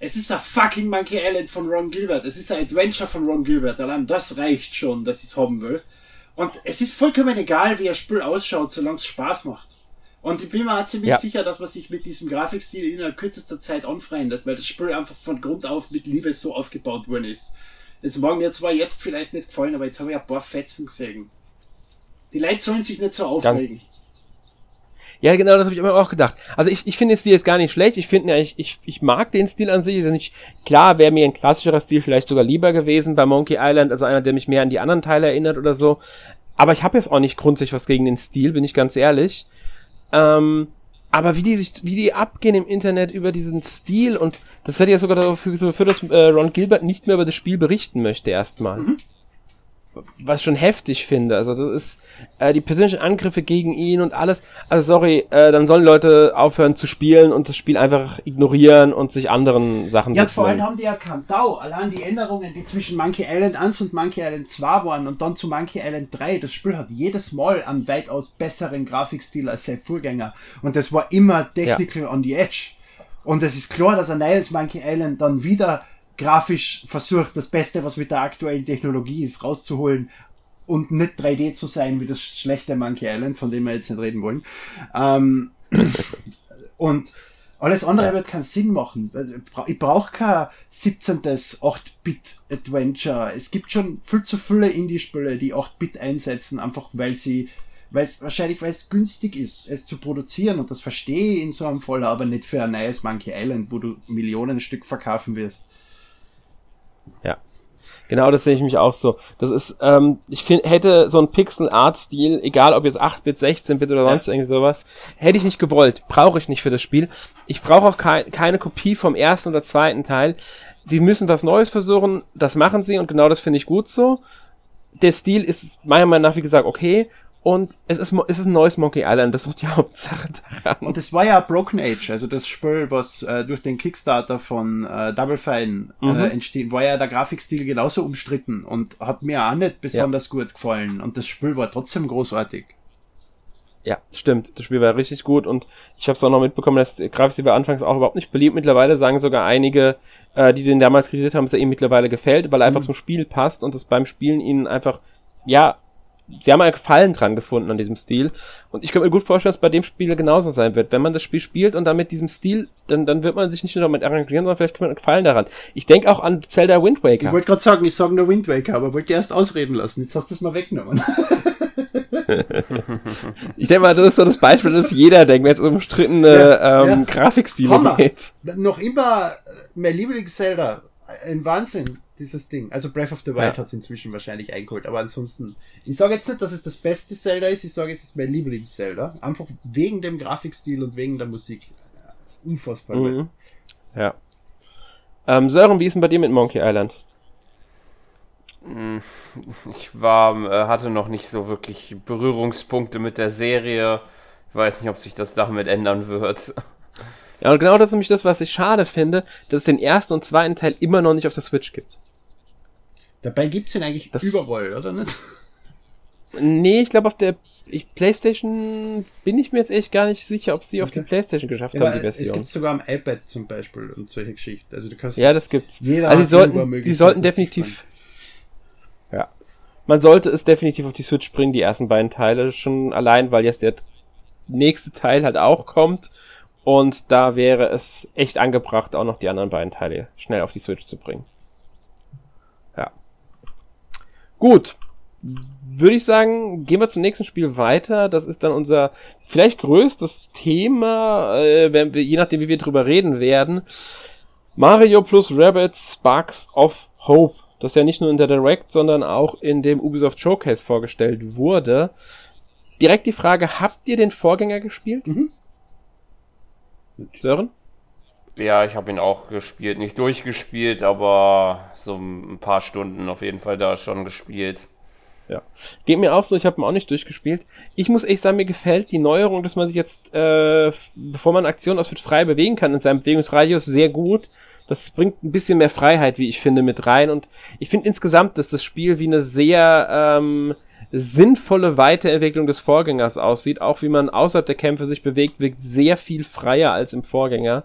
Es ist ein fucking Monkey Island von Ron Gilbert. Es ist ein Adventure von Ron Gilbert. Allein das reicht schon, dass ich es haben will. Und es ist vollkommen egal, wie ein Spiel ausschaut, solange es Spaß macht. Und ich bin mir auch ziemlich ja. sicher, dass man sich mit diesem Grafikstil innerhalb kürzester Zeit anfreundet, weil das Spiel einfach von Grund auf mit Liebe so aufgebaut worden ist. Das mag mir zwar jetzt vielleicht nicht gefallen, aber jetzt habe ich ein paar Fetzen gesehen. Die Leute sollen sich nicht so aufregen. Ja, genau, das habe ich immer auch gedacht. Also ich, ich finde den Stil jetzt gar nicht schlecht. Ich finde, ich, ich, ich mag den Stil an sich. Ist ja nicht klar, wäre mir ein klassischerer Stil vielleicht sogar lieber gewesen bei Monkey Island, also einer, der mich mehr an die anderen Teile erinnert oder so. Aber ich habe jetzt auch nicht grundsätzlich was gegen den Stil, bin ich ganz ehrlich. Ähm, aber wie die sich, wie die abgehen im Internet über diesen Stil und das hätte ja sogar dafür geführt, dass äh, Ron Gilbert nicht mehr über das Spiel berichten möchte erstmal. Mhm was ich schon heftig finde. Also das ist äh, die persönlichen Angriffe gegen ihn und alles. Also sorry, äh, dann sollen Leute aufhören zu spielen und das Spiel einfach ignorieren und sich anderen Sachen Ja, vor allem haben die erkannt, Dau, allein die Änderungen, die zwischen Monkey Island 1 und Monkey Island 2 waren und dann zu Monkey Island 3, das Spiel hat jedes Mal einen weitaus besseren Grafikstil als sein Vorgänger und das war immer technical ja. on the edge. Und es ist klar, dass ein neues Monkey Island dann wieder grafisch versucht, das Beste, was mit der aktuellen Technologie ist, rauszuholen und nicht 3D zu sein wie das schlechte Monkey Island, von dem wir jetzt nicht reden wollen. Ähm, und alles andere ja. wird keinen Sinn machen. Ich brauche kein 17. 8-Bit-Adventure. Es gibt schon viel zu viele Indie-Spiele, die 8-Bit einsetzen, einfach weil sie, weil es wahrscheinlich, weil es günstig ist, es zu produzieren und das verstehe ich in so einem Fall, aber nicht für ein neues Monkey Island, wo du Millionen Stück verkaufen wirst. Genau, das sehe ich mich auch so. Das ist, ähm, ich finde, hätte so ein Pixel-Art-Stil, egal ob jetzt 8-Bit, 16-Bit oder sonst ja. irgendwie sowas, hätte ich nicht gewollt. Brauche ich nicht für das Spiel. Ich brauche auch kein, keine Kopie vom ersten oder zweiten Teil. Sie müssen was Neues versuchen, das machen sie und genau das finde ich gut so. Der Stil ist meiner Meinung nach, wie gesagt, okay und es ist, es ist ein neues Monkey Island, das ist doch die Hauptsache daran. Und es war ja Broken Age, also das Spiel, was äh, durch den Kickstarter von äh, Double Fine äh, mhm. entsteht, war ja der Grafikstil genauso umstritten und hat mir auch nicht besonders ja. gut gefallen. Und das Spiel war trotzdem großartig. Ja, stimmt. Das Spiel war richtig gut und ich habe es auch noch mitbekommen, dass Grafikstil war anfangs auch überhaupt nicht beliebt. Mittlerweile sagen sogar einige, äh, die den damals kritisiert haben, dass er ihnen mittlerweile gefällt, weil er mhm. einfach zum Spiel passt und es beim Spielen ihnen einfach, ja, sie haben einen Gefallen dran gefunden an diesem Stil. Und ich kann mir gut vorstellen, dass bei dem Spiel genauso sein wird. Wenn man das Spiel spielt und dann mit diesem Stil, dann, dann wird man sich nicht nur damit arrangieren, sondern vielleicht man Gefallen daran. Ich denke auch an Zelda Wind Waker. Ich wollte gerade sagen, ich sage nur Wind Waker, aber wollte erst ausreden lassen. Jetzt hast du es mal weggenommen. ich denke mal, das ist so das Beispiel, das jeder denkt, wenn es um umstrittene ja, ähm, ja. Grafikstile Hammer. geht. Noch immer mein Lieblings-Zelda. Ein Wahnsinn dieses Ding. Also Breath of the Wild ja. hat es inzwischen wahrscheinlich eingeholt, aber ansonsten, ich sage jetzt nicht, dass es das beste Zelda ist, ich sage, es ist mein Lieblings-Zelda. Einfach wegen dem Grafikstil und wegen der Musik. Unfassbar. Mhm. Ja. Ähm, Sören, wie ist denn bei dir mit Monkey Island? Hm, ich war, äh, hatte noch nicht so wirklich Berührungspunkte mit der Serie. Ich weiß nicht, ob sich das damit ändern wird. Ja, und genau das ist nämlich das, was ich schade finde, dass es den ersten und zweiten Teil immer noch nicht auf der Switch gibt. Dabei gibt's den eigentlich das überall, oder nicht? Nee, ich glaube auf der ich, PlayStation bin ich mir jetzt echt gar nicht sicher, ob sie okay. auf die PlayStation geschafft ja, haben, die Version. Es gibt sogar am iPad zum Beispiel und solche Geschichten. Also du kannst ja, das gibt's. Jeder also sie sollten, sie sollten definitiv. Ja, man sollte es definitiv auf die Switch bringen, die ersten beiden Teile schon allein, weil jetzt der nächste Teil halt auch kommt und da wäre es echt angebracht, auch noch die anderen beiden Teile schnell auf die Switch zu bringen. Ja. Gut. Würde ich sagen, gehen wir zum nächsten Spiel weiter. Das ist dann unser vielleicht größtes Thema, äh, wenn wir, je nachdem, wie wir drüber reden werden. Mario plus Rabbits Sparks of Hope. Das ja nicht nur in der Direct, sondern auch in dem Ubisoft Showcase vorgestellt wurde. Direkt die Frage, habt ihr den Vorgänger gespielt? Mhm. Sören? Ja, ich habe ihn auch gespielt. Nicht durchgespielt, aber so ein paar Stunden auf jeden Fall da schon gespielt. Ja. Geht mir auch so, ich habe ihn auch nicht durchgespielt. Ich muss echt sagen, mir gefällt die Neuerung, dass man sich jetzt, äh, bevor man Aktionen ausführt, frei bewegen kann in seinem Bewegungsradius sehr gut. Das bringt ein bisschen mehr Freiheit, wie ich finde, mit rein. Und ich finde insgesamt, dass das Spiel wie eine sehr ähm, sinnvolle Weiterentwicklung des Vorgängers aussieht. Auch wie man außerhalb der Kämpfe sich bewegt, wirkt sehr viel freier als im Vorgänger.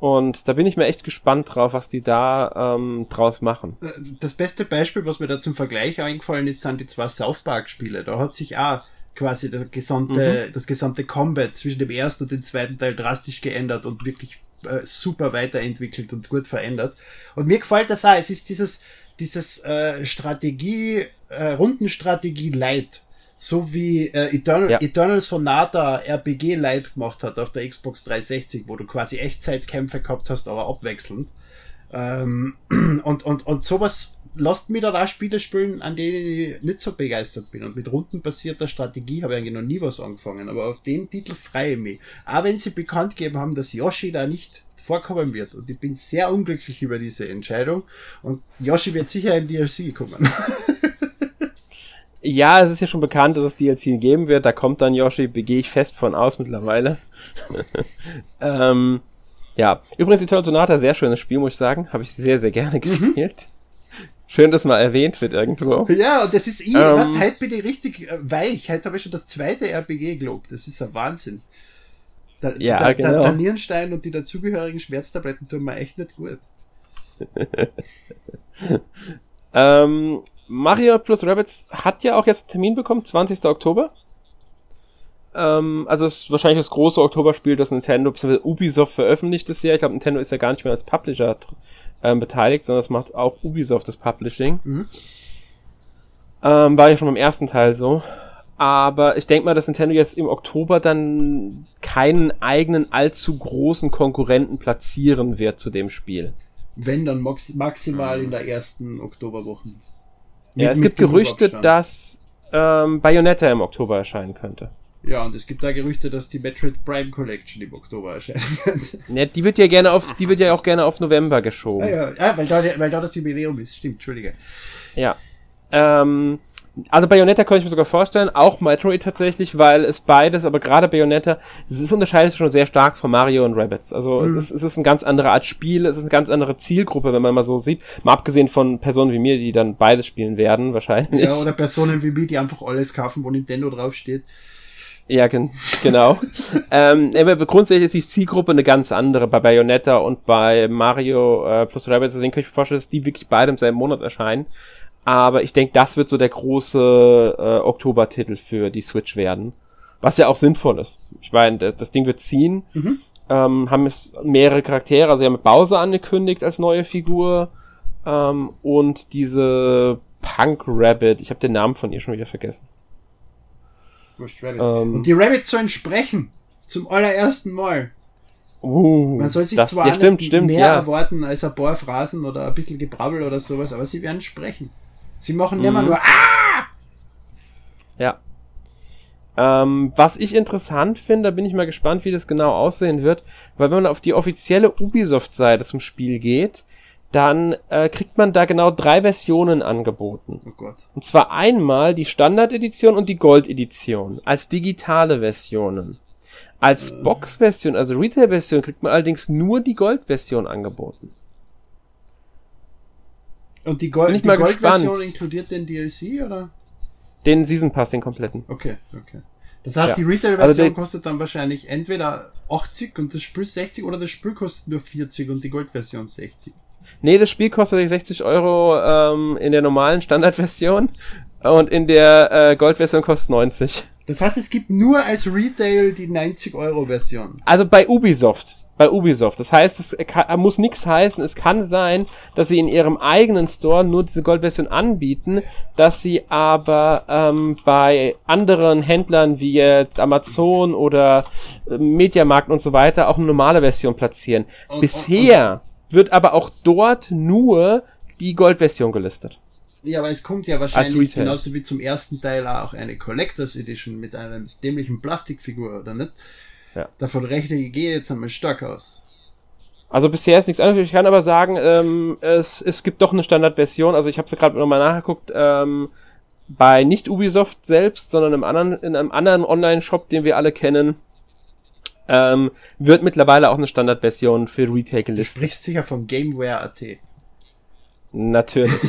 Und da bin ich mir echt gespannt drauf, was die da ähm, draus machen. Äh, das beste Beispiel, was mir da zum Vergleich eingefallen ist, sind die zwei South Park-Spiele. Da hat sich auch quasi das gesamte, mhm. das gesamte Combat zwischen dem ersten und dem zweiten Teil drastisch geändert und wirklich äh, super weiterentwickelt und gut verändert. Und mir gefällt das auch. Es ist dieses, dieses äh, Strategie, äh, Rundenstrategie Light. So wie äh, Eternal, ja. Eternal Sonata RPG Light gemacht hat auf der Xbox 360, wo du quasi Echtzeitkämpfe gehabt hast, aber abwechselnd. Ähm, und, und, und sowas lasst mir da auch Spiele spielen, an denen ich nicht so begeistert bin. Und mit rundenbasierter Strategie habe ich eigentlich noch nie was angefangen. Aber auf den Titel freue ich mich. Auch wenn sie bekannt gegeben haben, dass Yoshi da nicht vorkommen wird. Und ich bin sehr unglücklich über diese Entscheidung. Und Yoshi wird sicher in DLC kommen. ja, es ist ja schon bekannt, dass es DLC geben wird. Da kommt dann Yoshi, gehe ich fest von aus mittlerweile. ähm, ja, übrigens, die Total Sonata, sehr schönes Spiel, muss ich sagen. Habe ich sehr, sehr gerne mhm. gespielt. Schön, dass mal erwähnt wird irgendwo. Ja, und das ist eh, ähm, was, heute bin ich richtig äh, weich. Heute habe ich schon das zweite RPG gelobt. Das ist ein Wahnsinn. Der, ja, der, genau. der, der Nierenstein und die dazugehörigen Schmerztabletten tun mir echt nicht gut. ähm, Mario plus Rabbits hat ja auch jetzt einen Termin bekommen, 20. Oktober. Ähm, also es ist wahrscheinlich das große Oktoberspiel, das Nintendo bzw. Ubisoft veröffentlicht ist ja. Ich glaube, Nintendo ist ja gar nicht mehr als Publisher ähm, beteiligt, sondern es macht auch Ubisoft das Publishing. Mhm. Ähm, war ja schon beim ersten Teil so. Aber ich denke mal, dass Nintendo jetzt im Oktober dann keinen eigenen allzu großen Konkurrenten platzieren wird zu dem Spiel. Wenn dann max maximal in der ersten Oktoberwoche. Mit, ja, es gibt Gerüchte, dass ähm, Bayonetta im Oktober erscheinen könnte. Ja, und es gibt da Gerüchte, dass die Metroid Prime Collection im Oktober erscheinen könnte. Ja, die wird ja gerne auf, die wird ja auch gerne auf November geschoben. Ah, ja, ja weil, da, weil da das Jubiläum ist. Stimmt, Entschuldige. Ja. Ähm, also Bayonetta könnte ich mir sogar vorstellen, auch Metroid tatsächlich, weil es beides, aber gerade Bayonetta, es ist unterscheidet sich schon sehr stark von Mario und Rabbits. Also mhm. es, ist, es ist eine ganz andere Art Spiel, es ist eine ganz andere Zielgruppe, wenn man mal so sieht. Mal abgesehen von Personen wie mir, die dann beides spielen werden, wahrscheinlich. Ja, oder Personen wie mir, die einfach alles kaufen, wo Nintendo draufsteht. Ja, gen genau. ähm, grundsätzlich ist die Zielgruppe eine ganz andere bei Bayonetta und bei Mario äh, plus Rabbits. Deswegen kann ich mir vorstellen, dass die wirklich beide im selben Monat erscheinen. Aber ich denke, das wird so der große äh, Oktober-Titel für die Switch werden. Was ja auch sinnvoll ist. Ich meine, das Ding wird ziehen. Mhm. Ähm, haben es mehrere Charaktere, also sie haben Bowser angekündigt als neue Figur. Ähm, und diese Punk Rabbit, ich habe den Namen von ihr schon wieder vergessen. Ähm, und die Rabbits sollen sprechen. Zum allerersten Mal. Uh, Man soll sich das, zwar ja, stimmt, stimmt, mehr ja. erwarten als ein paar Phrasen oder ein bisschen Gebrabbel oder sowas, aber sie werden sprechen. Sie machen mhm. immer nur Ah! Ja. Ähm, was ich interessant finde, da bin ich mal gespannt, wie das genau aussehen wird, weil wenn man auf die offizielle Ubisoft-Seite zum Spiel geht, dann äh, kriegt man da genau drei Versionen angeboten. Oh Gott. Und zwar einmal die Standard-Edition und die Gold-Edition als digitale Versionen. Als äh. Box-Version, also Retail-Version, kriegt man allerdings nur die Gold-Version angeboten. Und die, Gold, die Gold-Version inkludiert den DLC, oder? Den Season Pass, den kompletten. Okay, okay. Das heißt, ja. die Retail-Version also kostet dann wahrscheinlich entweder 80 und das Spiel 60 oder das Spiel kostet nur 40 und die Gold-Version 60. Nee, das Spiel kostet 60 Euro ähm, in der normalen Standardversion und in der äh, Gold-Version kostet 90. Das heißt, es gibt nur als Retail die 90 Euro Version. Also bei Ubisoft bei Ubisoft. Das heißt, es kann, muss nichts heißen. Es kann sein, dass sie in ihrem eigenen Store nur diese Goldversion anbieten, dass sie aber ähm, bei anderen Händlern wie jetzt Amazon oder äh, Mediamarkt und so weiter auch eine normale Version platzieren. Bisher wird aber auch dort nur die Goldversion gelistet. Ja, aber es kommt ja wahrscheinlich genauso wie zum ersten Teil auch eine Collectors Edition mit einer dämlichen Plastikfigur, oder nicht? Ja. Davon rechne ich gehe jetzt einmal stark aus. Also bisher ist nichts anderes. Ich kann aber sagen, ähm, es, es gibt doch eine Standardversion. Also ich habe es gerade nochmal nachgeguckt. Ähm, bei nicht Ubisoft selbst, sondern im anderen, in einem anderen Online-Shop, den wir alle kennen, ähm, wird mittlerweile auch eine Standardversion für Retail gelistet. Du sprichst sicher vom Gameware.at. Natürlich.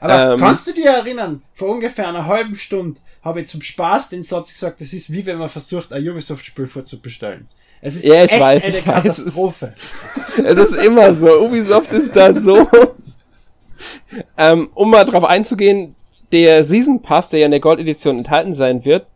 Aber ähm, kannst du dir erinnern, vor ungefähr einer halben Stunde habe ich zum Spaß den Satz gesagt, das ist wie wenn man versucht, ein Ubisoft-Spiel vorzubestellen. Es ist ja, ich echt weiß, eine ich Katastrophe. Weiß. Es ist immer so. Ubisoft ist da so. ähm, um mal drauf einzugehen, der Season Pass, der ja in der Gold-Edition enthalten sein wird,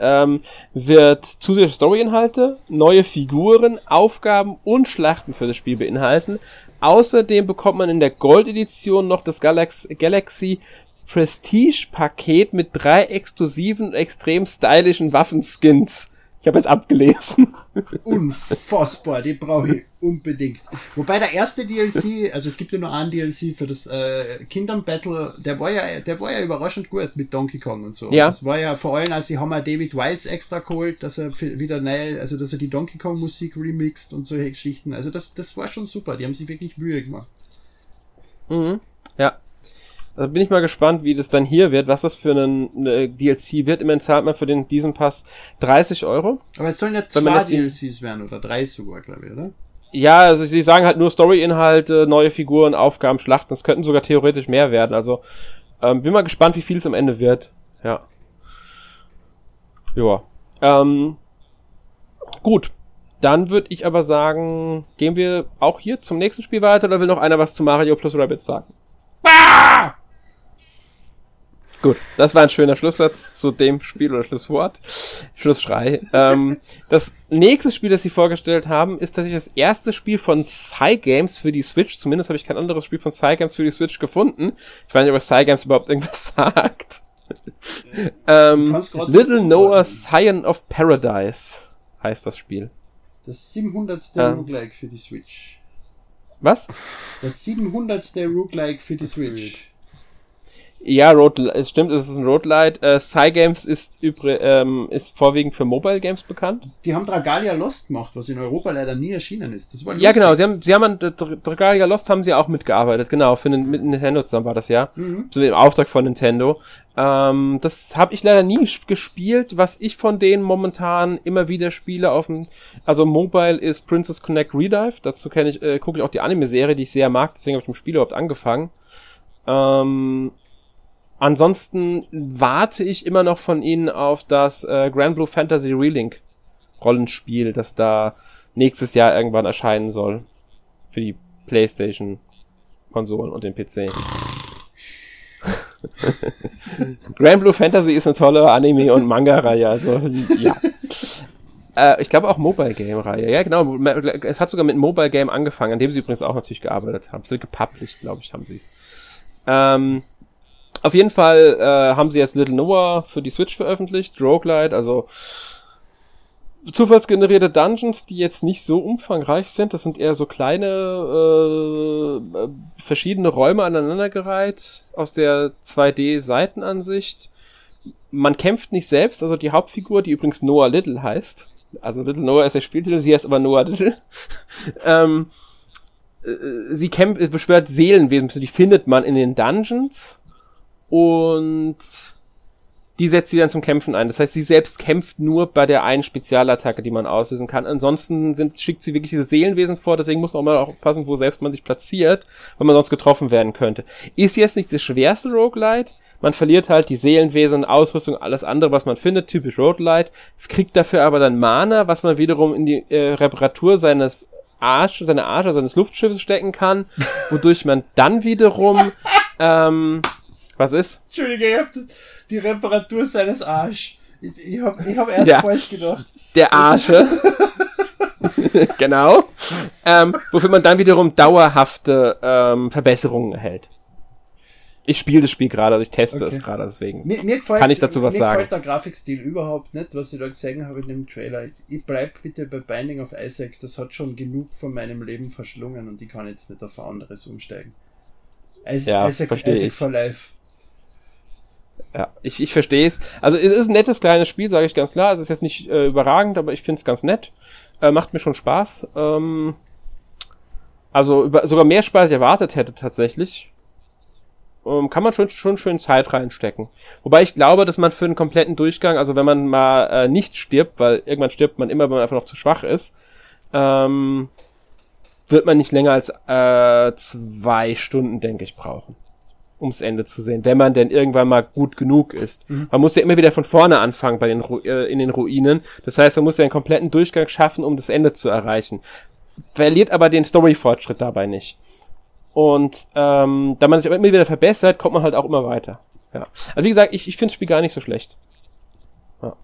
ähm, wird zusätzliche Story-Inhalte, neue Figuren, Aufgaben und Schlachten für das Spiel beinhalten. Außerdem bekommt man in der Gold-Edition noch das Galax Galaxy Prestige-Paket mit drei exklusiven, extrem stylischen Waffenskins. Ich habe es abgelesen. Unfassbar, die brauche ich unbedingt. Wobei der erste DLC, also es gibt ja nur einen DLC für das äh, Kingdom Battle, der war ja, der war ja überraschend gut mit Donkey Kong und so. Ja. Das war ja vor allem, als sie haben ja David Weiss extra geholt, dass er wieder neu, also dass er die Donkey Kong Musik remixt und solche Geschichten. Also das, das war schon super. Die haben sich wirklich Mühe gemacht. Mhm. Ja. Da bin ich mal gespannt, wie das dann hier wird, was das für ein eine DLC wird. Immerhin zahlt man für den, diesen Pass 30 Euro. Aber es sollen ja zwei DLCs werden oder drei sogar, glaube ich, oder? Ja, also sie sagen halt nur Story-Inhalte, neue Figuren, Aufgaben, Schlachten. Das könnten sogar theoretisch mehr werden. Also ähm, bin mal gespannt, wie viel es am Ende wird. Ja. Ja. Ähm, gut. dann würde ich aber sagen, gehen wir auch hier zum nächsten Spiel weiter oder will noch einer was zu Mario plus Rabbits sagen? Ah! Gut, das war ein schöner Schlusssatz zu dem Spiel oder Schlusswort. Schlussschrei. ähm, das nächste Spiel, das sie vorgestellt haben, ist tatsächlich das erste Spiel von Cygames für die Switch. Zumindest habe ich kein anderes Spiel von Cygames für die Switch gefunden. Ich weiß nicht, ob Cygames überhaupt irgendwas sagt. ähm, Little Noah Scion of Paradise heißt das Spiel. Das 700. Ähm, Roguelike für die Switch. Was? Das 700. Roguelike für die Switch. Ja, Road, es stimmt, es ist ein Roadlight. Äh, Cygames ist, übrig, ähm, ist vorwiegend für Mobile Games bekannt. Die haben Dragalia Lost gemacht, was in Europa leider nie erschienen ist. Das war ja, genau. Sie haben, sie haben an Dragalia Lost haben sie auch mitgearbeitet. Genau, für den, mit Nintendo zusammen war das ja. Mhm. So im Auftrag von Nintendo. Ähm, das habe ich leider nie gespielt. Was ich von denen momentan immer wieder spiele auf dem, also Mobile ist Princess Connect Redive. Dazu kenne ich, äh, gucke ich auch die Anime-Serie, die ich sehr mag. Deswegen habe ich mit dem Spiel überhaupt angefangen. Ähm, Ansonsten warte ich immer noch von ihnen auf das äh, Grand Blue Fantasy Relink Rollenspiel, das da nächstes Jahr irgendwann erscheinen soll. Für die PlayStation Konsolen und den PC. Grand Blue Fantasy ist eine tolle Anime- und Manga-Reihe, also ja. Äh, ich glaube auch Mobile Game-Reihe. Ja, genau. Es hat sogar mit einem Mobile Game angefangen, an dem sie übrigens auch natürlich gearbeitet haben. So gepublished, glaube ich, haben sie es. Ähm, auf jeden Fall äh, haben sie jetzt Little Noah für die Switch veröffentlicht, Roguelite, also zufallsgenerierte Dungeons, die jetzt nicht so umfangreich sind. Das sind eher so kleine, äh, verschiedene Räume aneinandergereiht aus der 2D-Seitenansicht. Man kämpft nicht selbst, also die Hauptfigur, die übrigens Noah Little heißt. Also Little Noah ist der Spieltitel, sie heißt aber Noah Little. ähm, äh, sie kämpft, beschwört Seelenwesen, die findet man in den Dungeons und die setzt sie dann zum Kämpfen ein. Das heißt, sie selbst kämpft nur bei der einen Spezialattacke, die man auslösen kann. Ansonsten sind, schickt sie wirklich diese Seelenwesen vor, deswegen muss man auch mal aufpassen, wo selbst man sich platziert, weil man sonst getroffen werden könnte. Ist jetzt nicht das schwerste Roguelite, man verliert halt die Seelenwesen, Ausrüstung, alles andere, was man findet, typisch Roguelite, kriegt dafür aber dann Mana, was man wiederum in die äh, Reparatur seines Arsch, seine Arsch, seines Luftschiffes stecken kann, wodurch man dann wiederum ähm, was ist? Entschuldige, ich hab das, die Reparatur seines Arsch. Ich, ich hab, ich hab erst ja. falsch gedacht. Der Arsche. genau. Ähm, wofür man dann wiederum dauerhafte ähm, Verbesserungen erhält. Ich spiele das Spiel gerade, also ich teste okay. es gerade, deswegen mir, mir gefällt, kann ich dazu was mir sagen. Mir gefällt der Grafikstil überhaupt nicht, was ich da gesehen habe in dem Trailer. Ich bleib bitte bei Binding of Isaac, das hat schon genug von meinem Leben verschlungen und ich kann jetzt nicht auf anderes umsteigen. Isaac, ja, Isaac, Isaac for Life ja, ich, ich verstehe es. Also es ist ein nettes kleines Spiel, sage ich ganz klar. Es ist jetzt nicht äh, überragend, aber ich finde es ganz nett. Äh, macht mir schon Spaß. Ähm, also über, sogar mehr Spaß als ich erwartet hätte tatsächlich. Ähm, kann man schon, schon schön Zeit reinstecken. Wobei ich glaube, dass man für einen kompletten Durchgang, also wenn man mal äh, nicht stirbt, weil irgendwann stirbt man immer, wenn man einfach noch zu schwach ist, ähm, wird man nicht länger als äh, zwei Stunden, denke ich, brauchen ums Ende zu sehen, wenn man denn irgendwann mal gut genug ist. Mhm. Man muss ja immer wieder von vorne anfangen bei den Ru äh, in den Ruinen. Das heißt, man muss ja einen kompletten Durchgang schaffen, um das Ende zu erreichen. Verliert aber den Story-Fortschritt dabei nicht. Und ähm, da man sich aber immer wieder verbessert, kommt man halt auch immer weiter. Ja. Also wie gesagt, ich, ich finde das Spiel gar nicht so schlecht. Ja.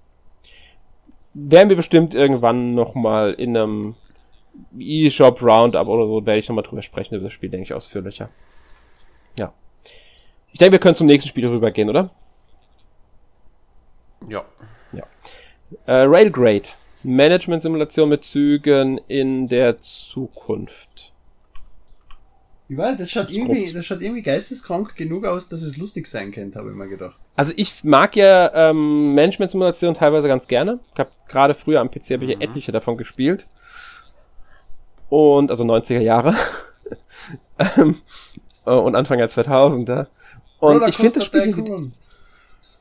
Werden wir bestimmt irgendwann nochmal in einem eShop Roundup oder so, werde ich nochmal drüber sprechen über das Spiel, denke ich, ausführlicher. Ja. Ich denke, wir können zum nächsten Spiel rübergehen, oder? Ja. Ja. Äh, Railgrade. Management-Simulation mit Zügen in der Zukunft. Ja, das schaut, das irgendwie, das schaut irgendwie geisteskrank genug aus, dass es lustig sein könnte, habe ich mal gedacht. Also ich mag ja ähm, Management-Simulationen teilweise ganz gerne. Ich habe gerade früher am PC habe ich mhm. ja etliche davon gespielt. Und, also 90er Jahre. Ähm, äh, und Anfang der 2000er. Und ich finde das Spiel sieht,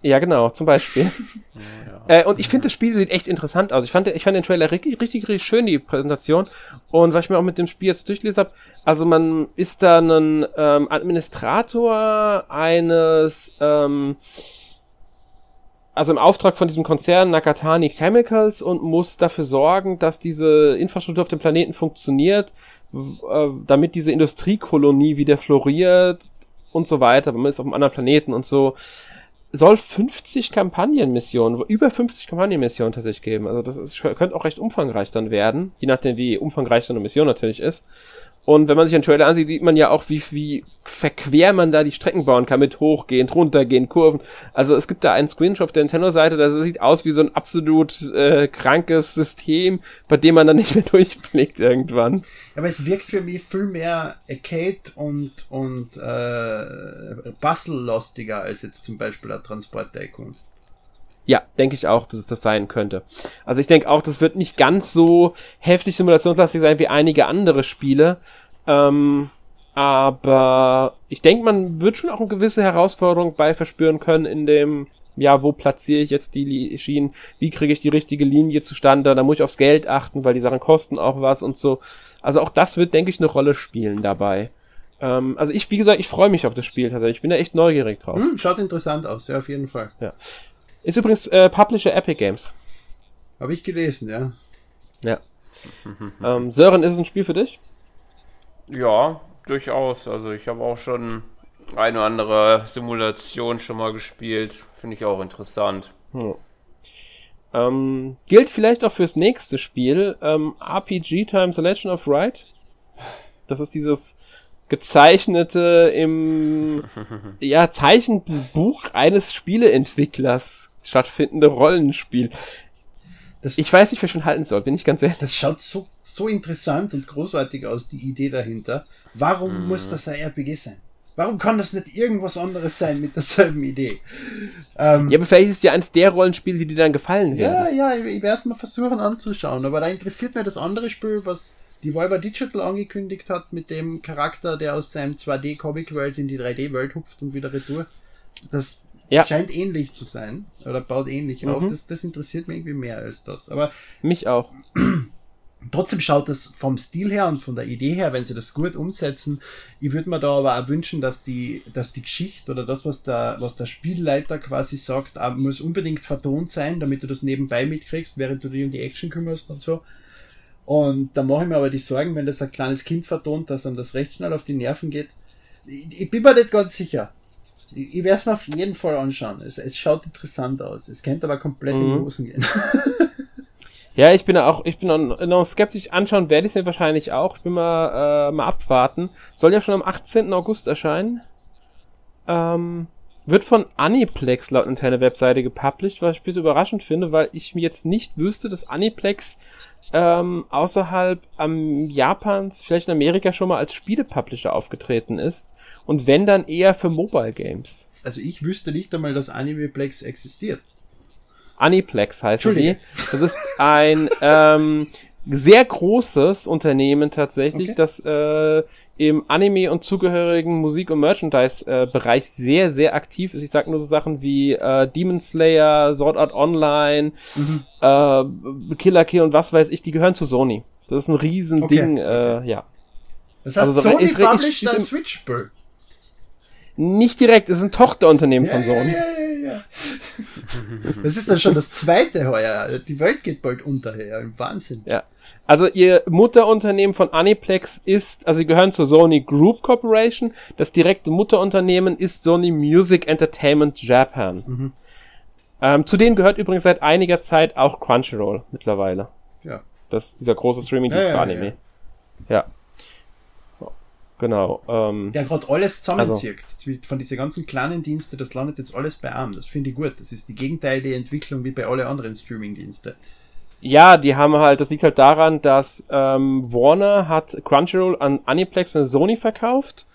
ja, genau, zum Beispiel. Oh, ja. äh, und ich finde, das Spiel sieht echt interessant aus. Ich fand, ich fand den Trailer richtig, richtig, richtig schön, die Präsentation. Und was ich mir auch mit dem Spiel jetzt durchgelesen habe, also man ist da ein ähm, Administrator eines ähm, also im Auftrag von diesem Konzern Nakatani Chemicals und muss dafür sorgen, dass diese Infrastruktur auf dem Planeten funktioniert, äh, damit diese Industriekolonie wieder floriert und so weiter. Man ist auf einem anderen Planeten und so. Soll 50 Kampagnenmissionen, über 50 Kampagnenmissionen tatsächlich geben. Also das ist, könnte auch recht umfangreich dann werden, je nachdem wie umfangreich so eine Mission natürlich ist. Und wenn man sich den Trailer ansieht, sieht man ja auch, wie, wie verquer man da die Strecken bauen kann, mit hochgehen, runtergehen, Kurven. Also es gibt da einen Screenshot der Nintendo-Seite, das sieht aus wie so ein absolut äh, krankes System, bei dem man dann nicht mehr durchblickt irgendwann. Aber es wirkt für mich viel mehr Arcade und, und äh, Puzzle-lastiger als jetzt zum Beispiel der Transport Tycoon. Ja, denke ich auch, dass es das sein könnte. Also ich denke auch, das wird nicht ganz so heftig simulationslastig sein wie einige andere Spiele. Ähm, aber ich denke, man wird schon auch eine gewisse Herausforderung bei verspüren können in dem, ja, wo platziere ich jetzt die Schienen, wie kriege ich die richtige Linie zustande, da muss ich aufs Geld achten, weil die Sachen kosten auch was und so. Also auch das wird, denke ich, eine Rolle spielen dabei. Ähm, also ich, wie gesagt, ich freue mich auf das Spiel tatsächlich. Ich bin da echt neugierig drauf. Hm, schaut interessant aus, ja, auf jeden Fall. Ja. Ist übrigens äh, Publisher Epic Games. Habe ich gelesen, ja. Ja. ähm, Sören, ist es ein Spiel für dich? Ja, durchaus. Also ich habe auch schon eine oder andere Simulation schon mal gespielt. Finde ich auch interessant. Hm. Ähm, gilt vielleicht auch fürs nächste Spiel, ähm, RPG Time The Legend of Right. Das ist dieses gezeichnete im ja, Zeichenbuch eines Spieleentwicklers stattfindende Rollenspiel. Das, ich weiß nicht, was ich schon halten soll, bin ich ganz ehrlich. Das schaut so, so interessant und großartig aus, die Idee dahinter. Warum mhm. muss das ein RPG sein? Warum kann das nicht irgendwas anderes sein mit derselben Idee? Ähm, ja, aber vielleicht ist ja eins der Rollenspiele, die dir dann gefallen werden. Ja, ja, ich werde es mal versuchen anzuschauen, aber da interessiert mir das andere Spiel, was die Volver Digital angekündigt hat, mit dem Charakter, der aus seinem 2D-Comic-World in die 3D-Welt hupft und wieder retour. Das ja. scheint ähnlich zu sein oder baut ähnlich mhm. auf. Das, das interessiert mich irgendwie mehr als das. Aber mich auch. Trotzdem schaut das vom Stil her und von der Idee her, wenn sie das gut umsetzen, ich würde mir da aber auch wünschen, dass die, dass die Geschichte oder das, was der, was der Spielleiter quasi sagt, muss unbedingt vertont sein, damit du das nebenbei mitkriegst, während du dich um die Action kümmerst und so. Und da mache ich mir aber die Sorgen, wenn das ein kleines Kind vertont, dass dann das recht schnell auf die Nerven geht. Ich, ich bin mir nicht ganz sicher. Ich, ich werde es mir auf jeden Fall anschauen. Es, es schaut interessant aus. Es könnte aber komplett mhm. in die mhm. Hosen gehen. ja, ich bin auch, ich bin noch skeptisch. Anschauen werde ich es mir wahrscheinlich auch. Ich bin mal, äh, mal abwarten. Soll ja schon am 18. August erscheinen. Ähm, wird von Aniplex laut Nintendo Webseite gepublished, was ich ein bisschen überraschend finde, weil ich mir jetzt nicht wüsste, dass Aniplex ähm, außerhalb ähm, Japans, vielleicht in Amerika schon mal als Spielepublisher aufgetreten ist. Und wenn dann eher für Mobile Games. Also ich wüsste nicht einmal, dass Animeplex existiert. Aniplex heißt die. Das ist ein ähm, sehr großes Unternehmen tatsächlich, okay. das äh, im Anime und zugehörigen Musik- und Merchandise-Bereich äh, sehr, sehr aktiv ist. Ich sag nur so Sachen wie äh, Demon Slayer, Sword Art Online, mhm. äh, Killer Kill und was weiß ich, die gehören zu Sony. Das ist ein Riesending, okay. äh, ja. Das heißt, also, Sony ich, published ein Switch-Spiel? Nicht direkt, es ist ein Tochterunternehmen ja, von Sony. Ja, ja. Das ist dann schon das zweite heuer. Die Welt geht bald unter, ja. Wahnsinn. Ja. Also ihr Mutterunternehmen von Aniplex ist, also sie gehören zur Sony Group Corporation. Das direkte Mutterunternehmen ist Sony Music Entertainment Japan. Mhm. Ähm, zu denen gehört übrigens seit einiger Zeit auch Crunchyroll mittlerweile. Ja. Das ist dieser große Streaming-Dienst ja, ja, für Anime. ja. ja. Genau. Ähm, der gerade alles zusammenzieht. Also, von diesen ganzen kleinen Diensten, das landet jetzt alles bei einem. Das finde ich gut. Das ist die gegenteilige Entwicklung wie bei allen anderen Streaming-Diensten. Ja, die haben halt, das liegt halt daran, dass ähm, Warner hat Crunchyroll an Aniplex von Sony verkauft.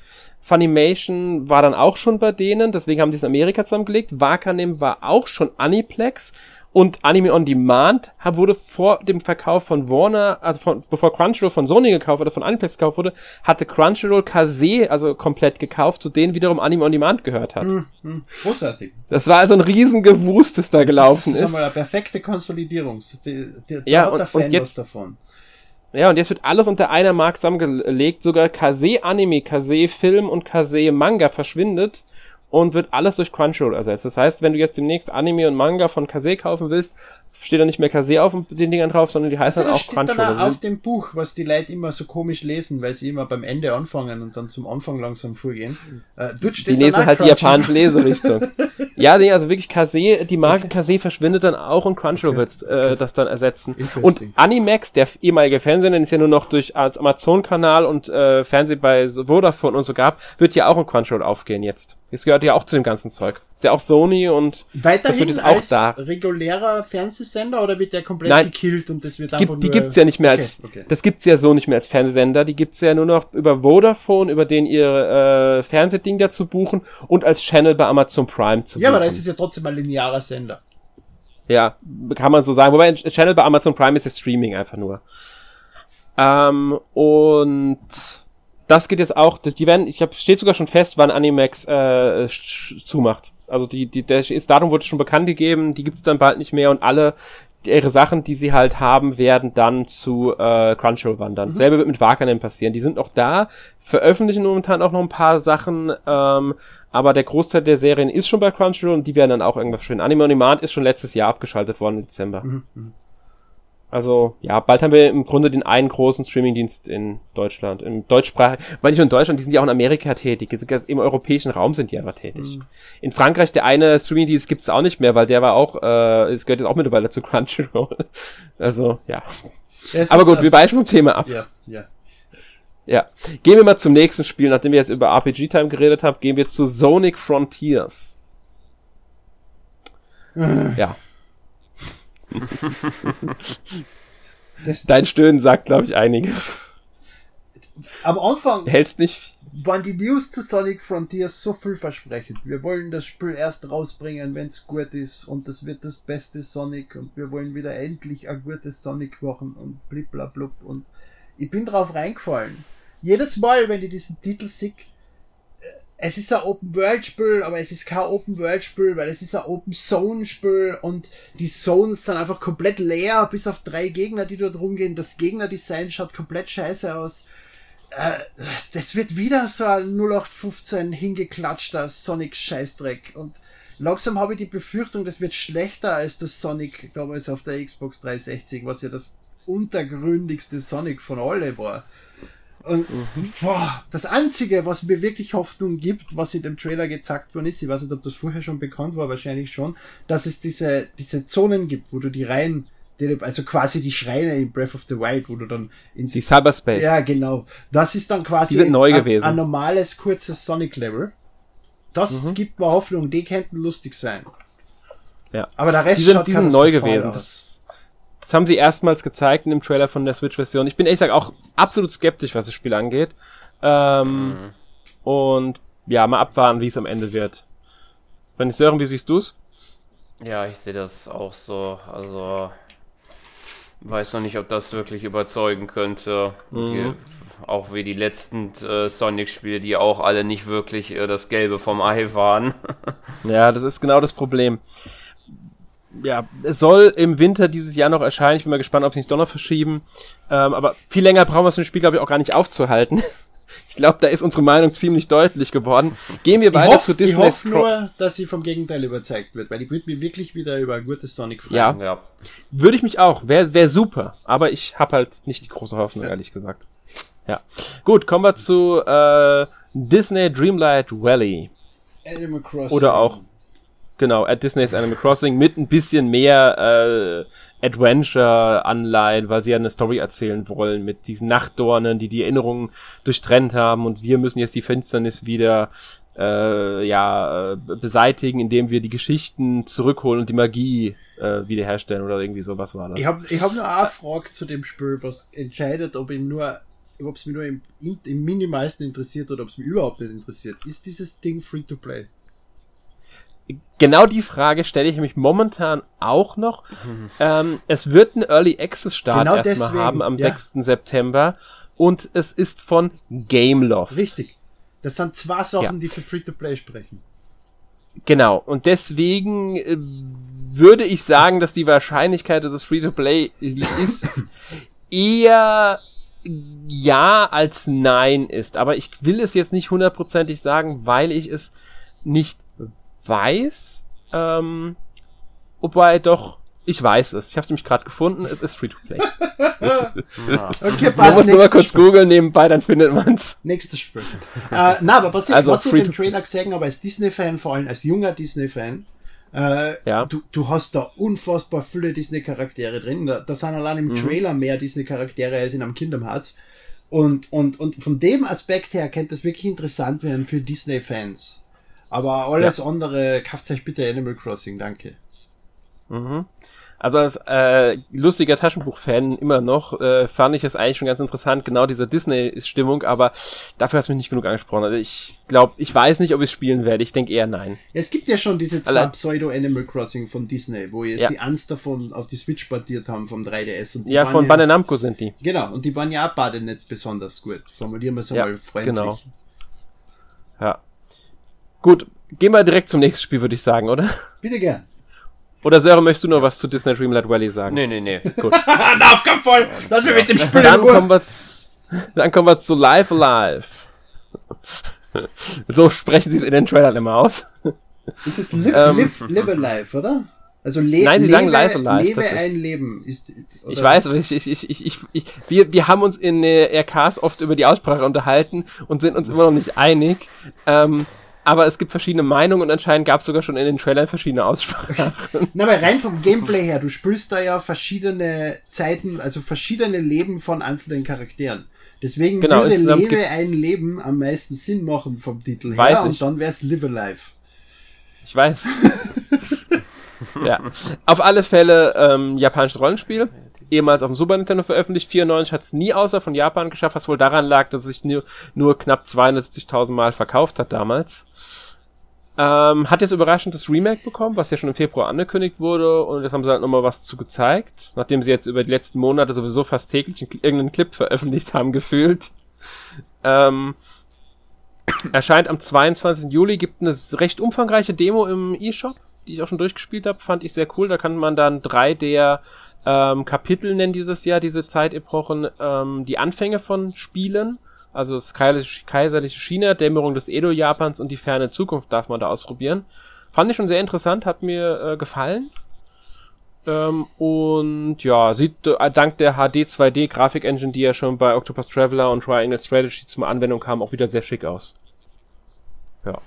Funimation war dann auch schon bei denen, deswegen haben sie es in Amerika zusammengelegt. Wakanim war auch schon Aniplex und Anime on Demand wurde vor dem Verkauf von Warner, also von, bevor Crunchyroll von Sony gekauft oder von Aniplex gekauft wurde, hatte Crunchyroll Kase also komplett gekauft, zu denen wiederum Anime on Demand gehört hat. Hm, hm, großartig. Das war also ein Riesengewust, das da gelaufen ist. Das ist mal eine perfekte Konsolidierung. Die, die, ja, und, und jetzt, davon. Ja, und jetzt wird alles unter einer Marke zusammengelegt. Sogar Kase Anime, Kase Film und Kase Manga verschwindet und wird alles durch Crunchyroll ersetzt. Das heißt, wenn du jetzt demnächst Anime und Manga von Kase kaufen willst, steht da nicht mehr Kase auf den Dingern drauf, sondern die heißen Also dann auch steht Crunchyroll. dann auf dem Buch, was die Leute immer so komisch lesen, weil sie immer beim Ende anfangen und dann zum Anfang langsam vorgehen. Äh, dort steht die lesen halt die japanische Leserichtung. ja, nee, also wirklich Kase, die Marke Kase verschwindet dann auch und Crunchyroll wird äh, das dann ersetzen. Und Animax, der ehemalige Fernsehsender, den es ja nur noch durch als Amazon-Kanal und äh, Fernseh bei Vodafone und so gab, wird ja auch in Crunchyroll aufgehen jetzt. Es gehört ja auch zu dem ganzen Zeug. Ist ja auch Sony und Weiterhin das wird jetzt auch da. regulärer Fernsehsender oder wird der komplett Nein. gekillt und das wird einfach Gibt, die nur... gibt's ja nicht mehr als, Okay, okay. das gibt's ja so nicht mehr als Fernsehsender, die gibt's ja nur noch über Vodafone, über den ihr äh, Fernsehding dazu buchen und als Channel bei Amazon Prime zu Ja, buchen. aber da ist es ja trotzdem ein linearer Sender. Ja, kann man so sagen. Wobei ein Channel bei Amazon Prime ist ja Streaming einfach nur. Ähm, und das geht jetzt auch, das, die werden, ich habe steht sogar schon fest, wann Animax äh, zumacht. Also die, die, das Datum wurde schon bekannt gegeben, die gibt's dann bald nicht mehr und alle ihre Sachen, die sie halt haben, werden dann zu äh, Crunchyroll wandern. Selbe wird mit Wakanim passieren. Die sind noch da, veröffentlichen momentan auch noch ein paar Sachen, ähm, aber der Großteil der Serien ist schon bei Crunchyroll und die werden dann auch irgendwas schön. Anime on Demand ist schon letztes Jahr abgeschaltet worden im Dezember. Also, ja, bald haben wir im Grunde den einen großen Streamingdienst in Deutschland, im deutschsprachigen, weil nicht nur in Deutschland, die sind ja auch in Amerika tätig, im europäischen Raum sind die einfach tätig. In Frankreich, der eine Streamingdienst gibt's auch nicht mehr, weil der war auch, äh, es gehört jetzt auch mittlerweile zu Crunchyroll. Also, ja. Es Aber gut, äh, wir weichen vom Thema ab. Ja, ja. Ja. Gehen wir mal zum nächsten Spiel. Nachdem wir jetzt über RPG Time geredet haben, gehen wir zu Sonic Frontiers. ja. Das, Dein Stöhnen sagt, glaube ich, einiges. am Anfang Hältst nicht. waren die News zu Sonic Frontiers so vielversprechend. Wir wollen das Spiel erst rausbringen, wenn es gut ist und das wird das beste Sonic und wir wollen wieder endlich ein gutes Sonic machen und bliblablub und ich bin drauf reingefallen. Jedes Mal, wenn ich diesen Titel sehe, es ist ein Open World Spiel, aber es ist kein Open World Spiel, weil es ist ein Open Zone Spiel und die Zones sind einfach komplett leer, bis auf drei Gegner, die dort rumgehen. Das Gegnerdesign schaut komplett scheiße aus äh, das wird wieder so ein 0815 hingeklatschter Sonic-Scheißdreck. Und langsam habe ich die Befürchtung, das wird schlechter als das Sonic damals auf der Xbox 360, was ja das untergründigste Sonic von alle war. Und boah, das Einzige, was mir wirklich Hoffnung gibt, was in dem Trailer gezeigt worden ist, ich weiß nicht, ob das vorher schon bekannt war, wahrscheinlich schon, dass es diese, diese Zonen gibt, wo du die rein, also quasi die Schreine in Breath of the Wild, wo du dann ins Die Cyberspace. ja, genau. Das ist dann quasi Die sind neu ein, gewesen. ein normales, kurzes Sonic-Level. Das Mhm. gibt mir Hoffnung, die könnten lustig sein. Ja. Aber der Rest Die sind, die sind neu gewesen. Das, das haben sie erstmals gezeigt in dem Trailer von der Switch-Version. Ich bin ehrlich gesagt auch absolut skeptisch, was das Spiel angeht. Ähm, Und ja, mal abwarten, wie es am Ende wird. Wenn Sören, wie siehst du's? Ja, ich sehe das auch so. Also, weiß noch nicht, ob das wirklich überzeugen könnte. Die, auch wie die letzten äh, Sonic-Spiele, die auch alle nicht wirklich äh, das Gelbe vom Ei waren. Ja, das ist genau das Problem. Ja, es soll im Winter dieses Jahr noch erscheinen. Ich bin mal gespannt, ob sie nicht doch noch verschieben. Ähm, aber viel länger brauchen wir es im Spiel, glaube ich, auch gar nicht aufzuhalten. Ich glaube, da ist unsere Meinung ziemlich deutlich geworden. Gehen wir Ich weiter hoffe zu ich Disney's hoff Cro- nur, dass sie vom Gegenteil überzeugt wird, weil ich würde mich wirklich wieder über ein gutes Sonic freuen. Ja. ja. Würde ich mich auch. Wäre wär super. Aber ich habe halt nicht die große Hoffnung, ehrlich gesagt. Ja. Gut, kommen wir zu äh, Disney Dreamlight Valley. Animal Crossing. Oder auch, genau, at Disney's Animal Crossing mit ein bisschen mehr äh, Adventure-Anleihen, weil sie ja eine Story erzählen wollen mit diesen Nachtdornen, die die Erinnerungen durchtrennt haben und wir müssen jetzt die Finsternis wieder äh, ja, beseitigen, indem wir die Geschichten zurückholen und die Magie äh, wiederherstellen oder irgendwie sowas war das. Ich habe ich hab nur eine Frage zu dem Spiel, was entscheidet, ob ihm nur ob es mich nur im, im, im minimalsten interessiert oder ob es mich überhaupt nicht interessiert. Ist dieses Ding free to play? Genau die Frage stelle ich mich momentan auch noch. Ähm, es wird einen Early Access Start Genau erstmal deswegen, haben am ja. 6. September und es ist von Gameloft. Richtig. Das sind zwei Sachen, Ja. die für free to play sprechen. Genau. Und deswegen äh, würde ich sagen, dass die Wahrscheinlichkeit, dass es Free-to-Play ist, eher ja als nein ist. Aber ich will es jetzt nicht hundertprozentig sagen, weil ich es nicht weiß. Ähm, wobei doch, ich weiß es. Ich habe es nämlich gerade gefunden. Es ist Free-to-Play. Okay, Man passt. muss nur mal nächstes kurz Spiel. googeln nebenbei, dann findet man's. Nächstes Spiel. äh, na, aber was ich, Also, was ich dem Trailer gesehen habe, als Disney-Fan, vor allem als junger Disney-Fan, äh, Ja. du, du hast da unfassbar viele Disney-Charaktere drin. Da, da sind allein Mhm. im Trailer mehr Disney-Charaktere als in einem Kingdom Hearts. Und, und, und von dem Aspekt her könnte das wirklich interessant werden für Disney-Fans. Aber alles andere, kauft euch bitte Animal Crossing, danke. Mhm. Also als äh, lustiger Taschenbuch-Fan immer noch, äh, fand ich es eigentlich schon ganz interessant, genau diese Disney-Stimmung, aber dafür hast du mich nicht genug angesprochen. Also ich glaube, ich weiß nicht, ob ich spielen werde. Ich denke eher nein. Ja, es gibt ja schon diese zwei Pseudo-Animal Crossing von Disney, wo jetzt Ja. die Angst davon auf die Switch portiert haben vom 3DS. Und die Ja, von Bandai Namco sind die. Genau, und die waren ja auch beide nicht besonders gut. Formulieren wir es Ja, einmal freundlich. genau. Ja. Gut, gehen wir direkt zum nächsten Spiel, würde ich sagen, oder? Bitte gern. Oder Sören, möchtest du noch was zu Disney Dreamlight Valley sagen? Nee, nee, nee. Gut. Na, auf keinen Fall! Lass mich mit dem Spiel Dann kommen wir zu, dann kommen wir zu Live Alive. So sprechen sie es in den Trailern immer aus. Das ist live, Ähm, live, live alive, oder? Also le Nein, die lebe, sagen live alive, lebe ein Leben. Ist, oder? Ich weiß, aber ich, ich, ich, ich, ich, ich wir, wir haben uns in äh, RKs oft über die Aussprache unterhalten und sind uns immer noch nicht einig. Ähm, aber es gibt verschiedene Meinungen und anscheinend gab es sogar schon in den Trailern verschiedene Aussprachen. Na, aber rein vom Gameplay her, du spielst da ja verschiedene Zeiten, also verschiedene Leben von einzelnen Charakteren. Deswegen Genau, würde Lebe ein Leben am meisten Sinn machen vom Titel her und dann wär's Live Alive. Ich weiß. ja. Auf alle Fälle ähm, japanisches Rollenspiel. Ehemals auf dem Super Nintendo veröffentlicht. 94 hat es nie außer von Japan geschafft, was wohl daran lag, dass es sich nur, nur knapp 270.000 Mal verkauft hat damals. Ähm, hat jetzt überraschend das Remake bekommen, was ja schon im Februar angekündigt wurde. Und jetzt haben sie halt nochmal was zu gezeigt. Nachdem sie jetzt über die letzten Monate sowieso fast täglich einen- irgendeinen Clip veröffentlicht haben, gefühlt. Ähm, Erscheint am 22. Juli, gibt eine recht umfangreiche Demo im eShop, die ich auch schon durchgespielt habe, fand ich sehr cool. Da kann man dann drei der ähm, Kapitel nennen dieses Jahr, diese Zeitepochen, ähm, die Anfänge von Spielen. Also das kaiserliche China, Dämmerung des Edo-Japans und die ferne Zukunft darf man da ausprobieren. Fand ich schon sehr interessant, hat mir äh, gefallen. Ähm, und ja, sieht äh, dank der HD 2D Grafik Engine, die ja schon bei Octopus Traveler und Triangle Strategy zum Anwendung kam, auch wieder sehr schick aus. Ja.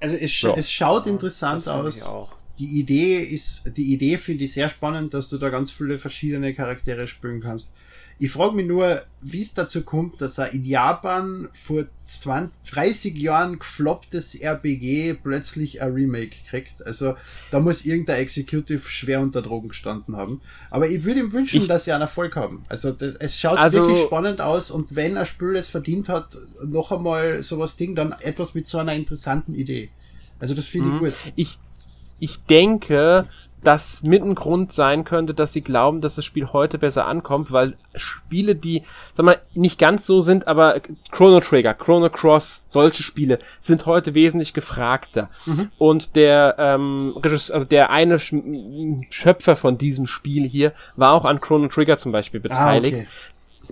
Also es, sch Ja. es schaut interessant Das aus. Die Idee ist, die Idee finde ich sehr spannend, dass du da ganz viele verschiedene Charaktere spielen kannst. Ich frage mich nur, wie es dazu kommt, dass er in Japan vor 20, 30 Jahren geflopptes RPG plötzlich ein Remake kriegt. Also da muss irgendein Executive schwer unter Drogen gestanden haben. Aber ich würde ihm wünschen, Ich- dass sie einen Erfolg haben. Also das, es schaut Also- wirklich spannend aus und wenn ein Spiel es verdient hat, noch einmal sowas Ding, dann etwas mit so einer interessanten Idee. Also das finde ich gut. Ich, ich denke, dass mit ein Grund sein könnte, dass sie glauben, dass das Spiel heute besser ankommt, weil Spiele, die, sag mal, nicht ganz so sind, aber Chrono Trigger, Chrono Cross, solche Spiele sind heute wesentlich gefragter. Und der, ähm, Regisseur, also der eine Sch- Schöpfer von diesem Spiel hier war auch an Chrono Trigger zum Beispiel beteiligt. Ah, okay.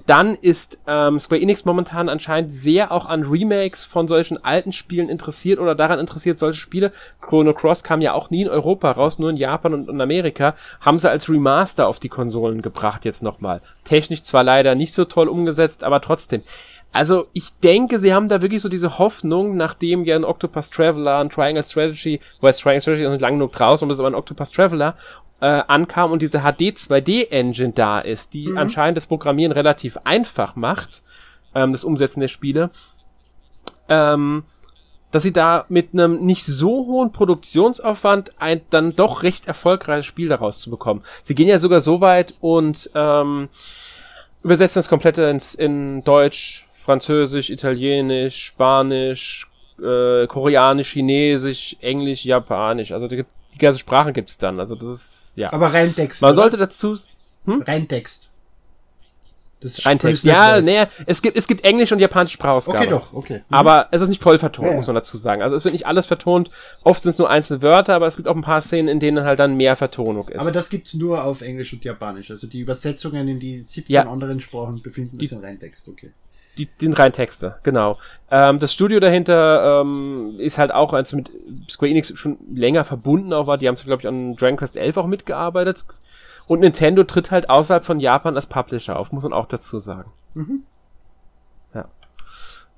Dann ist ähm, Square Enix momentan anscheinend sehr auch an Remakes von solchen alten Spielen interessiert oder daran interessiert, solche Spiele. Chrono Cross kam ja auch nie in Europa raus, nur in Japan und in Amerika. Haben sie als Remaster auf die Konsolen gebracht jetzt nochmal. Technisch zwar leider nicht so toll umgesetzt, aber trotzdem. Also ich denke, sie haben da wirklich so diese Hoffnung, nachdem ja ein Octopus Traveler, ein Triangle Strategy, jetzt Triangle Strategy noch nicht lang genug draußen, aber es ist aber ein Octopus Traveler, äh, ankam und diese HD 2D Engine da ist, die anscheinend das Programmieren relativ einfach macht, ähm, das Umsetzen der Spiele, ähm, dass sie da mit einem nicht so hohen Produktionsaufwand ein dann doch recht erfolgreiches Spiel daraus zu bekommen. Sie gehen ja sogar so weit und ähm, übersetzen das komplette ins, in Deutsch, Französisch, Italienisch, Spanisch, äh, Koreanisch, Chinesisch, Englisch, Japanisch. Also die, die ganze Sprachen gibt's dann. Also das ist ja. Aber rein Text. Man oder? sollte dazu Rein Text. Das rein Text. Ja, nee, es gibt es gibt Englisch und japanische Sprachausgabe. Okay, doch, okay. Mhm. Aber es ist nicht voll vertont, ja. muss man dazu sagen. Also es wird nicht alles vertont. Oft sind es nur einzelne Wörter, aber es gibt auch ein paar Szenen, in denen halt dann mehr Vertonung ist. Aber das gibt's nur auf Englisch und Japanisch. Also die Übersetzungen in die 17 Ja. anderen Sprachen befinden sich in Reintext, okay. Die, den rein Texte, genau. Ähm, das Studio dahinter ähm, ist halt auch, als mit Square Enix schon länger verbunden auch war, die haben es, glaube ich, an Dragon Quest 11 auch mitgearbeitet. Und Nintendo tritt halt außerhalb von Japan als Publisher auf, muss man auch dazu sagen. Mhm. Ja.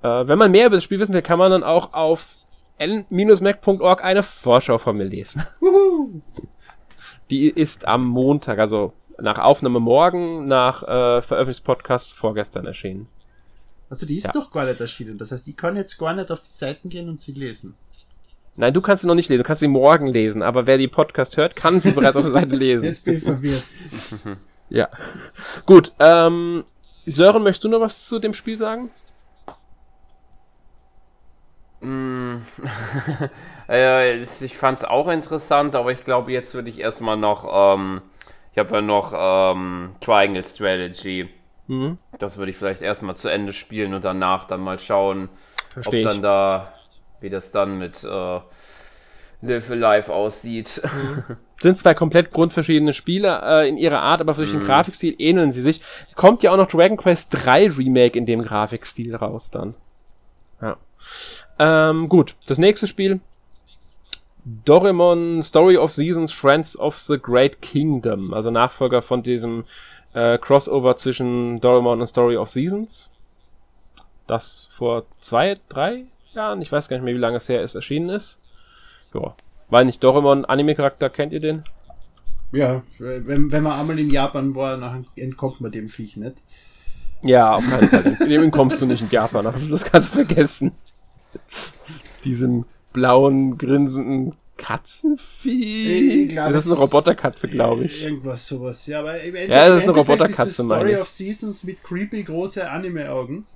Äh, wenn man mehr über das Spiel wissen will, kann man dann auch auf n-mac.org eine Vorschau von mir lesen. Die ist am Montag, also nach Aufnahme morgen, nach äh, Veröffentlichungspodcast vorgestern erschienen. Also die ist ja. doch gar nicht erschienen. Das heißt, ich kann jetzt gar nicht auf die Seiten gehen und sie lesen. Nein, du kannst sie noch nicht lesen, du kannst sie morgen lesen, aber wer die Podcast hört, kann sie bereits auf der Seite lesen. Jetzt bin ich verwirrt. ja. Gut, ähm, Sören, möchtest du noch was zu dem Spiel sagen? Mm. ich fand es auch interessant, aber ich glaube, jetzt würde ich erstmal noch, ähm, ich habe ja noch ähm, Triangle Strategy. Mhm. Das würde ich vielleicht erstmal zu Ende spielen und danach dann mal schauen, Versteh ob dann da, wie das dann mit äh, Live Alive aussieht. Mhm. Sind zwei komplett grundverschiedene Spiele äh, in ihrer Art, aber durch den mhm. Grafikstil ähneln sie sich. Kommt ja auch noch Dragon Quest 3 Remake in dem Grafikstil raus dann. Ja. Ähm, gut, das nächste Spiel. Doraemon Story of Seasons Friends of the Great Kingdom, also Nachfolger von diesem äh, Crossover zwischen Doraemon und Story of Seasons. Das vor zwei, drei Jahren, ich weiß gar nicht mehr, wie lange es her ist, erschienen ist. Ja. Weil nicht Doraemon Anime-Charakter, kennt ihr den? Ja, wenn, wenn man einmal in Japan war, dann entkommt man dem Viech nicht. Ja, auf keinen Fall. Dem kommst du nicht in Japan, das kannst du vergessen. Diesem blauen, grinsenden Katzenvieh. Glaub, das ist eine Roboterkatze, glaube ich. Irgendwas sowas. Ja, aber im Endeffekt, ja, das ist eine Roboterkatze, meine Story of Seasons mit creepy große Anime-Augen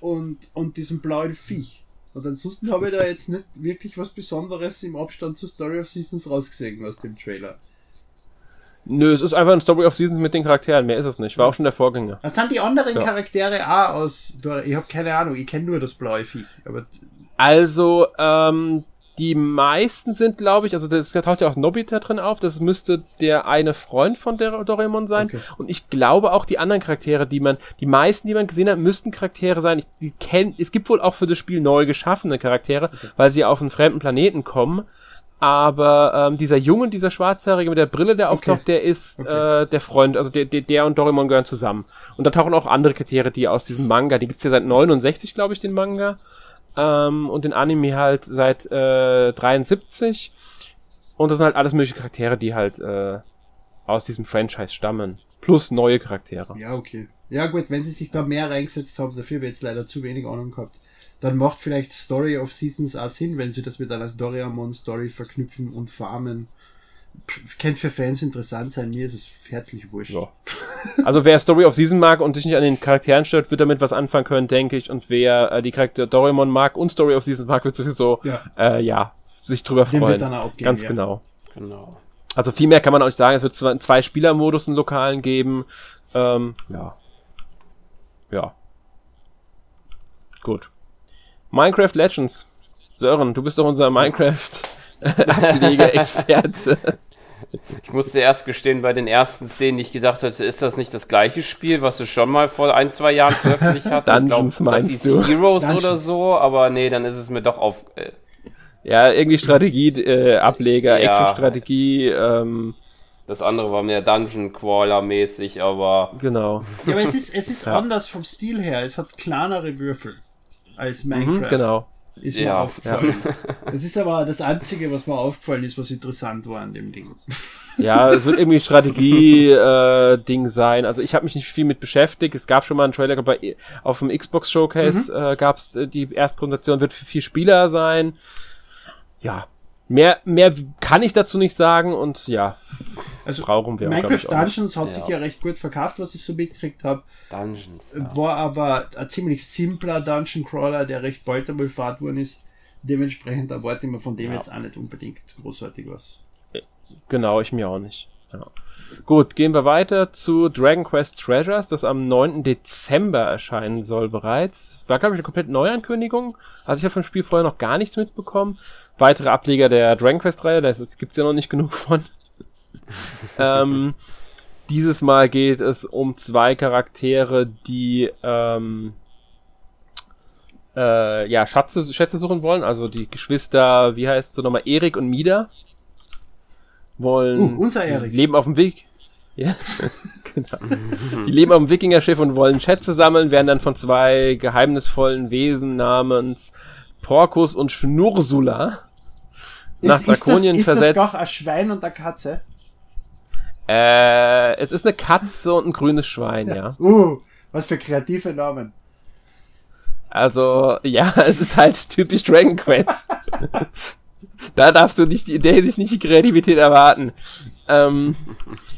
und, und diesem blauen Viech. Und ansonsten habe ich da jetzt nicht wirklich was Besonderes im Abstand zur Story of Seasons rausgesehen aus dem Trailer. Nö, es ist einfach ein Story of Seasons mit den Charakteren, mehr ist es nicht. War auch schon der Vorgänger. Was sind die anderen ja. Charaktere auch aus. Ich habe keine Ahnung, ich kenne nur das blaue Viech. Aber also, ähm, die meisten sind, glaube ich, also das taucht ja auch Nobita drin auf, das müsste der eine Freund von der Doraemon sein. Okay. Und ich glaube auch die anderen Charaktere, die man, die meisten, die man gesehen hat, müssten Charaktere sein. Ich, die kennen, es gibt wohl auch für das Spiel neu geschaffene Charaktere, okay. weil sie auf einen fremden Planeten kommen. Aber ähm, dieser Junge, dieser Schwarzhaarige mit der Brille, der auftaucht, okay. der ist okay. äh, der Freund, also der, der, der und Doraemon gehören zusammen. Und da tauchen auch andere Charaktere, die aus diesem Manga, die gibt's ja seit 69, glaube ich, den Manga ähm, und den Anime halt seit äh, 73. Und das sind halt alles mögliche Charaktere, die halt äh, aus diesem Franchise stammen. Plus neue Charaktere. Ja, okay. Ja gut, wenn sie sich da mehr reingesetzt haben, dafür wird jetzt leider zu wenig Ahnung gehabt, dann macht vielleicht Story of Seasons auch Sinn, wenn sie das mit einer Doraemon Story verknüpfen und farmen könnte für Fans interessant sein, mir ist es herzlich wurscht. Ja. Also wer Story of Season mag und sich nicht an den Charakteren stört, wird damit was anfangen können, denke ich. Und wer äh, die Charakter Doraemon mag und Story of Season mag, wird sowieso ja, äh, ja sich drüber Dem freuen. Gehen, Ganz ja. genau. Genau. Also viel mehr kann man auch nicht sagen. Es wird zwar zwei Spielermodus in Lokalen geben. Ähm, ja. Ja. Gut. Minecraft Legends. Sören, du bist doch unser Minecraft Ableger-Experte. Ich musste erst gestehen, bei den ersten Szenen, die ich gedacht hatte, ist das nicht das gleiche Spiel, was du schon mal vor ein, zwei Jahren veröffentlicht hast? Dungeons glaub, meinst das du? Heroes Dungeons. oder so, aber nee, dann ist es mir doch auf... Äh, ja, irgendwie Strategie-Ableger, äh, ja. Action-Strategie, ähm, das andere war mehr Dungeon Crawler mäßig, aber. Genau. Ja, aber es ist, es ist ja. anders vom Stil her. Es hat kleinere Würfel als mhm, Minecraft. Mhm, genau. Ist ja, mir aufgefallen. Ja. Das ist aber das Einzige, was mir aufgefallen ist, was interessant war an dem Ding. Ja, es wird irgendwie Strategie-Ding äh, sein. Also ich habe mich nicht viel mit beschäftigt. Es gab schon mal einen Trailer bei, auf dem Xbox Showcase, mhm. äh, gab es äh, die Erstpräsentation, wird für vier Spieler sein. Ja, mehr, mehr kann ich dazu nicht sagen und ja, also brauchen wir. Minecraft Dungeons hat ja. sich ja recht gut verkauft, was ich so mitgekriegt habe. Dungeons. Ja. War aber ein ziemlich simpler Dungeon Crawler, der recht bald einmal fahrt worden ist. Dementsprechend erwarte ich mir von dem ja. jetzt auch nicht unbedingt großartig was. Genau, ich mir auch nicht. Ja. Gut, gehen wir weiter zu Dragon Quest Treasures, das am 9. Dezember erscheinen soll bereits. War, glaube ich, eine komplett Neuankündigung. Also ich habe vom Spiel vorher noch gar nichts mitbekommen. Weitere Ableger der Dragon Quest-Reihe, das gibt's ja noch nicht genug von. Ähm, dieses Mal geht es um zwei Charaktere, die ähm, äh, ja, Schatze, Schätze suchen wollen. Also die Geschwister, wie heißt es nochmal, Erik und Mida wollen. Uh, unser Erik. Leben auf dem Weg. Ja, genau. Die leben auf dem Wikingerschiff und wollen Schätze sammeln, werden dann von zwei geheimnisvollen Wesen namens Porkus und Schnursula nach ist, ist Drakonien das, versetzt. Ist das doch ein Schwein und eine Katze? Äh, es ist eine Katze und ein grünes Schwein, ja. Uh, was für kreative Namen. Also, ja, es ist halt typisch Dragon Quest. da darfst du nicht, in der Hinsicht nicht die Kreativität erwarten. Ähm,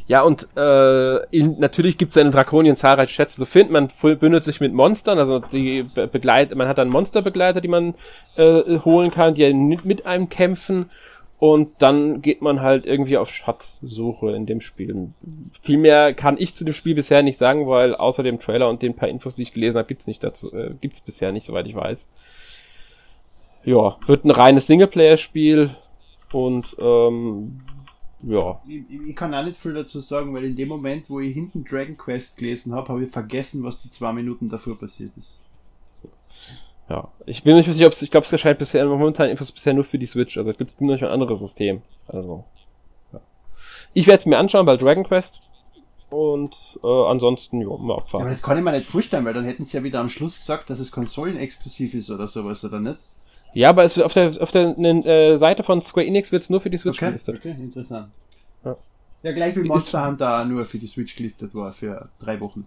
ja, und äh, in, natürlich gibt es in Drakonien zahlreiche Schätze zu finden. Man bündelt sich mit Monstern, also die be begleit, man hat dann Monsterbegleiter, die man äh, holen kann, die mit einem kämpfen. Und dann geht man halt irgendwie auf Schatzsuche in dem Spiel. Viel mehr kann ich zu dem Spiel bisher nicht sagen, weil außer dem Trailer und den paar Infos, die ich gelesen habe, gibt's nicht dazu, äh, gibt's bisher nicht, soweit ich weiß. Ja, wird ein reines Singleplayer-Spiel und ähm, ja, Ich, ich kann auch nicht viel dazu sagen, weil in dem Moment, wo ich hinten Dragon Quest gelesen habe, habe ich vergessen, was die zwei Minuten davor passiert ist. Ja. Ich bin nicht sicher, ob es, ich glaube, es erscheint bisher momentan Infos bisher nur für die Switch. Also es gibt noch ein anderes System. Also ja. ich werde es mir anschauen bei Dragon Quest und äh, ansonsten ja, mal Ja, abfahren. aber das kann ich mir nicht vorstellen, weil dann hätten sie ja wieder am Schluss gesagt, dass es konsolenexklusiv ist oder sowas, oder nicht? Ja, aber es, auf der auf der äh, Seite von Square Enix wird es nur für die Switch Okay, gelistet. okay, interessant. Ja. Ja, gleich wie Monster Hunter nur für die Switch gelistet war, für drei Wochen.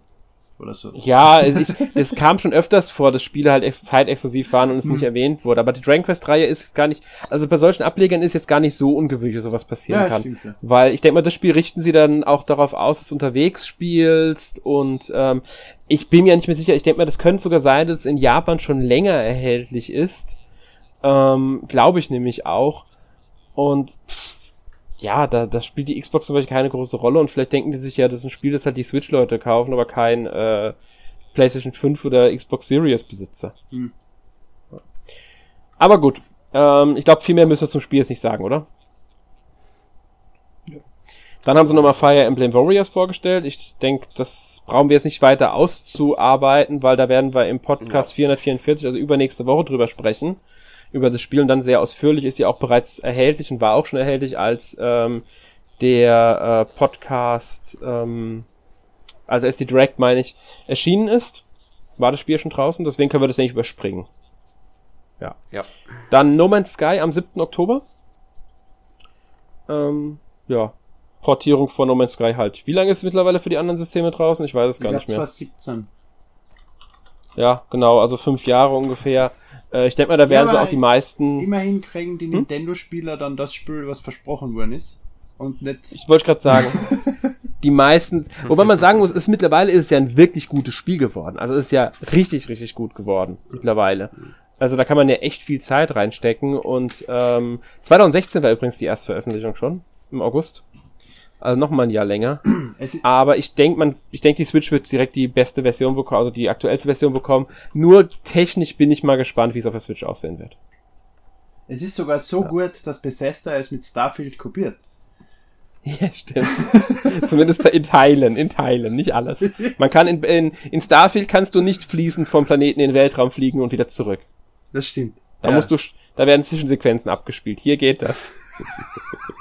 Oder so. Ja, also ich, es kam schon öfters vor, dass Spiele halt ex zeitexklusiv waren und es nicht erwähnt wurde. Aber die Dragon Quest Reihe ist jetzt gar nicht, also bei solchen Ablegern ist jetzt gar nicht so ungewöhnlich, dass sowas passieren Ja, kann. stimmt, ja. Weil ich denke mal, das Spiel richten sie dann auch darauf aus, dass du unterwegs spielst und ähm, ich bin mir nicht mehr sicher, ich denke mal, das könnte sogar sein, dass es in Japan schon länger erhältlich ist. Ähm, Glaube ich nämlich auch. Und pff, ja, da, da spielt die Xbox zum Beispiel keine große Rolle und vielleicht denken die sich ja, das ist ein Spiel, das halt die Switch-Leute kaufen, aber kein äh, PlayStation 5 oder Xbox Series Besitzer. Hm. Aber gut, ähm, ich glaube, viel mehr müssen wir zum Spiel jetzt nicht sagen, oder? Dann haben sie nochmal Fire Emblem Warriors vorgestellt. Ich denke, das brauchen wir jetzt nicht weiter auszuarbeiten, weil da werden wir im Podcast 444, also übernächste Woche drüber sprechen. Über das Spiel und dann sehr ausführlich ist ja auch bereits erhältlich und war auch schon erhältlich, als ähm, der äh, Podcast, ähm, also als die Direct, meine ich, erschienen ist. War das Spiel schon draußen, deswegen können wir das nicht überspringen. Ja. Ja. Dann No Man's Sky am 7. Oktober. Ähm, ja. Portierung von No Man's Sky halt. Wie lange ist es mittlerweile für die anderen Systeme draußen? Ich weiß es gar ich nicht mehr. 2017. Ja, genau, also fünf Jahre ungefähr. Äh, ich denke mal, da werden sie aber auch die meisten. Immerhin kriegen die Hm? Nintendo-Spieler dann das Spiel, was versprochen worden ist. Und nicht. Ich wollte gerade sagen, die meisten, wobei man sagen muss, ist mittlerweile ist es ja ein wirklich gutes Spiel geworden. Also es ist ja richtig, richtig gut geworden mittlerweile. Also da kann man ja echt viel Zeit reinstecken und ähm, 2016 war übrigens die Erstveröffentlichung schon im August. Also noch mal ein Jahr länger. Aber ich denke, man, ich denke, die Switch wird direkt die beste Version bekommen, also die aktuellste Version bekommen. Nur technisch bin ich mal gespannt, wie es auf der Switch aussehen wird. es ist sogar so gut, dass Bethesda es mit Starfield kopiert. Ja, stimmt. Zumindest in Teilen, in Teilen, nicht alles. Man kann in, in, in Starfield kannst du nicht fließend vom Planeten in den Weltraum fliegen und wieder zurück. Das stimmt. Da musst du, da werden Zwischensequenzen abgespielt. Hier geht das.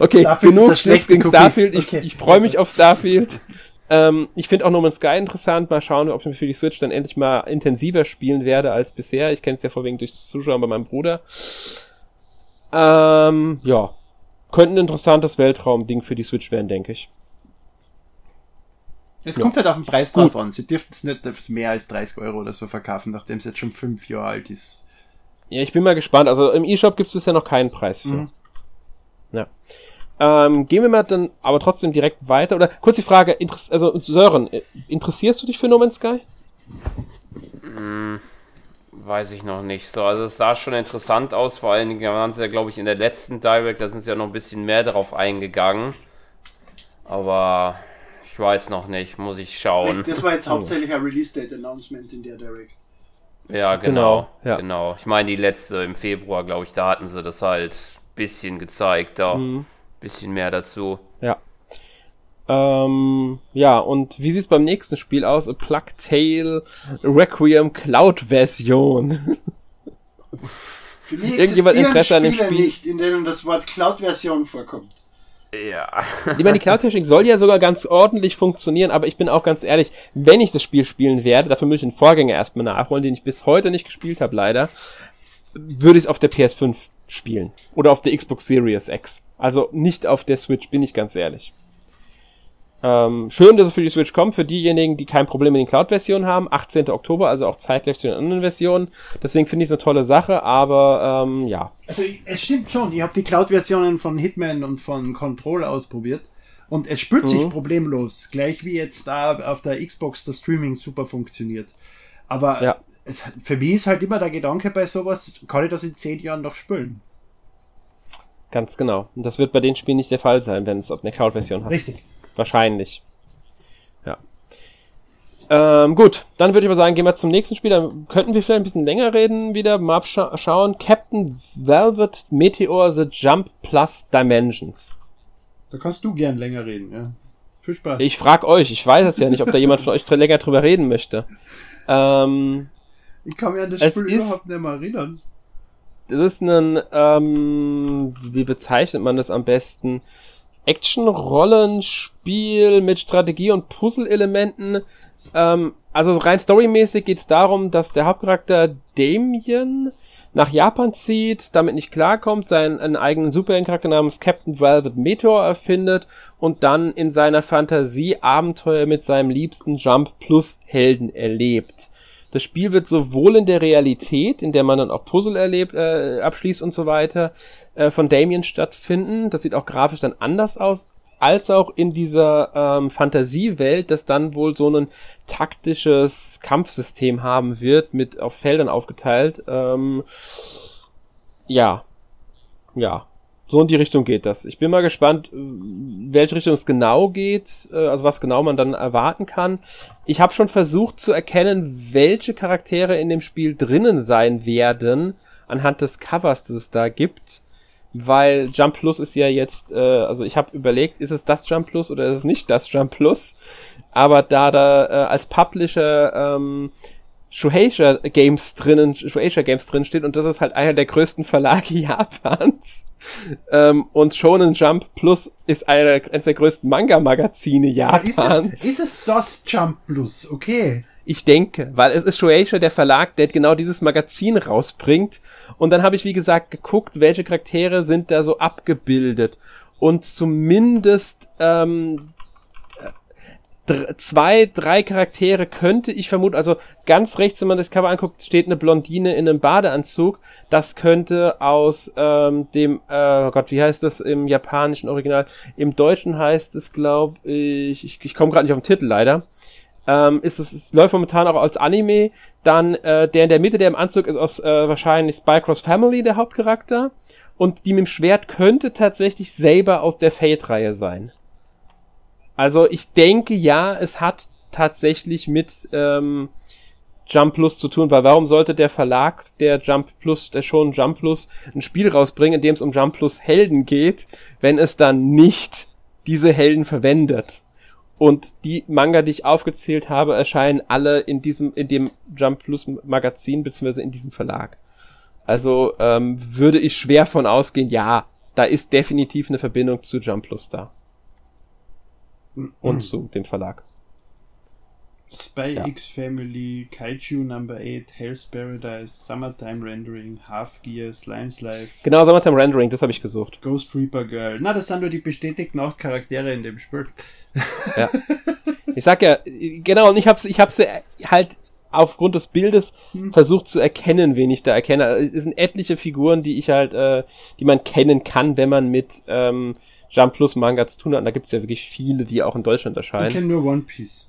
Okay, Starfield genug schlechte gegen. Starfield. Ich, Okay. ich freue mich auf Starfield. Ähm, ich finde auch No Man's Sky interessant. Mal schauen, ob ich für die Switch dann endlich mal intensiver spielen werde als bisher. Ich kenne es ja vorwiegend durch das Zuschauen bei meinem Bruder. Ähm, ja. Könnte ein interessantes Weltraumding für die Switch werden, denke ich. Es Ja. kommt halt auf den Preis drauf an. Sie dürften es nicht mehr als 30 Euro oder so verkaufen, nachdem es jetzt schon fünf Jahre alt ist. Ja, ich bin mal gespannt. Also im E-Shop gibt es bisher noch keinen Preis für. Mhm. Ja. Ähm, gehen wir mal dann aber trotzdem direkt weiter. Oder kurz die Frage, also Sören, äh, interessierst du dich für No Man's Sky? Weiß ich noch nicht so. Also es sah schon interessant aus, vor allen Dingen waren sie ja, glaube ich, in der letzten Direct, da sind sie ja noch ein bisschen mehr darauf eingegangen. Aber ich weiß noch nicht, muss ich schauen. Das war jetzt hauptsächlich ein Release-Date-Announcement in der Direct. Ja, Genau, genau. ja. Genau. Ich meine, die letzte im Februar, glaube ich, da hatten sie das halt bisschen gezeigt, da Mhm. bisschen mehr dazu. Ja. Ähm, ja, und wie sieht's beim nächsten Spiel aus? A Plague Tale Requiem Cloud Version. Für mich Irgendjemand Interesse an dem Spiel? nicht, in denen das Wort Cloud-Version vorkommt. Ja. ich meine, die Cloud-Technik soll ja sogar ganz ordentlich funktionieren, aber ich bin auch ganz ehrlich, wenn ich das Spiel spielen werde, dafür muss ich den Vorgänger erstmal nachholen, den ich bis heute nicht gespielt habe, leider, würde ich es auf der PS5 spielen. Oder auf der Xbox Series X. Also nicht auf der Switch, bin ich ganz ehrlich. Ähm, schön, dass es für die Switch kommt, für diejenigen, die kein Problem mit den Cloud-Versionen haben. 18. Oktober, also auch zeitgleich zu den anderen Versionen. Deswegen finde ich es eine tolle Sache, aber ähm, ja. Also es stimmt schon, ich habe die Cloud-Versionen von Hitman und von Control ausprobiert. Und es spürt mhm. sich problemlos, gleich wie jetzt da auf der Xbox das Streaming super funktioniert. Aber ja. Für mich ist halt immer der Gedanke bei sowas, kann ich das in zehn Jahren noch spülen? Ganz genau. Und das wird bei den Spielen nicht der Fall sein, wenn es eine Cloud-Version hat. Richtig. Wahrscheinlich. Ja. Ähm, gut, dann würde ich mal sagen, gehen wir zum nächsten Spiel. Dann könnten wir vielleicht ein bisschen länger reden, wieder mal scha schauen. Captain Velvet Meteor The Jump Plus Dimensions. Da kannst du gern länger reden, ja. Viel Spaß. Ich frag euch, ich weiß es ja nicht, ob da jemand von euch länger drüber reden möchte. Ähm, ich kann mir an das Spiel überhaupt nicht mehr erinnern. Das ist ein, ähm, wie bezeichnet man das am besten? Action-Rollenspiel mit Strategie- und Puzzle-Elementen. Ähm, also rein storymäßig geht es darum, dass der Hauptcharakter Damien nach Japan zieht, damit nicht klarkommt, seinen einen eigenen Superheldencharakter namens Captain Velvet Meteor erfindet und dann in seiner Fantasie Abenteuer mit seinem liebsten Jump Plus Helden erlebt. Das Spiel wird sowohl in der Realität, in der man dann auch Puzzle erlebt, äh, abschließt und so weiter, äh, von Damien stattfinden. Das sieht auch grafisch dann anders aus, als auch in dieser ähm, Fantasiewelt, das dann wohl so ein taktisches Kampfsystem haben wird, mit auf Feldern aufgeteilt. Ähm, ja. Ja so in die Richtung geht das. Ich bin mal gespannt, äh, welche Richtung es genau geht, äh, also was genau man dann erwarten kann. Ich habe schon versucht zu erkennen, welche Charaktere in dem Spiel drinnen sein werden, anhand des Covers, das es da gibt. Weil Jump Plus ist ja jetzt, äh, also ich habe überlegt, ist es das Jump Plus oder ist es nicht das Jump Plus? Aber da da äh, als Publisher ähm, Shueisha Games drinnen, Shueisha Games drin steht und das ist halt einer der größten Verlage Japans. Ähm, und Shonen Jump Plus ist einer, eines der größten Manga-Magazine Japans. Ist es, ist es das Jump Plus? Okay. Ich denke, weil es ist Shueisha der Verlag, der genau dieses Magazin rausbringt. Und dann habe ich, wie gesagt, geguckt, welche Charaktere sind da so abgebildet. Und zumindest ähm, zwei, drei Charaktere könnte ich vermuten, also ganz rechts, wenn man das Cover anguckt, steht eine Blondine in einem Badeanzug. Das könnte aus ähm, dem, äh, oh Gott, wie heißt das im japanischen Original? Im Deutschen heißt es, glaube ich, ich, ich komme gerade nicht auf den Titel leider. Ähm, ist es, es läuft momentan auch als Anime. Dann äh, der in der Mitte, der im Anzug ist aus äh, wahrscheinlich Spycross Family, der Hauptcharakter. Und die mit dem Schwert könnte tatsächlich selber aus der Fate-Reihe sein. Also ich denke ja, es hat tatsächlich mit ähm, Jump Plus zu tun, weil warum sollte der Verlag der Jump Plus, der schon Jump Plus, ein Spiel rausbringen, in dem es um Jump Plus Helden geht, wenn es dann nicht diese Helden verwendet? Und die Manga, die ich aufgezählt habe, erscheinen alle in diesem, in dem Jump Plus Magazin, beziehungsweise in diesem Verlag. Also ähm, würde ich schwer von ausgehen, ja, da ist definitiv eine Verbindung zu Jump Plus da und zu dem Verlag. Spy ja. X Family, Kaiju Number 8, Hell's Paradise, Summertime Rendering, Half Gear, Slime's Life. Genau, Summertime Rendering, das habe ich gesucht. Ghost Reaper Girl. Na, das sind nur die bestätigten acht Charaktere in dem Spiel. Ja. Ich sag ja, genau, und ich hab's, ich hab's halt aufgrund des Bildes hm. versucht zu erkennen, wen ich da erkenne. Es sind etliche Figuren, die ich halt, äh, die man kennen kann, wenn man mit ähm, Jump Plus Manga zu tun hat. Und da gibt es ja wirklich viele, die auch in Deutschland erscheinen. Ich kenne nur One Piece.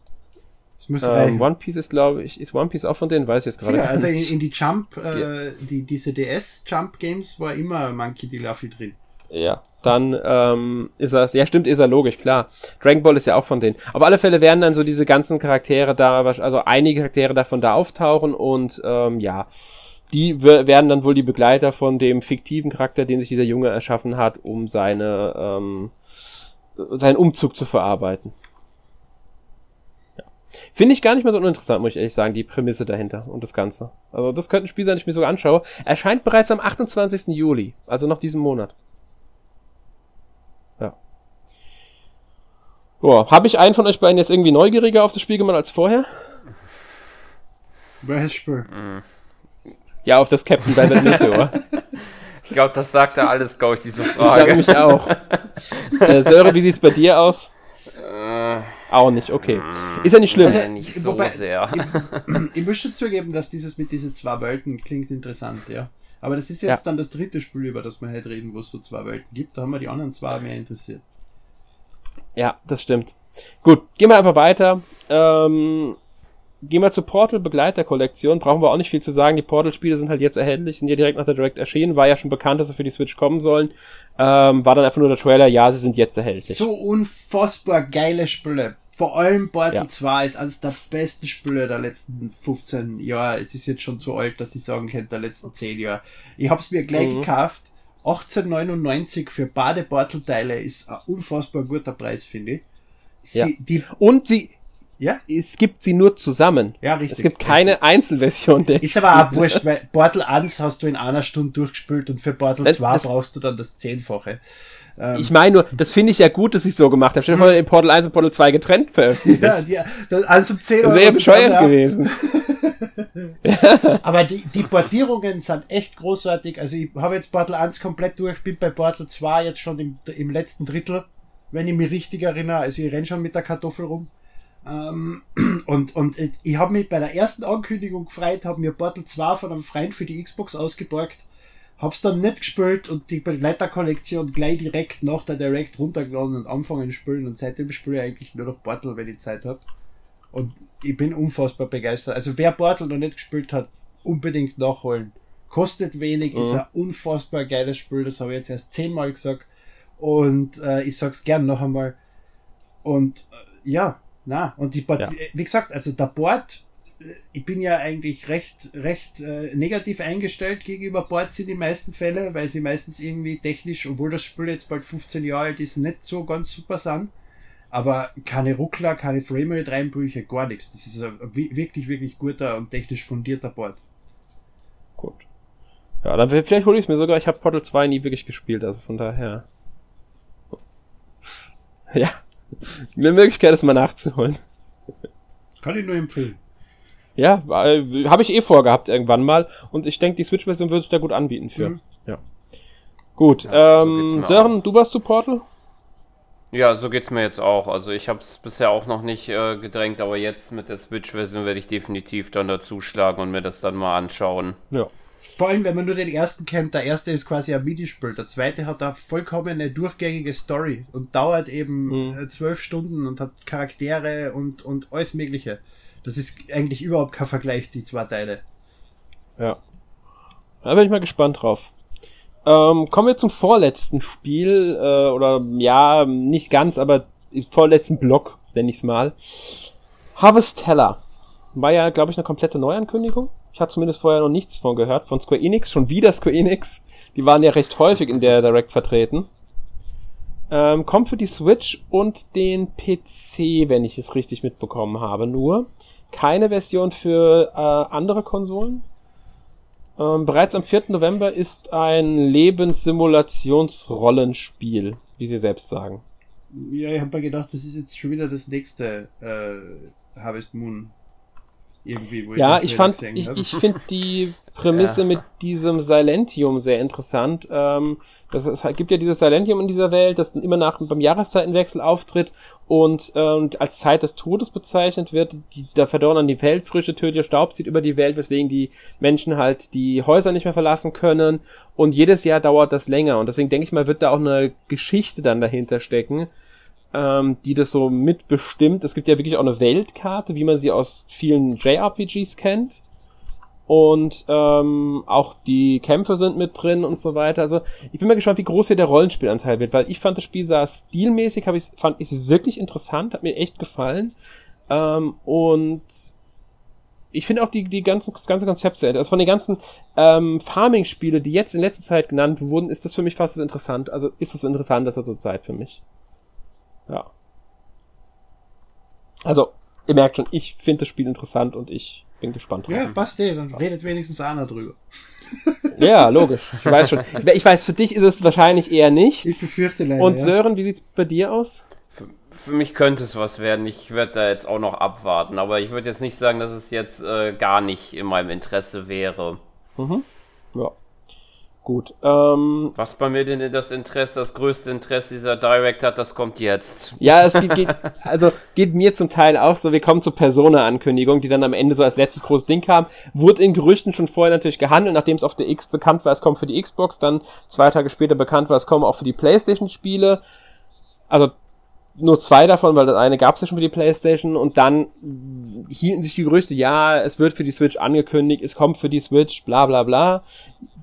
Das müsste ähm, One Piece ist, glaube ich, ist One Piece auch von denen, weiß ich jetzt gerade. Ja, also in, in, die Jump, äh, ja. die, diese DS Jump Games war immer Monkey D. Luffy drin. Ja, dann ähm, ist er, ja stimmt, ist er logisch, klar. Dragon Ball ist ja auch von denen. Auf alle Fälle werden dann so diese ganzen Charaktere da, also einige Charaktere davon da auftauchen und ähm, ja, die werden dann wohl die Begleiter von dem fiktiven Charakter, den sich dieser Junge erschaffen hat, um seine, ähm, seinen Umzug zu verarbeiten. Ja. Finde ich gar nicht mehr so uninteressant, muss ich ehrlich sagen, die Prämisse dahinter und das Ganze. Also das könnte ein Spiel sein, das ich mir sogar anschaue. Erscheint bereits am 28. Juli, also noch diesen Monat. Ja. Boah, habe ich einen von euch beiden jetzt irgendwie neugieriger auf das Spiel gemacht als vorher? Welches Spiel? Ja, auf das Captain David Meteor. Ich glaube, das sagt ja alles, glaube ich, diese Frage. Ich glaube mich auch. äh, Söre, wie sieht's bei dir aus? Äh, Auch nicht, okay. Ist ja nicht schlimm. Also, nicht so wobei- sehr. Ich möchte zugeben, dass dieses mit diesen zwei Welten klingt interessant, ja. Aber das ist jetzt Ja. dann das dritte Spiel, über das wir heute reden, wo es so zwei Welten gibt. Da haben wir die anderen zwei mehr interessiert. Ja, das stimmt. Gut, gehen wir einfach weiter. Ähm, gehen wir zur Portal Begleiterkollektion. Brauchen wir auch nicht viel zu sagen. Die Portal-Spiele sind halt jetzt erhältlich, sind ja direkt nach der Direct erschienen. War ja schon bekannt, dass sie für die Switch kommen sollen. Ähm, war dann einfach nur der Trailer. Ja, sie sind jetzt erhältlich. So unfassbar geile Spiele. Vor allem Portal Ja. 2 ist eines der besten Spiele der letzten 15 Jahre. Es ist jetzt schon so alt, dass ich sagen könnte, der letzten 10 Jahre. Ich hab's mir gleich Mhm. gekauft. 18,99 für beide Portal-Teile ist ein unfassbar guter Preis, finde ich. Sie, Ja. die, Und sie, ja? es gibt sie nur zusammen. Ja, richtig. Es gibt keine Einzelversion der Ist aber auch wurscht, weil Portal 1 hast du in einer Stunde durchgespielt und für Portal Das- 2 das- brauchst du dann das Zehnfache. Ich meine nur, das finde ich ja gut, dass es so gemacht haben. Stell dir vor, in Portal 1 und Portal 2 getrennt veröffentlicht. Ja, die, das, also 10 Das Euro. wäre ja bescheuert gewesen. Aber die, die Portierungen sind echt großartig. Also ich habe jetzt Portal 1 komplett durch, bin bei Portal 2 jetzt schon im, im letzten Drittel, wenn ich mich richtig erinnere. Also ich renn schon mit der Kartoffel rum. Ähm, und und ich, habe mich bei der ersten Ankündigung gefreut, habe mir Portal 2 von einem Freund für die Xbox ausgeborgt, hab's dann nicht gespielt und die Begleiterkollektion gleich direkt nach der Direct runtergeladen und anfangen zu spielen und seitdem spiele ich eigentlich nur noch Portal, wenn ich Zeit habe. Und ich bin unfassbar begeistert. Also wer Portal noch nicht gespielt hat, unbedingt nachholen. Kostet wenig, ist Mhm. ein unfassbar geiles Spiel, das habe ich jetzt erst zehnmal gesagt. Und äh, ich sag's gern noch einmal. Und äh, ja, na, und die Part Ja. wie gesagt, also der Board, äh, ich bin ja eigentlich recht, recht äh, negativ eingestellt gegenüber Boards in den meisten Fällen, weil sie meistens irgendwie technisch, obwohl das Spiel jetzt bald 15 Jahre alt ist, nicht so ganz super sind. Aber keine Ruckler, keine Framerate-Reinbrüche, gar nichts. Das ist ein wi- wirklich, wirklich guter und technisch fundierter Board. Gut. Ja, dann vielleicht hole ich es mir sogar. Ich habe Portal 2 nie wirklich gespielt, also von daher. Ja. Eine Möglichkeit, es mal nachzuholen. Kann ich nur empfehlen. Ja, äh, habe ich eh vorgehabt irgendwann mal. Und ich denke, die Switch-Version würde sich da gut anbieten für. Mhm. Ja. Gut. Ja, so ähm, mir Sören, du warst zu Portal? Ja, so geht's mir jetzt auch. Also ich habe es bisher auch noch nicht äh, gedrängt, aber jetzt mit der Switch-Version werde ich definitiv dann dazuschlagen und mir das dann mal anschauen. Ja. Vor allem, wenn man nur den ersten kennt, der erste ist quasi ein Minispiel, der zweite hat eine vollkommene durchgängige Story und dauert eben Mhm. äh, zwölf Stunden und hat Charaktere und, und alles Mögliche. Das ist eigentlich überhaupt kein Vergleich, die zwei Teile. Ja. Da bin ich mal gespannt drauf. Ähm, kommen wir zum vorletzten Spiel, äh, oder ja, nicht ganz, aber vorletzten Block, nenne ich es mal. Harvestella. War ja, glaube ich, eine komplette Neuankündigung. Ich hatte zumindest vorher noch nichts von gehört. Von Square Enix, schon wieder Square Enix. Die waren ja recht häufig in der Direct vertreten. Ähm, kommt für die Switch und den PC, wenn ich es richtig mitbekommen habe, nur. Keine Version für äh, andere Konsolen. Ähm, bereits am 4. November ist ein Lebenssimulationsrollenspiel, wie sie selbst sagen. Ja, ich habe mir gedacht, das ist jetzt schon wieder das nächste äh, Harvest Moon. Irgendwie, wo Ja, ich Trailer fand, ich, ich finde die Prämisse Ja. mit diesem Silentium sehr interessant. Ähm, das es gibt ja dieses Silentium in dieser Welt, das dann immer nach beim Jahreszeitenwechsel auftritt und, ähm, als Zeit des Todes bezeichnet wird. Die, da verdorren dann die Weltfrische, tödlicher Staub zieht über die Welt, weswegen die Menschen halt die Häuser nicht mehr verlassen können. Und jedes Jahr dauert das länger. Und deswegen denke ich mal, wird da auch eine Geschichte dann dahinter stecken ähm, die das so mitbestimmt. Es gibt ja wirklich auch eine Weltkarte, wie man sie aus vielen JRPGs kennt. Und ähm, auch die Kämpfe sind mit drin und so weiter. Also ich bin mal gespannt, wie groß hier der Rollenspielanteil wird, weil ich fand das Spiel sah stilmäßig, hab ich, fand ich wirklich interessant, hat mir echt gefallen. Ähm, und ich finde auch die, die ganzen, das ganze Konzept sehr, also von den ganzen ähm, Farming-Spiele, die jetzt in letzter Zeit genannt wurden, ist das für mich fast das interessant. Also ist das interessant, das zur Zeit für mich. Ja. Also, ihr merkt schon, ich finde das Spiel interessant und ich bin gespannt drauf. Ja, passt eh, dann redet wenigstens einer drüber. Ja, logisch. Ich weiß schon. Ich weiß, für dich ist es wahrscheinlich eher nicht. Ich befürchte leider. Und Sören, wie sieht's bei dir aus? Für, für mich könnte es was werden. Ich werde da jetzt auch noch abwarten. Aber ich würde jetzt nicht sagen, dass es jetzt äh, gar nicht in meinem Interesse wäre. Mhm. Ja. Gut. Ähm, Was bei mir denn das Interesse, das größte Interesse dieser Direct hat, das kommt jetzt. Ja, es geht, geht also geht mir zum Teil auch so. Wir kommen zur Persona-Ankündigung, die dann am Ende so als letztes großes Ding kam. Wurde in Gerüchten schon vorher natürlich gehandelt, nachdem es auf der X bekannt war, es kommt für die Xbox, dann zwei Tage später bekannt war, es kommt auch für die PlayStation-Spiele. Also nur zwei davon, weil das eine gab es ja schon für die PlayStation und dann hielten sich die Gerüchte, ja, es wird für die Switch angekündigt, es kommt für die Switch, bla bla bla.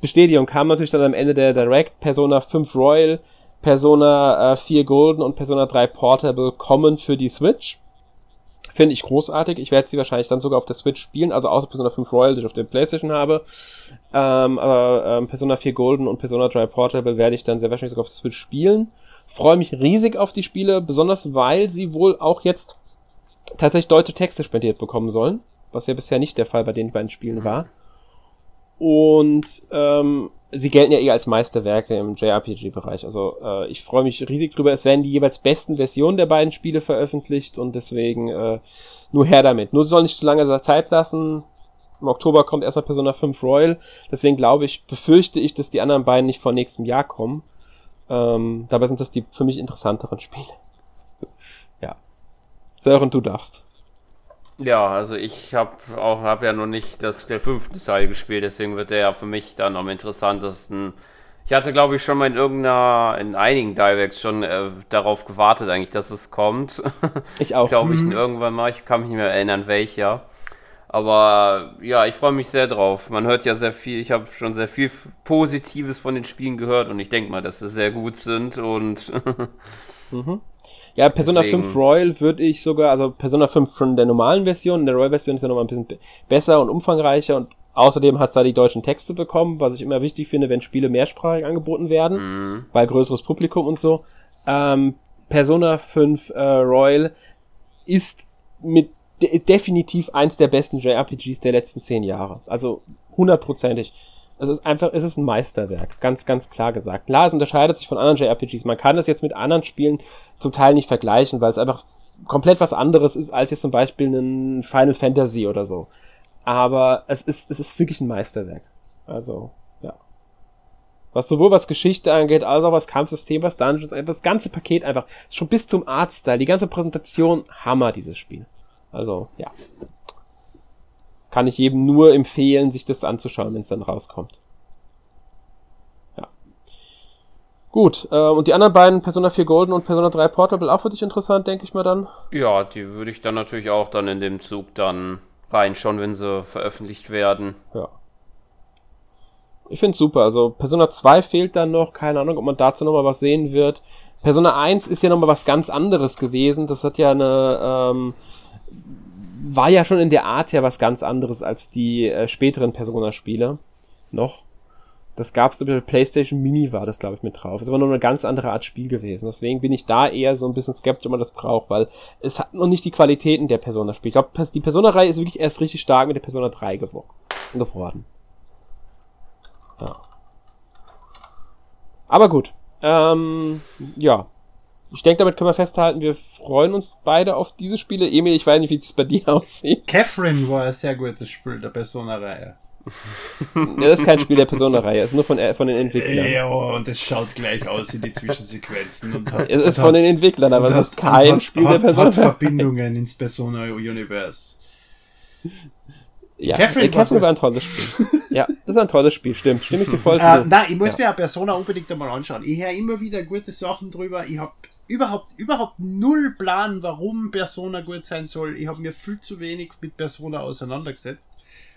Bestätigung kam natürlich dann am Ende der Direct, Persona 5 Royal, Persona äh, 4 Golden und Persona 3 Portable kommen für die Switch. Finde ich großartig. Ich werde sie wahrscheinlich dann sogar auf der Switch spielen, also außer Persona 5 Royal, die ich auf der Playstation habe. Ähm, aber ähm, Persona 4 Golden und Persona 3 Portable werde ich dann sehr wahrscheinlich sogar auf der Switch spielen. Freue mich riesig auf die Spiele, besonders weil sie wohl auch jetzt tatsächlich deutsche Texte spendiert bekommen sollen, was ja bisher nicht der Fall bei den beiden Spielen war. Und ähm, sie gelten ja eher als Meisterwerke im JRPG-Bereich. Also äh, ich freue mich riesig drüber. Es werden die jeweils besten Versionen der beiden Spiele veröffentlicht und deswegen äh, nur her damit. Nur soll nicht zu lange Zeit lassen. Im Oktober kommt erstmal Persona 5 Royal. Deswegen glaube ich, befürchte ich, dass die anderen beiden nicht vor nächstem Jahr kommen. Ähm, dabei sind das die für mich interessanteren Spiele. ja. Sören, du darfst. Ja, also ich habe auch hab ja noch nicht das der fünfte Teil gespielt, deswegen wird der ja für mich dann am interessantesten. Ich hatte glaube ich schon mal in irgendeiner in einigen Directs schon äh, darauf gewartet eigentlich, dass es kommt. Ich auch. glaube ich mhm. irgendwann mal, ich kann mich nicht mehr erinnern welcher. Aber ja, ich freue mich sehr drauf. Man hört ja sehr viel, ich habe schon sehr viel Positives von den Spielen gehört und ich denke mal, dass sie sehr gut sind und. mhm. Ja, Persona Deswegen. 5 Royal würde ich sogar, also Persona 5 von der normalen Version, der Royal-Version ist ja nochmal ein bisschen besser und umfangreicher und außerdem hat es da die deutschen Texte bekommen, was ich immer wichtig finde, wenn Spiele mehrsprachig angeboten werden, mhm. bei größeres Publikum und so. Ähm, Persona 5 äh, Royal ist mit de definitiv eins der besten JRPGs der letzten zehn Jahre. Also hundertprozentig. Es ist einfach, es ist ein Meisterwerk, ganz, ganz klar gesagt. Klar, es unterscheidet sich von anderen JRPGs. Man kann das jetzt mit anderen Spielen zum Teil nicht vergleichen, weil es einfach komplett was anderes ist als jetzt zum Beispiel ein Final Fantasy oder so. Aber es ist, es ist wirklich ein Meisterwerk. Also, ja. Was sowohl was Geschichte angeht, als auch was Kampfsystem, was Dungeons, das ganze Paket einfach, schon bis zum Artstyle, die ganze Präsentation, Hammer, dieses Spiel. Also, ja. Kann ich jedem nur empfehlen, sich das anzuschauen, wenn es dann rauskommt. Ja. Gut, äh, und die anderen beiden, Persona 4 Golden und Persona 3 Portable, auch für dich interessant, denke ich mal dann. Ja, die würde ich dann natürlich auch dann in dem Zug dann reinschauen, wenn sie veröffentlicht werden. Ja. Ich finde super. Also Persona 2 fehlt dann noch, keine Ahnung, ob man dazu nochmal was sehen wird. Persona 1 ist ja nochmal was ganz anderes gewesen. Das hat ja eine ähm, war ja schon in der Art ja was ganz anderes als die äh, späteren Persona-Spiele. Noch. Das glaube ich, PlayStation Mini war das, glaube ich, mit drauf. Es war nur eine ganz andere Art Spiel gewesen. Deswegen bin ich da eher so ein bisschen skeptisch, ob man das braucht, weil es hat noch nicht die Qualitäten der Persona-Spiele. Ich glaube, die Persona-Reihe ist wirklich erst richtig stark mit der Persona 3 geworden. Ja. Aber gut. Ähm, ja, ich denke, damit können wir festhalten, wir freuen uns beide auf diese Spiele. Emil, ich weiß nicht, wie das bei dir aussieht. Catherine war ein sehr gutes Spiel der Persona-Reihe. ja, das ist kein Spiel der Persona-Reihe, es ist nur von, äh, von den Entwicklern. Ja, und es schaut gleich aus in die Zwischensequenzen. Und hat, es ist von hat, den Entwicklern, aber es ist kein hat, Spiel der Persona. Hat Verbindungen ins Persona-Universe. Ja, Catherine, Catherine war, ein tolles Spiel. ja, das ist ein tolles Spiel, stimmt. Stimme ich dir voll zu. Uh, nein, ich muss ja. mir auch Persona unbedingt einmal anschauen. Ich höre immer wieder gute Sachen drüber. Ich habe überhaupt, überhaupt null Plan, warum Persona gut sein soll. Ich habe mir viel zu wenig mit Persona auseinandergesetzt.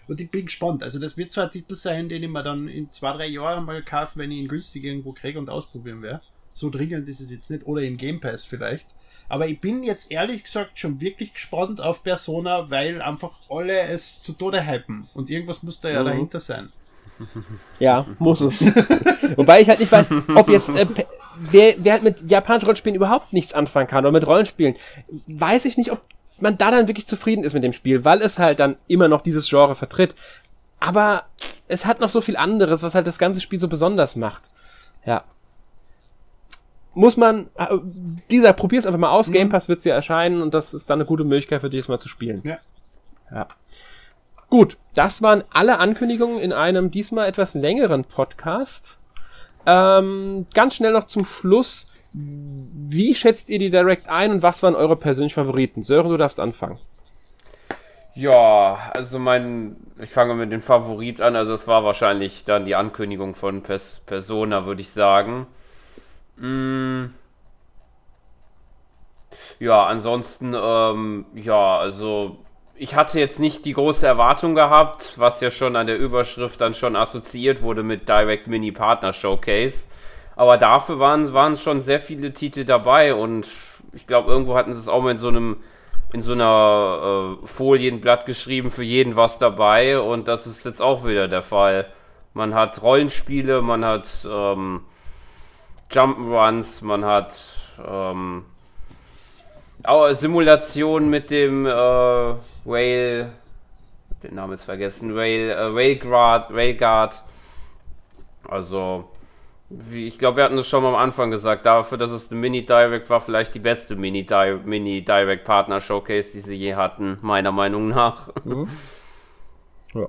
Und ich bin gespannt. Also das wird so ein Titel sein, den ich mir dann in zwei, drei Jahren mal kaufe, wenn ich ihn günstig irgendwo kriege und ausprobieren werde. So dringend ist es jetzt nicht. Oder im Game Pass vielleicht. Aber ich bin jetzt ehrlich gesagt schon wirklich gespannt auf Persona, weil einfach alle es zu Tode hypen. Und irgendwas muss da ja mhm. dahinter sein. Ja, muss es. Wobei ich halt nicht weiß, ob jetzt, äh, wer, wer halt mit japanischen Rollenspielen überhaupt nichts anfangen kann oder mit Rollenspielen, weiß ich nicht, ob man da dann wirklich zufrieden ist mit dem Spiel, weil es halt dann immer noch dieses Genre vertritt. Aber es hat noch so viel anderes, was halt das ganze Spiel so besonders macht. Ja. Muss man, äh, dieser, probier's einfach mal aus, mhm. Game Pass wird's ja erscheinen und das ist dann eine gute Möglichkeit für dich, es mal zu spielen. Ja. Ja. Gut, das waren alle Ankündigungen in einem diesmal etwas längeren Podcast. Ähm, ganz schnell noch zum Schluss. Wie schätzt ihr die Direct ein und was waren eure persönlichen Favoriten? Sören, du darfst anfangen. Ja, also mein, ich fange mit dem Favorit an. Also es war wahrscheinlich dann die Ankündigung von Pers Persona, würde ich sagen. Mm. Ja, ansonsten, ähm, ja, also ich hatte jetzt nicht die große Erwartung gehabt, was ja schon an der Überschrift dann schon assoziiert wurde mit Direct Mini Partner Showcase. Aber dafür waren, waren schon sehr viele Titel dabei und ich glaube, irgendwo hatten sie es auch mal in so einem in so einer äh, Folienblatt geschrieben, für jeden was dabei und das ist jetzt auch wieder der Fall. Man hat Rollenspiele, man hat ähm, Jump'n'Runs, man hat ähm, Simulation mit dem äh, Rail, den Namen ist vergessen, Rail, äh, Railguard, Railguard. Also, wie, ich glaube, wir hatten es schon mal am Anfang gesagt, dafür, dass es eine Mini-Direct war, vielleicht die beste Mini-Direct-Partner-Showcase, die sie je hatten, meiner Meinung nach. Mhm. Ja.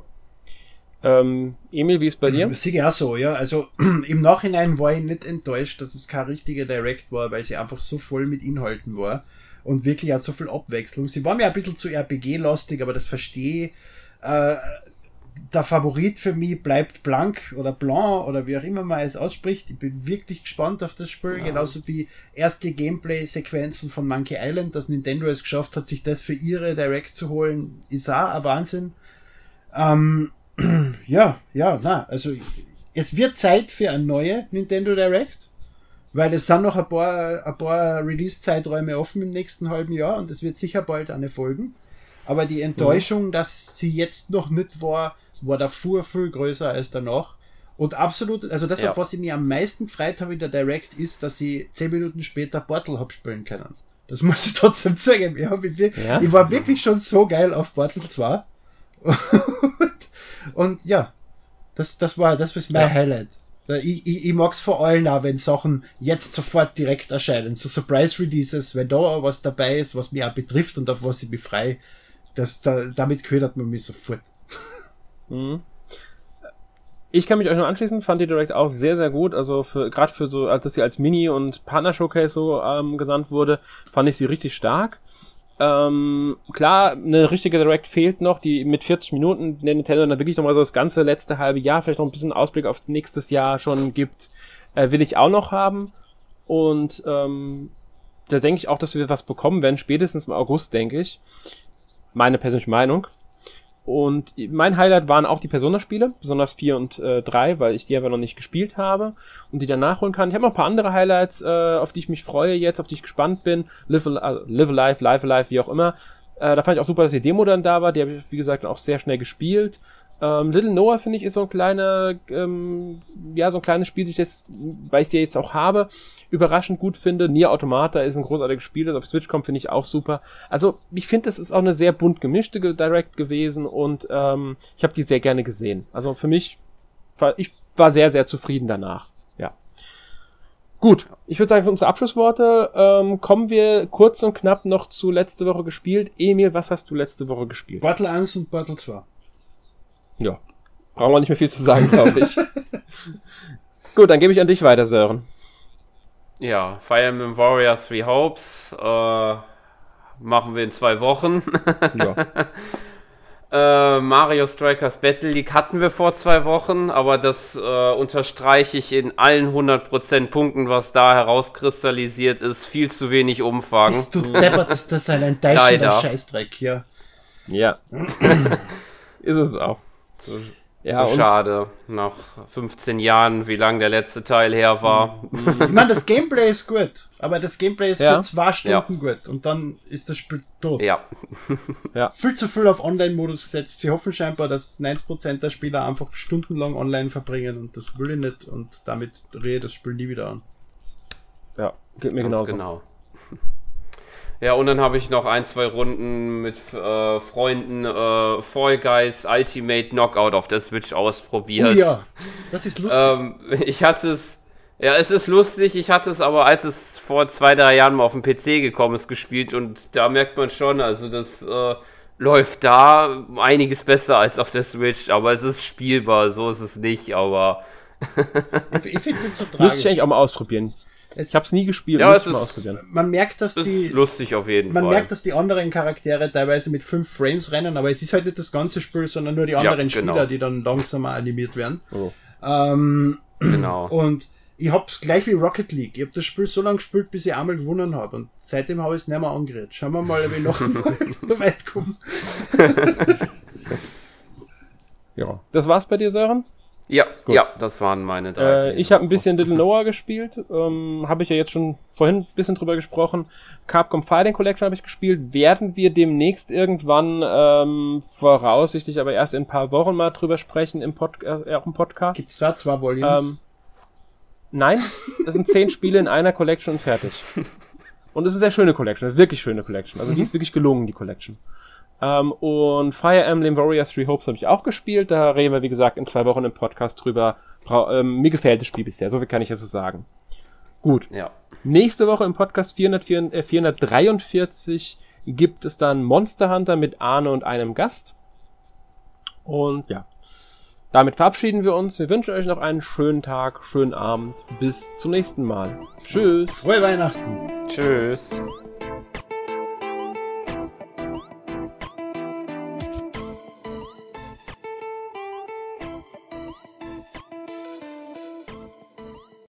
Ähm, Emil, wie ist bei dir? Sicher auch so, ja. Also im Nachhinein war ich nicht enttäuscht, dass es kein richtiger Direct war, weil sie einfach so voll mit Inhalten war und wirklich auch so viel Abwechslung. Sie war mir ein bisschen zu RPG-lastig, aber das verstehe ich. Äh, der Favorit für mich bleibt Blank oder Blanc oder wie auch immer man es ausspricht. Ich bin wirklich gespannt auf das Spiel, ja. genauso wie erste Gameplay-Sequenzen von Monkey Island, dass Nintendo es geschafft hat, sich das für ihre Direct zu holen, ist auch ein Wahnsinn. Ähm, ja, ja, na, also es wird Zeit für eine neue Nintendo Direct. Weil es sind noch ein paar, ein paar Release-Zeiträume offen im nächsten halben Jahr und es wird sicher bald eine folgen. Aber die Enttäuschung, mhm. dass sie jetzt noch nicht war, war davor viel größer als danach. Und absolut, also das, ja. auf was ich mir am meisten gefreut habe in der Direct, ist, dass ich zehn Minuten später Portal hab spielen können. Das muss ich trotzdem sagen. Ich, hab, ich, ja? ich war wirklich schon so geil auf Portal 2. und, und ja, das, das war, das war mein ja. Highlight. Ich, ich, ich mag es vor allem auch, wenn Sachen jetzt sofort direkt erscheinen. So Surprise-Releases, wenn da was dabei ist, was mich auch betrifft und auf was ich mich frei, das, da, damit ködert man mich sofort. Mhm. Ich kann mich euch noch anschließen, fand die Direct auch sehr, sehr gut. Also für gerade für so, als sie als Mini- und Partner-Showcase so ähm, genannt wurde, fand ich sie richtig stark. Ähm, klar, eine richtige Direct fehlt noch, die mit 40 Minuten der Nintendo dann wirklich nochmal so das ganze letzte halbe Jahr, vielleicht noch ein bisschen Ausblick auf nächstes Jahr schon gibt, äh, will ich auch noch haben. Und ähm, da denke ich auch, dass wir was bekommen werden, spätestens im August, denke ich. Meine persönliche Meinung. Und mein Highlight waren auch die Persona-Spiele, besonders 4 und äh, 3, weil ich die aber noch nicht gespielt habe und die dann nachholen kann. Ich habe noch ein paar andere Highlights, äh, auf die ich mich freue jetzt, auf die ich gespannt bin. Live, also Live Alive, Live Alive, wie auch immer. Äh, da fand ich auch super, dass die Demo dann da war. Die habe ich, wie gesagt, auch sehr schnell gespielt. Ähm, Little Noah finde ich ist so ein kleiner, ähm, ja, so ein kleines Spiel, das ich jetzt, weil ich es jetzt auch habe, überraschend gut finde. Nier Automata ist ein großartiges Spiel, das auf Switch kommt, finde ich auch super. Also, ich finde, das ist auch eine sehr bunt gemischte Direct gewesen und ähm, ich habe die sehr gerne gesehen. Also für mich, ich war sehr, sehr zufrieden danach. Ja. Gut, ich würde sagen, das sind unsere Abschlussworte. Ähm, kommen wir kurz und knapp noch zu letzte Woche gespielt. Emil, was hast du letzte Woche gespielt? Battle 1 und Battle 2. Ja. Brauchen wir nicht mehr viel zu sagen, glaube ich. Gut, dann gebe ich an dich weiter, Sören. Ja, Fire Emblem Warrior Three Hopes äh, machen wir in zwei Wochen. ja. äh, Mario Strikers Battle League hatten wir vor zwei Wochen, aber das äh, unterstreiche ich in allen 100% Punkten, was da herauskristallisiert ist. Viel zu wenig Umfang. Bist du deppert, ist das ein enttäuschender Scheißdreck, ja. Ja. ist es auch. Ja, so schade. Nach 15 Jahren, wie lang der letzte Teil her war. Ich meine, das Gameplay ist gut, aber das Gameplay ist ja. für zwei Stunden ja. gut und dann ist das Spiel tot. Ja. ja. Viel zu viel auf Online-Modus gesetzt. Sie hoffen scheinbar, dass 90% der Spieler einfach stundenlang online verbringen und das will ich nicht und damit drehe ich das Spiel nie wieder an. Ja, geht mir Ganz genauso. Genau. Ja, und dann habe ich noch ein, zwei Runden mit äh, Freunden äh, Fall Guys Ultimate Knockout auf der Switch ausprobiert. Oh ja, das ist lustig. Ähm, ich hatte es, ja, es ist lustig. Ich hatte es aber, als es vor zwei, drei Jahren mal auf dem PC gekommen ist, gespielt und da merkt man schon, also das äh, läuft da einiges besser als auf der Switch, aber es ist spielbar, so ist es nicht, aber. ich finde es so tragisch. Müsste ich eigentlich auch mal ausprobieren. Es, ich habe es nie gespielt, ja, muss mal ausprobieren. Man merkt, dass die lustig auf jeden man Fall. merkt, dass die anderen Charaktere teilweise mit fünf Frames rennen, aber es ist halt nicht das ganze Spiel, sondern nur die anderen ja, genau. Spieler, die dann langsamer animiert werden. Oh. Ähm, genau. Und ich hab's gleich wie Rocket League. Ich hab das Spiel so lange gespielt, bis ich einmal gewonnen habe. Und seitdem habe ich es nicht mehr angerührt. Schauen wir mal, ob ich noch so weit komme. ja. Das war's bei dir, Sören? Ja, Gut. ja, das waren meine drei. Äh, ich habe ein bisschen Little Noah gespielt, ähm, habe ich ja jetzt schon vorhin ein bisschen drüber gesprochen. Capcom Fighting Collection habe ich gespielt. Werden wir demnächst irgendwann ähm, voraussichtlich, aber erst in ein paar Wochen mal drüber sprechen im, Pod äh, auch im Podcast. Gibt's da zwei Volumes? Ähm, nein, das sind zehn Spiele in einer Collection und fertig. Und es ist eine sehr schöne Collection, eine wirklich schöne Collection. Also die ist wirklich gelungen, die Collection. Ähm, und Fire Emblem Warriors Three Hopes habe ich auch gespielt. Da reden wir, wie gesagt, in zwei Wochen im Podcast drüber. Bra ähm, mir gefällt das Spiel bisher, so viel kann ich jetzt sagen. Gut. Ja. Nächste Woche im Podcast 400, äh, 443 gibt es dann Monster Hunter mit Arne und einem Gast. Und ja, damit verabschieden wir uns. Wir wünschen euch noch einen schönen Tag, schönen Abend. Bis zum nächsten Mal. Tschüss. Frohe Weihnachten. Tschüss.